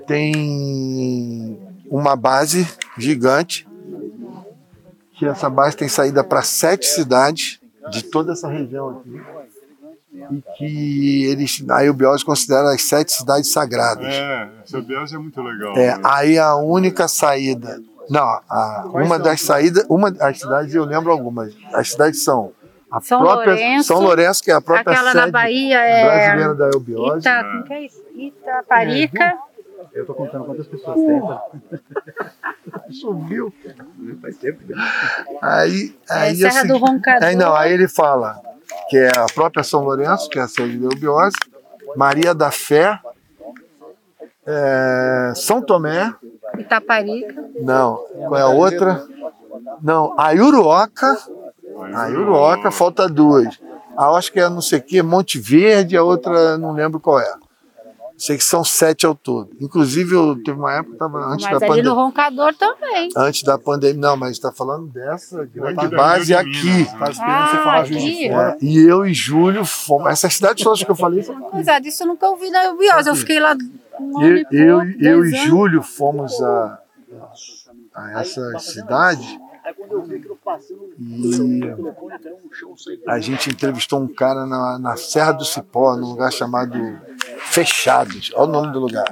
Speaker 4: tem uma base gigante, que essa base tem saída para sete cidades de toda essa região aqui. E que eles, a Eubiose considera as sete cidades sagradas.
Speaker 7: É, essa biose é muito legal.
Speaker 4: É,
Speaker 7: né?
Speaker 4: aí a única saída. Não, a- uma das saídas. Uma, as cidades, eu lembro algumas. As cidades são a
Speaker 8: São
Speaker 4: própria.
Speaker 8: Lourenço,
Speaker 4: São Lourenço, que é a própria
Speaker 8: Aquela na
Speaker 4: sede
Speaker 8: Bahia é
Speaker 4: brasileira da Eubiose.
Speaker 8: Ita, que é isso? Itaparica.
Speaker 9: Eu tô contando quantas pessoas tem. tá?
Speaker 4: Subiu. Aí,
Speaker 8: É,
Speaker 4: aí
Speaker 8: Serra
Speaker 4: assim,
Speaker 8: do Roncador.
Speaker 4: aí não, aí ele fala que é a própria São Lourenço, que é a sede da Eubiose, Maria da Fé, é, São Tomé,
Speaker 8: Itaparica.
Speaker 4: não, qual é a outra? Não, a Iuruoca, a Iuruoca, falta duas. A eu acho que é não sei o que, Monte Verde, a outra não lembro qual é. Sei que são sete ao todo. Inclusive, eu teve uma época, estava antes
Speaker 8: Mas
Speaker 4: da
Speaker 8: ali no
Speaker 4: pandemia.
Speaker 8: Roncador também.
Speaker 4: Antes da pandemia, não, mas está falando dessa tá
Speaker 7: da
Speaker 4: base
Speaker 7: de
Speaker 4: aqui.
Speaker 7: Minas.
Speaker 9: Esperando você
Speaker 8: Ah,
Speaker 9: Juiz de
Speaker 8: aqui.
Speaker 9: Fora.
Speaker 4: É, e eu e Júlio fomos. Essas cidades todas que eu falei.
Speaker 8: Pois é, disso eu nunca ouvi na Eubiose. Eu fiquei lá um
Speaker 4: Eu,
Speaker 8: e
Speaker 4: eu,
Speaker 8: pouco,
Speaker 4: eu e. Júlio fomos a, a essa cidade e a gente entrevistou um cara na, na Serra do Cipó, num lugar chamado Fechados. Olha o nome do lugar.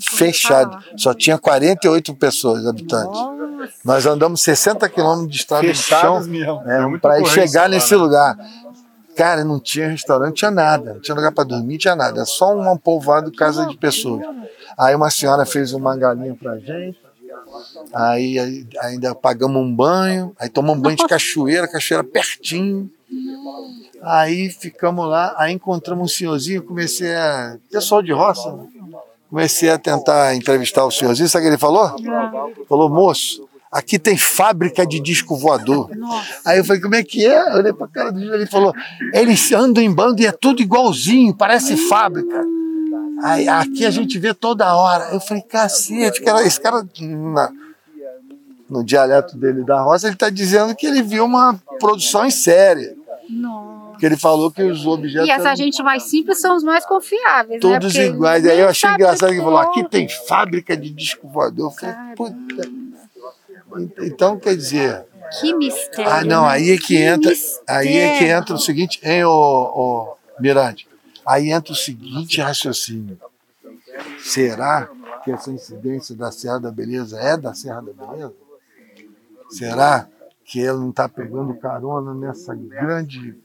Speaker 4: Fechado. Só tinha 48 pessoas, habitantes. Nós andamos 60 quilômetros de estrada de chão é,
Speaker 7: muita
Speaker 4: para chegar nesse
Speaker 7: né?
Speaker 4: lugar. Cara, não tinha restaurante, tinha nada. Não tinha lugar para dormir, tinha nada. Só um povoado, casa de pessoas. Aí uma senhora fez uma galinha pra gente. Aí, aí ainda pagamos um banho. Aí tomamos um banho de cachoeira, cachoeira pertinho. Aí ficamos lá, aí encontramos um senhorzinho, comecei a. Pessoal de roça, né? comecei a tentar entrevistar o senhorzinho. Sabe o que ele falou? Falou, moço, aqui tem fábrica de disco voador. Aí eu falei, como é que é? Eu olhei pra cara do Júlio, ele falou, eles andam em bando e é tudo igualzinho, parece fábrica. Aí, aqui a gente vê toda hora. Eu falei, cacete, cara, esse cara, na- no dialeto dele da roça, ele está dizendo que ele viu uma produção em série.
Speaker 8: Nossa.
Speaker 4: Que ele falou que os objetos
Speaker 8: E essa gente mais simples são os mais confiáveis, né?
Speaker 4: todos
Speaker 8: Porque
Speaker 4: iguais. Aí eu achei engraçado que ele falou, aqui tem fábrica de disco voador. Eu falei, puta. Então, quer dizer,
Speaker 8: Que mistério.
Speaker 4: ah, não,
Speaker 8: né?
Speaker 4: aí é que entra,
Speaker 8: mistério.
Speaker 4: aí é que entra o seguinte, hein, ô, ô Mirante? Aí entra o seguinte raciocínio. Será que essa incidência da Serra da Beleza é da Serra da Beleza? Será que ele não está pegando carona nessa grande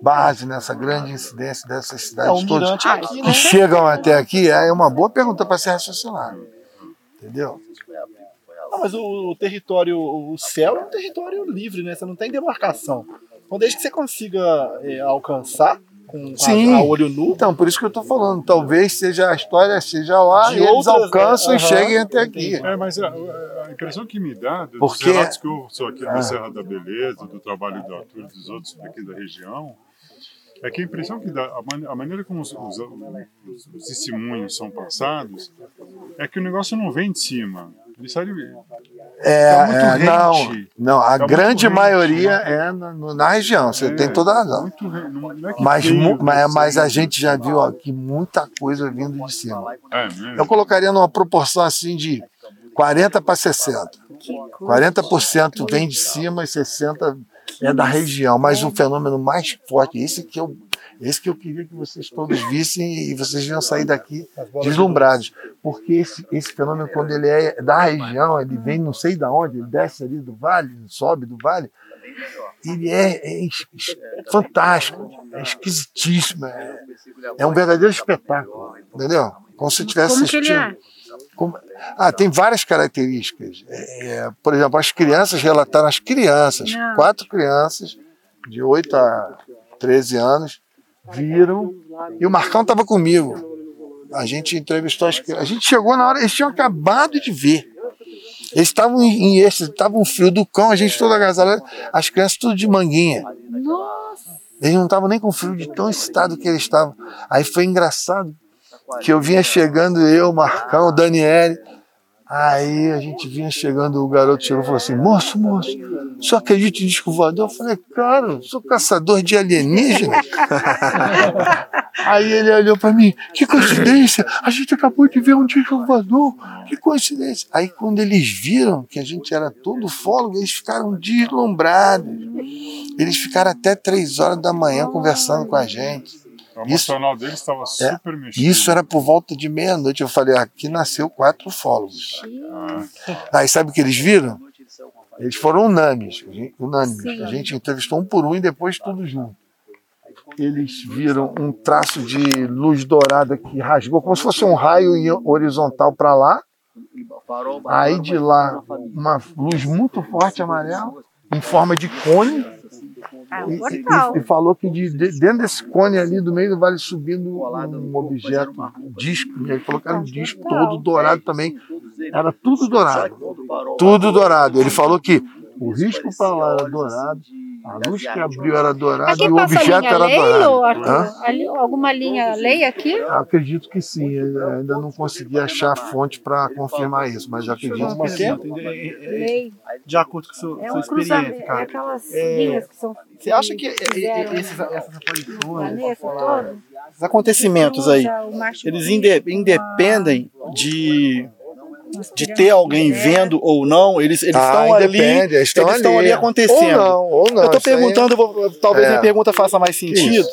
Speaker 4: base, nessa grande incidência dessas
Speaker 9: É,
Speaker 4: cidades
Speaker 9: o
Speaker 4: todas
Speaker 9: aqui,
Speaker 4: que
Speaker 9: né?
Speaker 4: chegam até aqui? É uma boa pergunta para ser raciocinado. Entendeu?
Speaker 9: Não, mas o, o território, o céu é um território livre, né? Você não tem demarcação. Então, desde que você consiga é, alcançar com a-
Speaker 4: Sim.
Speaker 9: a, olho nu,
Speaker 4: Então, por isso que eu estou falando. Talvez seja a história seja lá
Speaker 9: De
Speaker 4: e eles
Speaker 9: outras-
Speaker 4: alcançam e cheguem até aqui.
Speaker 7: É, mas a, a impressão que me dá dos
Speaker 4: Porque-
Speaker 7: relatos que eu ouço aqui
Speaker 4: Ah.
Speaker 7: na Serra da Beleza, do trabalho do Arthur e dos outros aqui da região, é que a impressão que dá, a, man- a maneira como os, os- os- os testemunhos são passados, é que o negócio não vem de cima. De,
Speaker 4: É,
Speaker 7: Tá
Speaker 4: é, não, não, a
Speaker 7: Tá
Speaker 4: grande
Speaker 7: rente,
Speaker 4: maioria
Speaker 7: né?
Speaker 4: é na, na região, você
Speaker 7: É,
Speaker 4: tem toda a razão.
Speaker 7: muito não, não é
Speaker 4: Mas,
Speaker 7: veio
Speaker 4: mas, mas a gente já viu aqui muita coisa vindo de cima.
Speaker 7: É?
Speaker 4: Eu colocaria numa proporção assim de 40 para 60. 40% vem de cima e 60% é da região. Mas o fenômeno mais forte, esse que eu, esse que eu queria que vocês todos vissem e vocês iam sair daqui deslumbrados. Porque esse, esse fenômeno, quando ele é da região, ele vem não sei de onde, ele desce ali do vale, sobe do vale, ele é, é fantástico, é esquisitíssimo, é, é um verdadeiro espetáculo, entendeu? Como se tivesse
Speaker 8: Como
Speaker 4: assistindo.
Speaker 8: é?
Speaker 4: Como- Ah, tem várias características. É, é, por exemplo, as crianças relataram, as crianças, quatro crianças de 8 a 13 anos, viram, e o Marcão estava comigo. A gente entrevistou as crianças. A gente chegou na hora, eles tinham acabado de ver. Eles estavam em, em êxtase, estavam um frio do cão, a gente toda agasalhada, as crianças tudo de manguinha.
Speaker 8: Nossa.
Speaker 4: Eles não estavam nem com frio de tão excitado que eles estavam. Aí foi engraçado que eu vinha chegando, eu, Marcão, Daniele. Aí a gente vinha chegando, o garoto chegou e falou assim: Moço, moço, só acredita em disco voador? Eu falei: Cara, sou caçador de alienígenas. Aí ele olhou para mim: Que coincidência, a gente acabou de ver um disco voador, que coincidência. Aí quando eles viram que a gente era todo fólogo, eles ficaram deslumbrados. Eles ficaram até três horas da manhã conversando com a gente.
Speaker 7: O
Speaker 4: Isso-
Speaker 7: emocional deles estava
Speaker 4: É,
Speaker 7: super mexido.
Speaker 4: Isso era por volta de meia-noite. Eu falei, aqui nasceu quatro fólogos.
Speaker 7: Ah,
Speaker 4: Aí sabe o que eles viram? Eles foram unânimes. a gente- unânimes.
Speaker 8: Sim.
Speaker 4: A gente entrevistou um por um e depois tudo junto. Eles viram um traço de luz dourada que rasgou, como se fosse um raio horizontal para lá. Aí de lá, uma luz muito forte amarela, em forma de cone.
Speaker 8: É
Speaker 4: E,
Speaker 8: um
Speaker 4: e-
Speaker 8: portal.
Speaker 4: e falou que de- de- dentro desse cone ali do meio do vale subindo um objeto, um disco. E ele falou que era um disco todo dourado também. Era tudo dourado. Tudo dourado. Ele falou que o risco para lá era dourado, a luz que abriu era dourada
Speaker 8: Aqui
Speaker 4: e o
Speaker 8: passa
Speaker 4: objeto
Speaker 8: linha
Speaker 4: era
Speaker 8: lei,
Speaker 4: dourado.
Speaker 8: Ali- alguma linha lei aqui?
Speaker 4: Acredito que sim. Eu ainda não consegui achar fonte para confirmar isso, mas acredito que sim.
Speaker 9: é- é- é-
Speaker 8: Lei.
Speaker 9: de acordo com a sua,
Speaker 8: É
Speaker 9: sua
Speaker 8: um cruzamento.
Speaker 9: experiência,
Speaker 8: É
Speaker 9: cara.
Speaker 8: aquelas
Speaker 9: É,
Speaker 8: linhas que são.
Speaker 9: Você acha que
Speaker 8: que
Speaker 9: é- é-
Speaker 8: fizeram
Speaker 9: é- esses, essas aparições, esses acontecimentos aí, eles independem de, de ter alguém
Speaker 8: terra.
Speaker 9: vendo ou não? Eles eles
Speaker 4: Ah,
Speaker 9: estão ali,
Speaker 4: eles estão
Speaker 9: eles estão ali acontecendo.
Speaker 4: Ou não, ou não.
Speaker 9: eu
Speaker 4: aí-
Speaker 9: perguntando, vou- talvez
Speaker 4: É.
Speaker 9: minha pergunta faça mais sentido.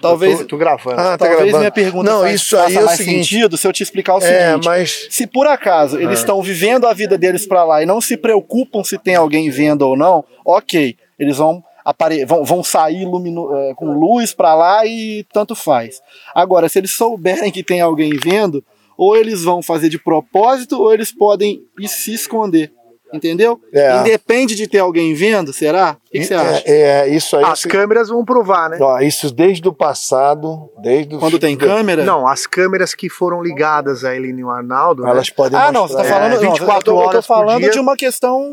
Speaker 9: Talvez,
Speaker 1: Tô, tô gravando.
Speaker 4: Ah, tá
Speaker 9: talvez
Speaker 4: gravando.
Speaker 9: minha pergunta
Speaker 4: Não,
Speaker 9: fa-
Speaker 4: isso aí
Speaker 9: faça
Speaker 4: é o
Speaker 9: mais
Speaker 4: seguinte.
Speaker 9: sentido se eu te explicar o
Speaker 4: É,
Speaker 9: seguinte.
Speaker 4: mas
Speaker 9: Se por acaso eles
Speaker 4: Ah.
Speaker 9: estão vivendo a vida deles para lá e não se preocupam se tem alguém vendo ou não, ok, eles vão apare vão, vão sair lumino é, com luz para lá e tanto faz. Agora, se eles souberem que tem alguém vendo, ou eles vão fazer de propósito ou eles podem ir se esconder. Entendeu?
Speaker 4: É.
Speaker 9: Independe de ter alguém vendo, será? O que, que você acha?
Speaker 4: É, é, isso aí.
Speaker 3: As
Speaker 4: se-
Speaker 3: câmeras vão provar, né?
Speaker 4: Ó, isso desde o passado, desde o-
Speaker 9: Quando tem câmera?
Speaker 3: Não, as câmeras que foram ligadas a ele e o Arnaldo, né?
Speaker 4: Elas podem
Speaker 9: Ah, não, você
Speaker 4: mostrar.
Speaker 9: tá falando.
Speaker 3: É,
Speaker 9: não,
Speaker 3: 24
Speaker 9: eu tô, eu tô
Speaker 3: horas por
Speaker 9: falando
Speaker 3: dia.
Speaker 9: de uma questão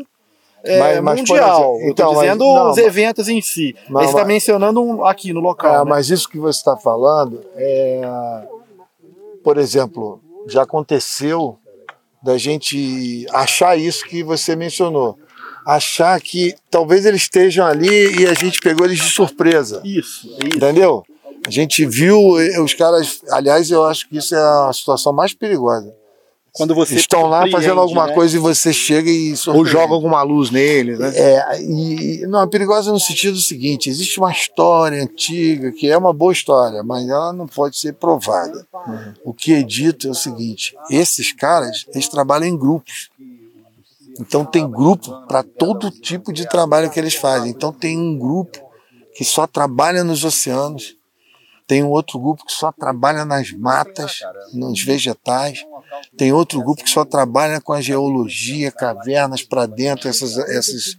Speaker 9: é,
Speaker 4: Mas- mas,
Speaker 9: mundial.
Speaker 4: exemplo,
Speaker 9: eu
Speaker 4: então,
Speaker 9: tô
Speaker 4: mas-
Speaker 9: dizendo
Speaker 4: não,
Speaker 9: os eventos em si.
Speaker 4: Não,
Speaker 9: você tá
Speaker 4: mas-
Speaker 9: mencionando um aqui no local.
Speaker 4: É,
Speaker 9: né?
Speaker 4: mas isso que você está falando é, por exemplo, já aconteceu da gente achar isso que você mencionou, achar que talvez eles estejam ali e a gente pegou eles de surpresa,
Speaker 9: Isso, é isso.
Speaker 4: entendeu? A gente viu eh, os caras, aliás, eu acho que isso é a situação mais perigosa.
Speaker 9: Quando você
Speaker 4: Estão lá fazendo alguma
Speaker 9: né?
Speaker 4: coisa e você chega e
Speaker 3: Ou joga alguma luz neles, né?
Speaker 4: É, e não, é perigosa no sentido seguinte: existe uma história antiga que é uma boa história, mas ela não pode ser provada. O que é dito é o seguinte: esses caras eles trabalham em grupos. Então tem grupo para todo tipo de trabalho que eles fazem. Então tem um grupo que só trabalha nos oceanos, tem um outro grupo que só trabalha nas matas, nos vegetais, tem outro grupo que só trabalha com a geologia, cavernas para dentro, essas, essas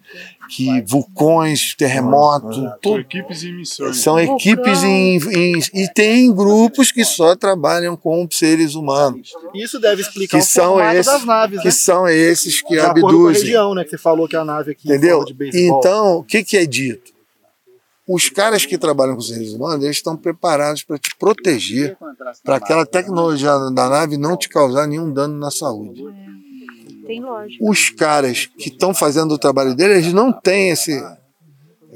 Speaker 4: que vulcões, terremotos,
Speaker 7: São
Speaker 4: tudo.
Speaker 7: equipes em missões.
Speaker 4: São equipes em, em- e tem grupos que só trabalham com seres humanos,
Speaker 9: Isso deve explicar
Speaker 4: que
Speaker 9: o
Speaker 4: são esses,
Speaker 9: das naves,
Speaker 4: que
Speaker 9: né?
Speaker 4: são esses que
Speaker 9: De acordo com a
Speaker 4: abduzem.
Speaker 9: região, né? Que você falou que a nave aqui
Speaker 4: Entendeu? Então, o que, que é dito? Os caras que trabalham com seres humanos, eles estão preparados para te proteger, para aquela tecnologia da nave não te causar nenhum dano na saúde.
Speaker 8: Tem lógica.
Speaker 4: Os caras que estão fazendo o trabalho deles, eles não têm esse.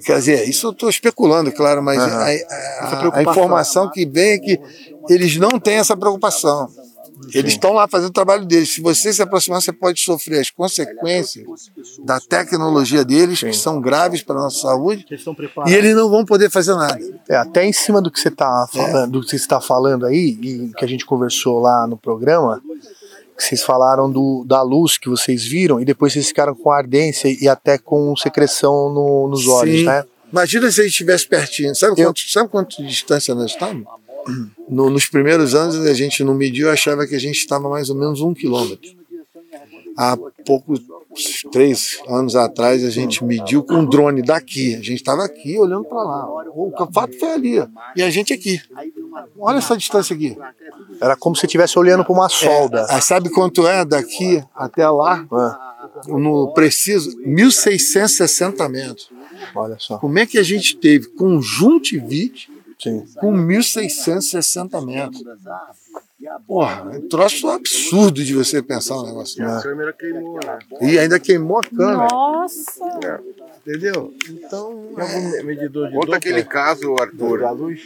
Speaker 4: Quer dizer, isso eu estou especulando, claro, mas a, a- a- a informação que vem é que eles não têm essa preocupação. Eles estão lá fazendo o trabalho deles. Se você se aproximar, você pode sofrer as consequências da tecnologia deles, que são graves para a nossa saúde, e eles não vão poder fazer nada.
Speaker 3: É, até em cima do que você está falando, do que você está falando aí, e que a gente conversou lá no programa, que vocês falaram do, da luz que vocês viram, e depois vocês ficaram com ardência e até com secreção no- nos olhos,
Speaker 4: Sim.
Speaker 3: né?
Speaker 4: Imagina se a gente estivesse pertinho. Sabe
Speaker 3: Eu-
Speaker 4: quanto, sabe quanto de distância nós estamos? No- nos primeiros anos a gente não mediu, achava que a gente estava mais ou menos um quilômetro. Há poucos, três anos atrás, a gente mediu com um drone daqui. A gente estava aqui olhando para lá. O fato foi ali. E a gente aqui. Olha essa distância aqui.
Speaker 3: Era como se estivesse olhando para uma solda.
Speaker 4: Ah, sabe quanto é daqui até lá? No preciso, 1.660 metros.
Speaker 3: Olha só.
Speaker 4: Como é que a gente teve conjuntivite
Speaker 3: Sim.
Speaker 4: com 1.660 metros? Porra, é um troço absurdo de você pensar um negócio
Speaker 3: É.
Speaker 4: desse.
Speaker 10: câmera queimou, né?
Speaker 4: E ainda queimou a câmera,
Speaker 8: Nossa!
Speaker 4: entendeu? Então,
Speaker 10: Algum medidor de
Speaker 11: Conta aquele caso, Arthur,
Speaker 10: da luz?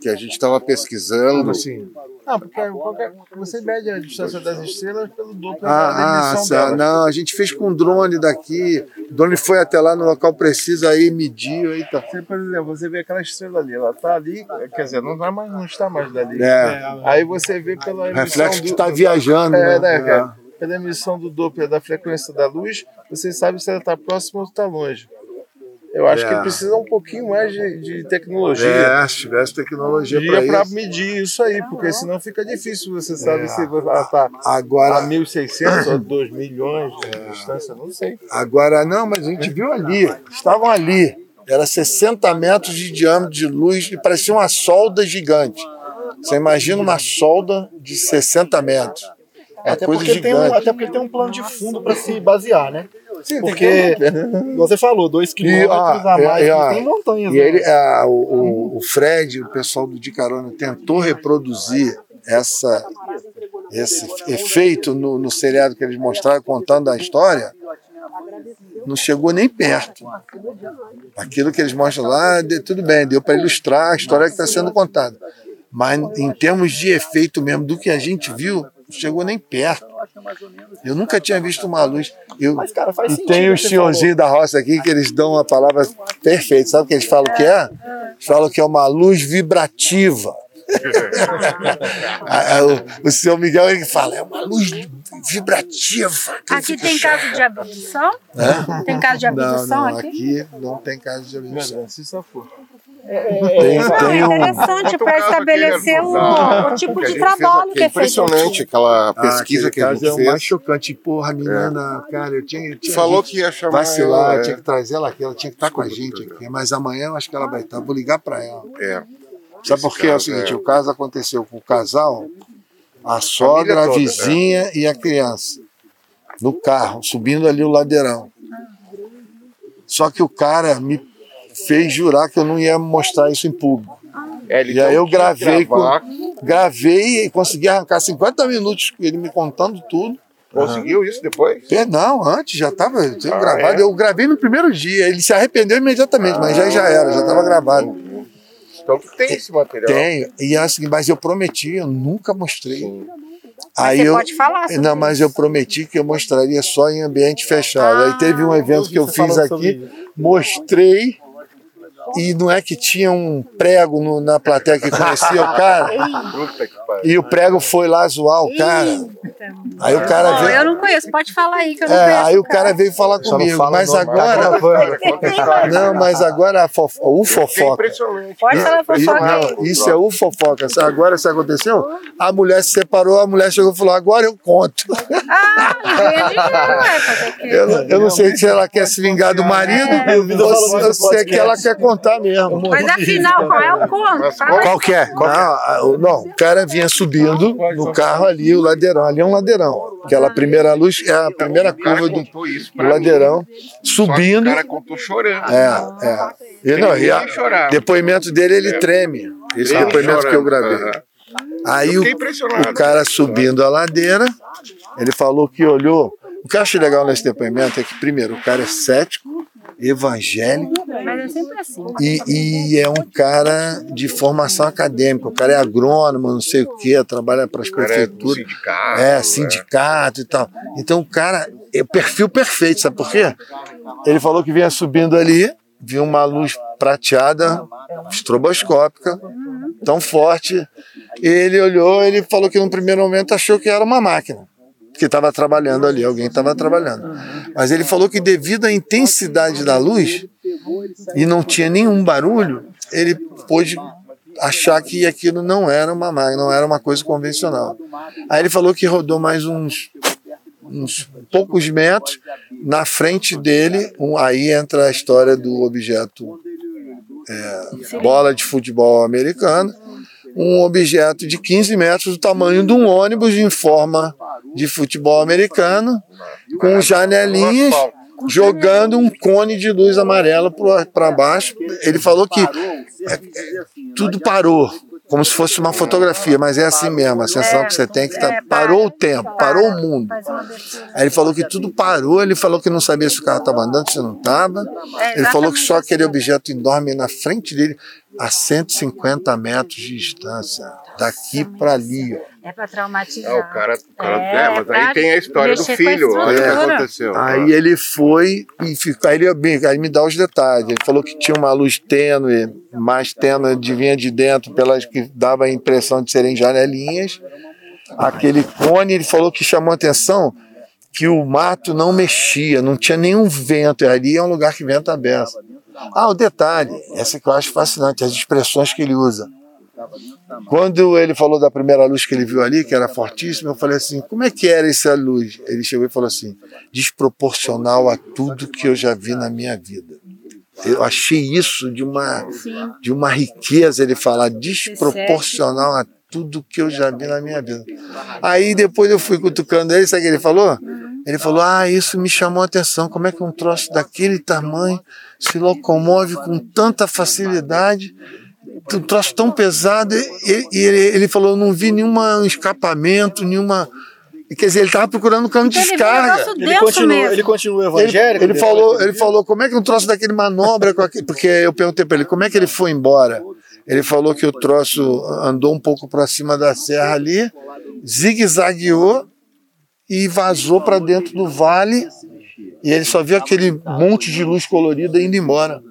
Speaker 11: que a gente estava pesquisando.
Speaker 4: assim.
Speaker 10: Não, porque qualquer, você mede a distância das estrelas pelo Doppler da
Speaker 4: Ah, ah,
Speaker 10: emissão delas.
Speaker 4: não, a gente fez com um drone daqui. O drone foi até lá no local preciso, aí mediu, aí tá.
Speaker 10: Você, por exemplo, você vê aquela estrela ali, ela tá ali, quer dizer, não, vai mais, não está mais dali.
Speaker 4: É.
Speaker 10: Aí você vê pela emissão
Speaker 4: Reflexo que
Speaker 10: do-
Speaker 4: está viajando.
Speaker 10: É,
Speaker 4: né?
Speaker 10: né, cara? Pela emissão do Doppler da frequência da luz, você sabe se ela está próxima ou está longe. Eu acho
Speaker 4: É.
Speaker 10: que precisa um pouquinho mais de, de tecnologia.
Speaker 4: É, se tivesse tecnologia para
Speaker 10: para
Speaker 4: isso.
Speaker 10: medir isso aí, porque senão fica difícil. Você sabe se ela está a
Speaker 4: Agora,
Speaker 10: 1.600 ou 2 milhões de distância, não sei.
Speaker 4: agora, não, mas a gente viu ali. Estavam ali. Era 60 metros de diâmetro de luz e parecia uma solda gigante. Você imagina uma solda de 60 metros. É
Speaker 9: Até porque, tem um, até porque tem um plano de fundo para se basear, né?
Speaker 10: Sim,
Speaker 9: Porque, igual você falou, dois quilômetros
Speaker 4: ó,
Speaker 9: a mais,
Speaker 4: e, ó,
Speaker 9: tem montanhas.
Speaker 4: E
Speaker 9: né?
Speaker 4: ele, ah, o, o- Fred, o pessoal do Di Carona, tentou reproduzir essa, esse efeito no, no seriado que eles mostraram, contando a história. Não chegou nem perto. Aquilo que eles mostram lá, tudo bem, deu para ilustrar a história que está sendo contada. Mas em termos de efeito mesmo, do que a gente viu, chegou nem perto. Eu nunca tinha visto uma luz. Eu,
Speaker 9: Mas, cara, faz
Speaker 4: e
Speaker 9: sentido.
Speaker 4: tem
Speaker 9: o
Speaker 4: os senhorzinhos da roça aqui que eles dão uma palavra perfeita. Sabe o que eles falam que é? Eles falam que é uma luz vibrativa. O, o senhor Miguel ele fala, é uma luz vibrativa.
Speaker 8: Aqui tem caso de abdução?
Speaker 4: Hã?
Speaker 8: Tem caso de
Speaker 4: Não,
Speaker 8: abdução
Speaker 4: não,
Speaker 8: aqui?
Speaker 4: aqui não tem caso de abdução.
Speaker 10: Se só for.
Speaker 4: Tem, tem
Speaker 8: é
Speaker 4: um.
Speaker 8: interessante para estabelecer o, o tipo de trabalho que é feito.
Speaker 11: Impressionante aquela
Speaker 4: Ah,
Speaker 11: pesquisa
Speaker 4: aquele
Speaker 11: que a gente
Speaker 4: é
Speaker 11: fez.
Speaker 4: mais chocante. Porra, a menina, cara, eu tinha. eu tinha
Speaker 11: Falou que ia chamar
Speaker 4: Vacilar,
Speaker 11: ela,
Speaker 4: eu
Speaker 11: é.
Speaker 4: tinha que trazer ela aqui, ela tinha que estar com a gente aqui. Mas amanhã eu acho que ela vai estar. Vou ligar pra ela.
Speaker 11: É.
Speaker 4: Sabe por quê? É o seguinte:
Speaker 11: é-
Speaker 4: o caso aconteceu com o casal, a sogra, a
Speaker 11: toda,
Speaker 4: vizinha e a criança. No carro, subindo ali o ladeirão. Só que o cara me fez jurar que eu não ia mostrar isso em público.
Speaker 11: É,
Speaker 4: E aí
Speaker 11: não
Speaker 4: eu gravei, com, gravei e consegui arrancar 50 minutos com ele me contando tudo.
Speaker 11: Conseguiu isso depois?
Speaker 4: É, Não, antes já estava
Speaker 11: Ah,
Speaker 4: gravado.
Speaker 11: é?
Speaker 4: Eu gravei no primeiro dia. Ele se arrependeu imediatamente, mas já já era, já estava gravado.
Speaker 11: Então tem esse material.
Speaker 4: Tenho. E é assim, mas eu prometi, eu nunca mostrei.
Speaker 8: Mas
Speaker 4: Aí
Speaker 8: você
Speaker 4: eu,
Speaker 8: pode falar sobre
Speaker 4: não, mas eu prometi que eu mostraria só em ambiente fechado. Aí teve um evento que eu fiz aqui, mostrei e não é que tinha um prego no- na plateia que conhecia o cara. E o prego foi lá zoar o cara. Aí o cara veio.
Speaker 8: eu não conheço, pode falar aí que eu não
Speaker 4: É,
Speaker 8: conheço.
Speaker 4: aí o cara veio falar comigo. Mas
Speaker 9: nome,
Speaker 4: agora. Não, mas agora a fof... o
Speaker 11: É
Speaker 4: fofoca.
Speaker 8: Pode falar
Speaker 4: Isso,
Speaker 8: fofoca
Speaker 4: não, isso é o fofoca. Agora isso aconteceu? A mulher se separou, a mulher chegou e falou: agora eu conto.
Speaker 8: Ah, quê?
Speaker 4: Eu, não- eu não sei se ela quer se vingar do marido ou se, ou se é que ela quer contar mesmo.
Speaker 8: Mas afinal, qual é o conto? Fala
Speaker 4: Qual que é? Não, não, o cara vinha subindo no carro ali, o ladeirão. Ali é um ladeirão. Aquela primeira luz é a primeira curva do, do ladeirão, subindo.
Speaker 11: O cara contou chorando.
Speaker 4: É, é. E, não, e a- depoimento dele, ele treme. Esse depoimento que eu gravei. Aí o, o cara subindo a ladeira, ele falou que olhou. O que eu acho legal nesse depoimento é que, primeiro, o cara é cético, evangélico
Speaker 8: Mas é sempre assim.
Speaker 4: e, e é um cara de formação acadêmica. O cara é agrônomo, não sei o quê, trabalha para as
Speaker 11: O cara é
Speaker 4: prefeituras.
Speaker 11: sindicato.
Speaker 4: É, sindicato e tal. Então o cara é o perfil perfeito, sabe por quê? Ele falou que vinha subindo ali, viu uma luz prateada, estroboscópica, tão forte. Ele olhou, ele falou que no primeiro momento achou que era uma máquina que estava trabalhando ali, alguém estava trabalhando. Mas ele falou que devido à intensidade da luz e não tinha nenhum barulho, ele pôde achar que aquilo não era uma máquina, não era uma coisa convencional. Aí ele falou que rodou mais uns, uns poucos metros, na frente dele, um- aí entra a história do objeto é, bola de futebol americano, um objeto de 15 metros do tamanho de um ônibus em forma de futebol americano, com janelinhas, jogando um cone de luz amarela para baixo. Ele falou que é, é, tudo parou, como se fosse uma fotografia, mas é assim mesmo, a sensação que você tem que tá, parou o tempo, parou o mundo. Aí ele falou que tudo parou, ele falou que não sabia se o carro estava andando, se não estava.
Speaker 8: É,
Speaker 4: Ele falou que só
Speaker 8: exatamente
Speaker 4: aquele
Speaker 8: assim.
Speaker 4: objeto enorme na frente dele, a 150 metros de distância, daqui para ali. ó.
Speaker 8: É pra traumatizar.
Speaker 11: É, o cara, o cara
Speaker 8: É,
Speaker 11: é, mas
Speaker 8: pra
Speaker 11: aí tem a história do
Speaker 8: a
Speaker 11: filho. Olha o que aconteceu.
Speaker 4: Aí ele foi e ficou. Aí ele bem, aí me dá os detalhes. Ele falou que tinha uma luz tênue, mais tênue, de vinha de dentro, pelas que dava a impressão de serem janelinhas. Aquele cone, ele falou que chamou a atenção que o mato não mexia, não tinha nenhum vento. E ali é um lugar que venta aberto. Ah, o detalhe, essa que eu acho fascinante, as expressões que ele usa. Quando ele falou da primeira luz que ele viu ali, que era fortíssima, eu falei assim: como é que era essa luz? Ele chegou e falou assim: desproporcional a tudo que eu já vi na minha vida. Eu achei isso de uma, de uma riqueza, ele falar desproporcional a tudo que eu já vi na minha vida. Aí depois eu fui cutucando ele, sabe o que ele falou? Ele falou: Ah, isso me chamou a atenção. Como é que um troço daquele tamanho se locomove com tanta facilidade? Um troço tão pesado. E, e ele, ele falou: não vi nenhum escapamento, nenhuma. Quer dizer, ele estava procurando um cano de
Speaker 8: Então ele um
Speaker 4: descarga.
Speaker 9: Ele
Speaker 8: denso
Speaker 9: continua,
Speaker 8: mesmo.
Speaker 9: ele continua
Speaker 4: Ele,
Speaker 9: evangélico?
Speaker 4: ele
Speaker 9: depois
Speaker 4: falou,
Speaker 9: que
Speaker 4: ele falou como é que um troço daquele manobra com aquele, porque eu perguntei para ele como é que ele foi embora. Ele falou que o troço andou um pouco para cima da serra ali, zigue-zagueou e vazou para dentro do vale. E ele só viu aquele monte de luz colorida indo embora.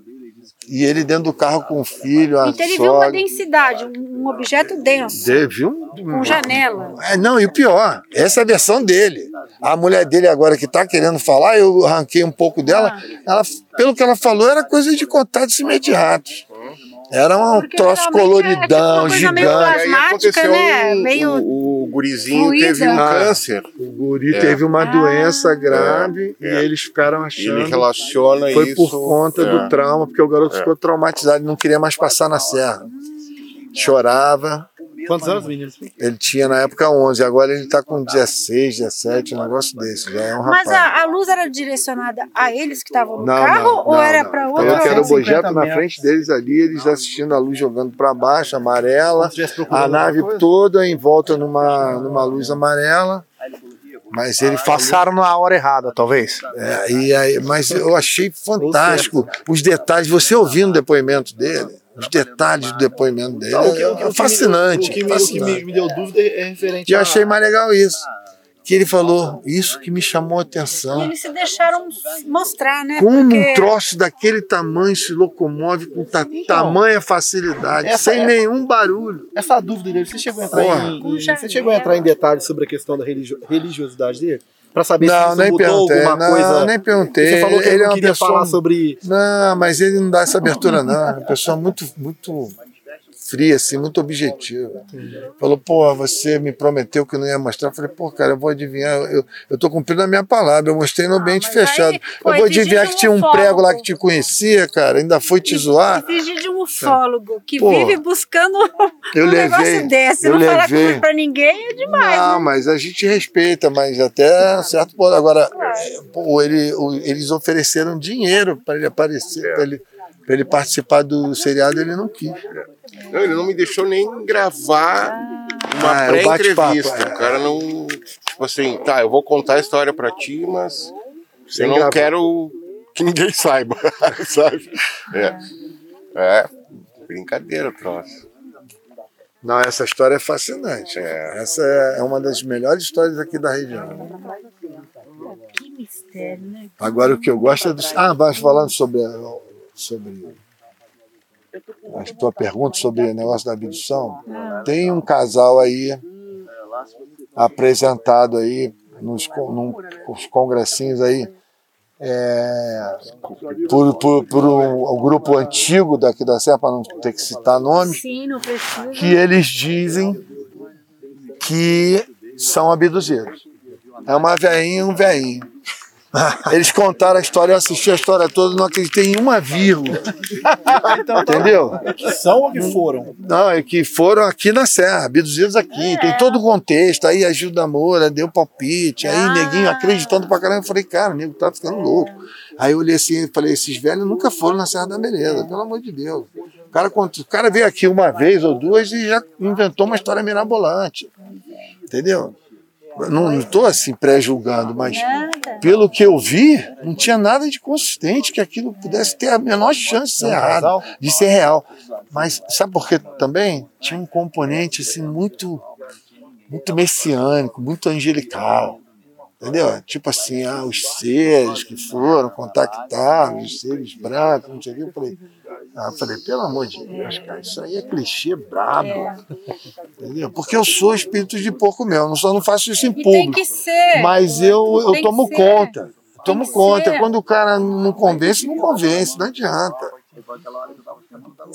Speaker 4: E ele dentro do carro com o filho, a
Speaker 8: Então ele viu uma
Speaker 4: sogra.
Speaker 8: densidade, um objeto denso,
Speaker 4: Ele viu
Speaker 8: com janela.
Speaker 4: é, não, e o pior, essa é a versão dele. A mulher dele agora que tá querendo falar, eu arranquei um pouco dela. Ela, pelo que ela falou, era coisa de contato de ratos. Era um
Speaker 8: Porque
Speaker 4: troço
Speaker 8: é
Speaker 4: coloridão,
Speaker 8: coisa meio
Speaker 4: gigante.
Speaker 11: E aí
Speaker 8: plasmática,
Speaker 11: aconteceu
Speaker 8: né?
Speaker 11: um-
Speaker 8: Meio
Speaker 11: o, o gurizinho
Speaker 8: fluida.
Speaker 11: teve um
Speaker 4: Ah.
Speaker 11: câncer.
Speaker 4: O guri
Speaker 11: É.
Speaker 4: teve uma
Speaker 8: Ah.
Speaker 4: doença grave
Speaker 11: É.
Speaker 4: e eles ficaram achando.
Speaker 11: ele relaciona
Speaker 4: Foi
Speaker 11: isso.
Speaker 4: por conta
Speaker 11: é.
Speaker 4: do trauma, porque o garoto
Speaker 11: É.
Speaker 4: ficou traumatizado, não queria mais passar na serra. Chorava.
Speaker 9: Quantos anos, meninos?
Speaker 4: Ele tinha na época 11, agora ele tá com 16, 17, um negócio desse. Já é um rapaz.
Speaker 8: Mas a, a luz era direcionada a eles que estavam no
Speaker 4: Não,
Speaker 8: carro
Speaker 4: não,
Speaker 8: ou
Speaker 4: não,
Speaker 8: era para outro?
Speaker 4: que era o
Speaker 9: 150
Speaker 4: bojeto na frente deles ali, eles assistindo a luz jogando para baixo, amarela, a nave toda em volta numa, numa luz amarela. Mas ele falou.
Speaker 1: Passaram na hora errada, talvez.
Speaker 4: É, e aí, mas eu achei fantástico os detalhes. Você ouvindo o depoimento dele, os detalhes do depoimento dele,
Speaker 9: Não, o que- o que- o
Speaker 4: é
Speaker 9: que me-
Speaker 4: fascinante.
Speaker 9: O que, me, o que
Speaker 4: fascinante.
Speaker 9: me, me deu dúvida é referente
Speaker 4: E eu
Speaker 9: a-
Speaker 4: achei mais legal isso. Que ele falou, isso que me chamou a
Speaker 8: E
Speaker 4: atenção.
Speaker 8: eles se deixaram mostrar, né?
Speaker 4: Como
Speaker 8: Porque
Speaker 4: um troço daquele tamanho se locomove com ta tamanha facilidade,
Speaker 9: essa
Speaker 4: sem
Speaker 9: é-
Speaker 4: nenhum barulho.
Speaker 9: Essa dúvida dele, você chegou a entrar,
Speaker 4: Porra.
Speaker 9: em, em- você chegou a entrar em detalhes sobre a questão da religio- religiosidade dele? Pra saber
Speaker 4: Não,
Speaker 9: se mudou
Speaker 4: perguntei.
Speaker 9: alguma
Speaker 4: Não,
Speaker 9: coisa.
Speaker 4: nem perguntei.
Speaker 9: Você falou que ele,
Speaker 4: é
Speaker 9: não
Speaker 4: uma
Speaker 9: queria
Speaker 4: pessoa-
Speaker 9: falar sobre.
Speaker 4: Não, mas ele não dá essa abertura, não. É uma pessoa muito, muito fria, assim, muito objetiva. Falou, pô, você me prometeu que não ia mostrar. Eu falei, pô, cara, eu vou adivinhar. Eu, eu tô cumprindo a minha palavra. Eu mostrei no ambiente
Speaker 8: mas aí,
Speaker 4: fechado.
Speaker 8: pô,
Speaker 4: eu vou adivinhar que tinha um prego lá que te conhecia, cara. Ainda foi te zoar.
Speaker 8: exige de um ufólogo que
Speaker 4: Pô,
Speaker 8: vive buscando
Speaker 4: eu
Speaker 8: um
Speaker 4: levei,
Speaker 8: negócio desse.
Speaker 4: eu
Speaker 8: não falar
Speaker 4: levei.
Speaker 8: com- pra ninguém é demais.
Speaker 4: Não,
Speaker 8: né?
Speaker 4: mas a gente respeita, mas até certo ponto. Agora, é, pô, ele, o- eles ofereceram dinheiro para ele aparecer, para ele, pra ele participar do seriado, ele não quis.
Speaker 11: Não, ele não me deixou nem gravar uma
Speaker 4: Ah, é o bate-papo,
Speaker 11: pré-entrevista.
Speaker 4: é.
Speaker 11: O cara não. Tipo assim, tá, eu vou contar a história pra ti, mas
Speaker 4: Sem
Speaker 11: eu não
Speaker 4: gravar.
Speaker 11: quero que ninguém saiba, sabe? É. É, brincadeira, troço.
Speaker 4: Não, essa história é fascinante. Essa é uma das melhores histórias aqui da região.
Speaker 8: Que mistério, né?
Speaker 4: Agora, o que eu gosto é dos. Ah, mas falando sobre. sobre a tua pergunta sobre o negócio da abdução. Tem um casal aí apresentado aí nos, num- congressinhos aí é, por, por, por um, um grupo antigo daqui da Serra, para não ter que citar nome,
Speaker 8: Sim,
Speaker 4: que eles dizem que são abduzidos. É uma veinha e um veinho. Eles contaram a história, eu assisti a história toda, não acreditei em uma vírgula. Entendeu?
Speaker 9: Que são ou que foram?
Speaker 4: Não, é que foram aqui na Serra, abduzidos aqui. Tem todo o contexto. Aí a Gilda Moura deu palpite. Aí neguinho acreditando pra caramba. Eu falei, cara, o nego tá ficando louco. Aí eu olhei assim e falei, esses velhos nunca foram na Serra da Beleza, pelo amor de Deus. O cara, o cara veio aqui uma vez ou duas e já inventou uma história mirabolante. Entendeu? Eu não estou assim pré-julgando, mas pelo que eu vi, não tinha nada de consistente que aquilo pudesse ter a menor chance de ser errado, de ser real. Mas sabe por quê também? Tinha um componente assim muito muito messiânico, muito angelical. Entendeu? Tipo assim, ah, os seres que foram contactados, os seres brancos, não sei o que. Eu falei, ah, falei, pelo amor de Deus, cara, isso aí é clichê brabo. Entendeu? Porque eu sou espírito de porco mesmo, só não faço isso em
Speaker 8: E tem
Speaker 4: público.
Speaker 8: que ser.
Speaker 4: Mas eu, eu
Speaker 8: Tem
Speaker 4: tomo conta. Tomo conta.
Speaker 8: ser.
Speaker 4: Quando o cara não convence, não convence, não adianta.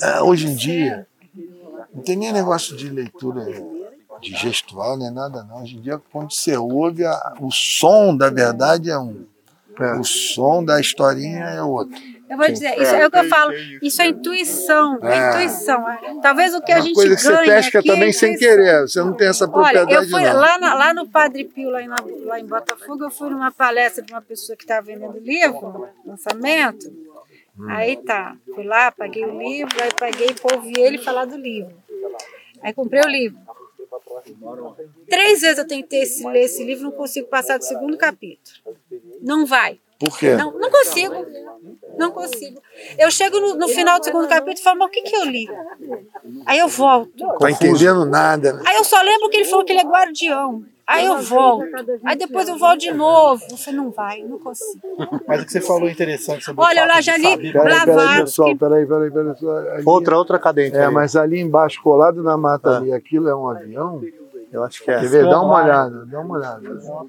Speaker 4: É, hoje em dia, não tem nem negócio de leitura de gestual, nem nada não. Hoje em dia, quando você ouve, a- o som da verdade é um. O som da historinha é outro.
Speaker 8: Eu vou dizer, isso é, o que eu falo, isso é intuição, é,
Speaker 4: É.
Speaker 8: intuição. Talvez o que a gente
Speaker 4: coisa que você pesca
Speaker 8: aqui é
Speaker 4: também sem querer. Você não tem essa
Speaker 8: Olha,
Speaker 4: propriedade
Speaker 8: eu fui
Speaker 4: não.
Speaker 8: lá, na- lá no Padre Pio, lá em, lá em Botafogo, eu fui numa palestra de uma pessoa que estava vendendo livro, lançamento.
Speaker 4: Hum.
Speaker 8: Aí tá, fui lá, paguei o livro, aí paguei para ouvir ele falar do livro. Aí comprei o livro. Três vezes eu tentei esse- ler esse livro, não consigo passar do segundo capítulo. Não vai.
Speaker 4: Por quê?
Speaker 8: Não, não consigo. Não consigo. Eu chego no, no final do segundo capítulo e falo, mas o que, que eu li? Aí eu volto.
Speaker 4: Tá entendendo nada.
Speaker 8: Aí eu só lembro que ele falou que ele é guardião. Aí eu volto. Aí depois eu volto de novo. Você não vai, não consigo.
Speaker 9: Mas o que você falou é interessante sobre
Speaker 8: Olha,
Speaker 9: o
Speaker 8: lá já li
Speaker 9: saber-
Speaker 4: Peraí, peraí,
Speaker 8: Blavatsky.
Speaker 4: pessoal, peraí, peraí, peraí.
Speaker 1: Outra, outra cadente.
Speaker 4: É,
Speaker 1: aí.
Speaker 4: mas ali embaixo, colado na mata ali, aquilo é um avião?
Speaker 1: Eu acho que é.
Speaker 4: Quer ver? Dá uma olhada, dá uma olhada.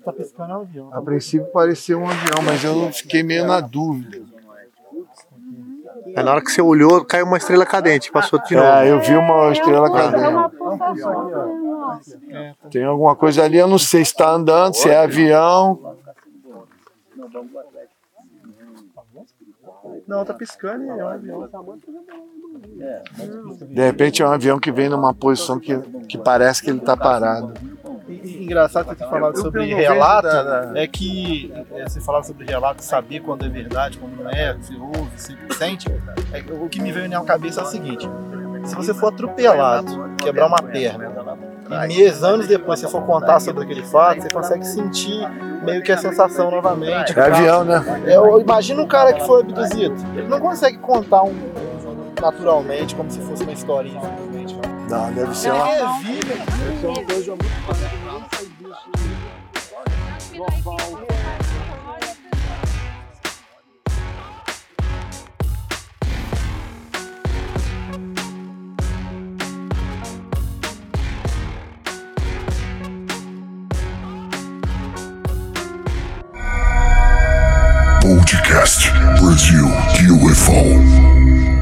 Speaker 9: Tá pescando o avião.
Speaker 4: A princípio parecia um avião, mas eu fiquei meio na dúvida.
Speaker 1: Aí na hora que você olhou, caiu uma estrela cadente, passou de novo.
Speaker 4: É, eu vi uma estrela
Speaker 8: É
Speaker 4: cadente.
Speaker 8: Pulsação. Nossa.
Speaker 4: Tem alguma coisa ali, eu não sei se tá andando, se é avião.
Speaker 2: Não, tá piscando e é um avião.
Speaker 4: De repente é um avião que vem numa posição que, que parece que ele tá parado.
Speaker 2: Engraçado você ter falado sobre relato,
Speaker 4: da-
Speaker 2: é que é, você falava sobre relato, saber quando é verdade, quando não é, você ouve, você sente. É, o que me veio na cabeça é o seguinte: se você for atropelado, quebrar uma perna, e meses, anos depois, você for contar sobre aquele fato, você consegue sentir meio que a sensação novamente.
Speaker 4: É avião, né?
Speaker 2: É, eu imagino um cara que foi abduzido. Ele não consegue contar um naturalmente, como se fosse uma historinha, simplesmente.
Speaker 4: Não, deve ser uma.
Speaker 2: revive.
Speaker 4: Deve ser uma coisa muito.
Speaker 12: Podcast Brasil UFO.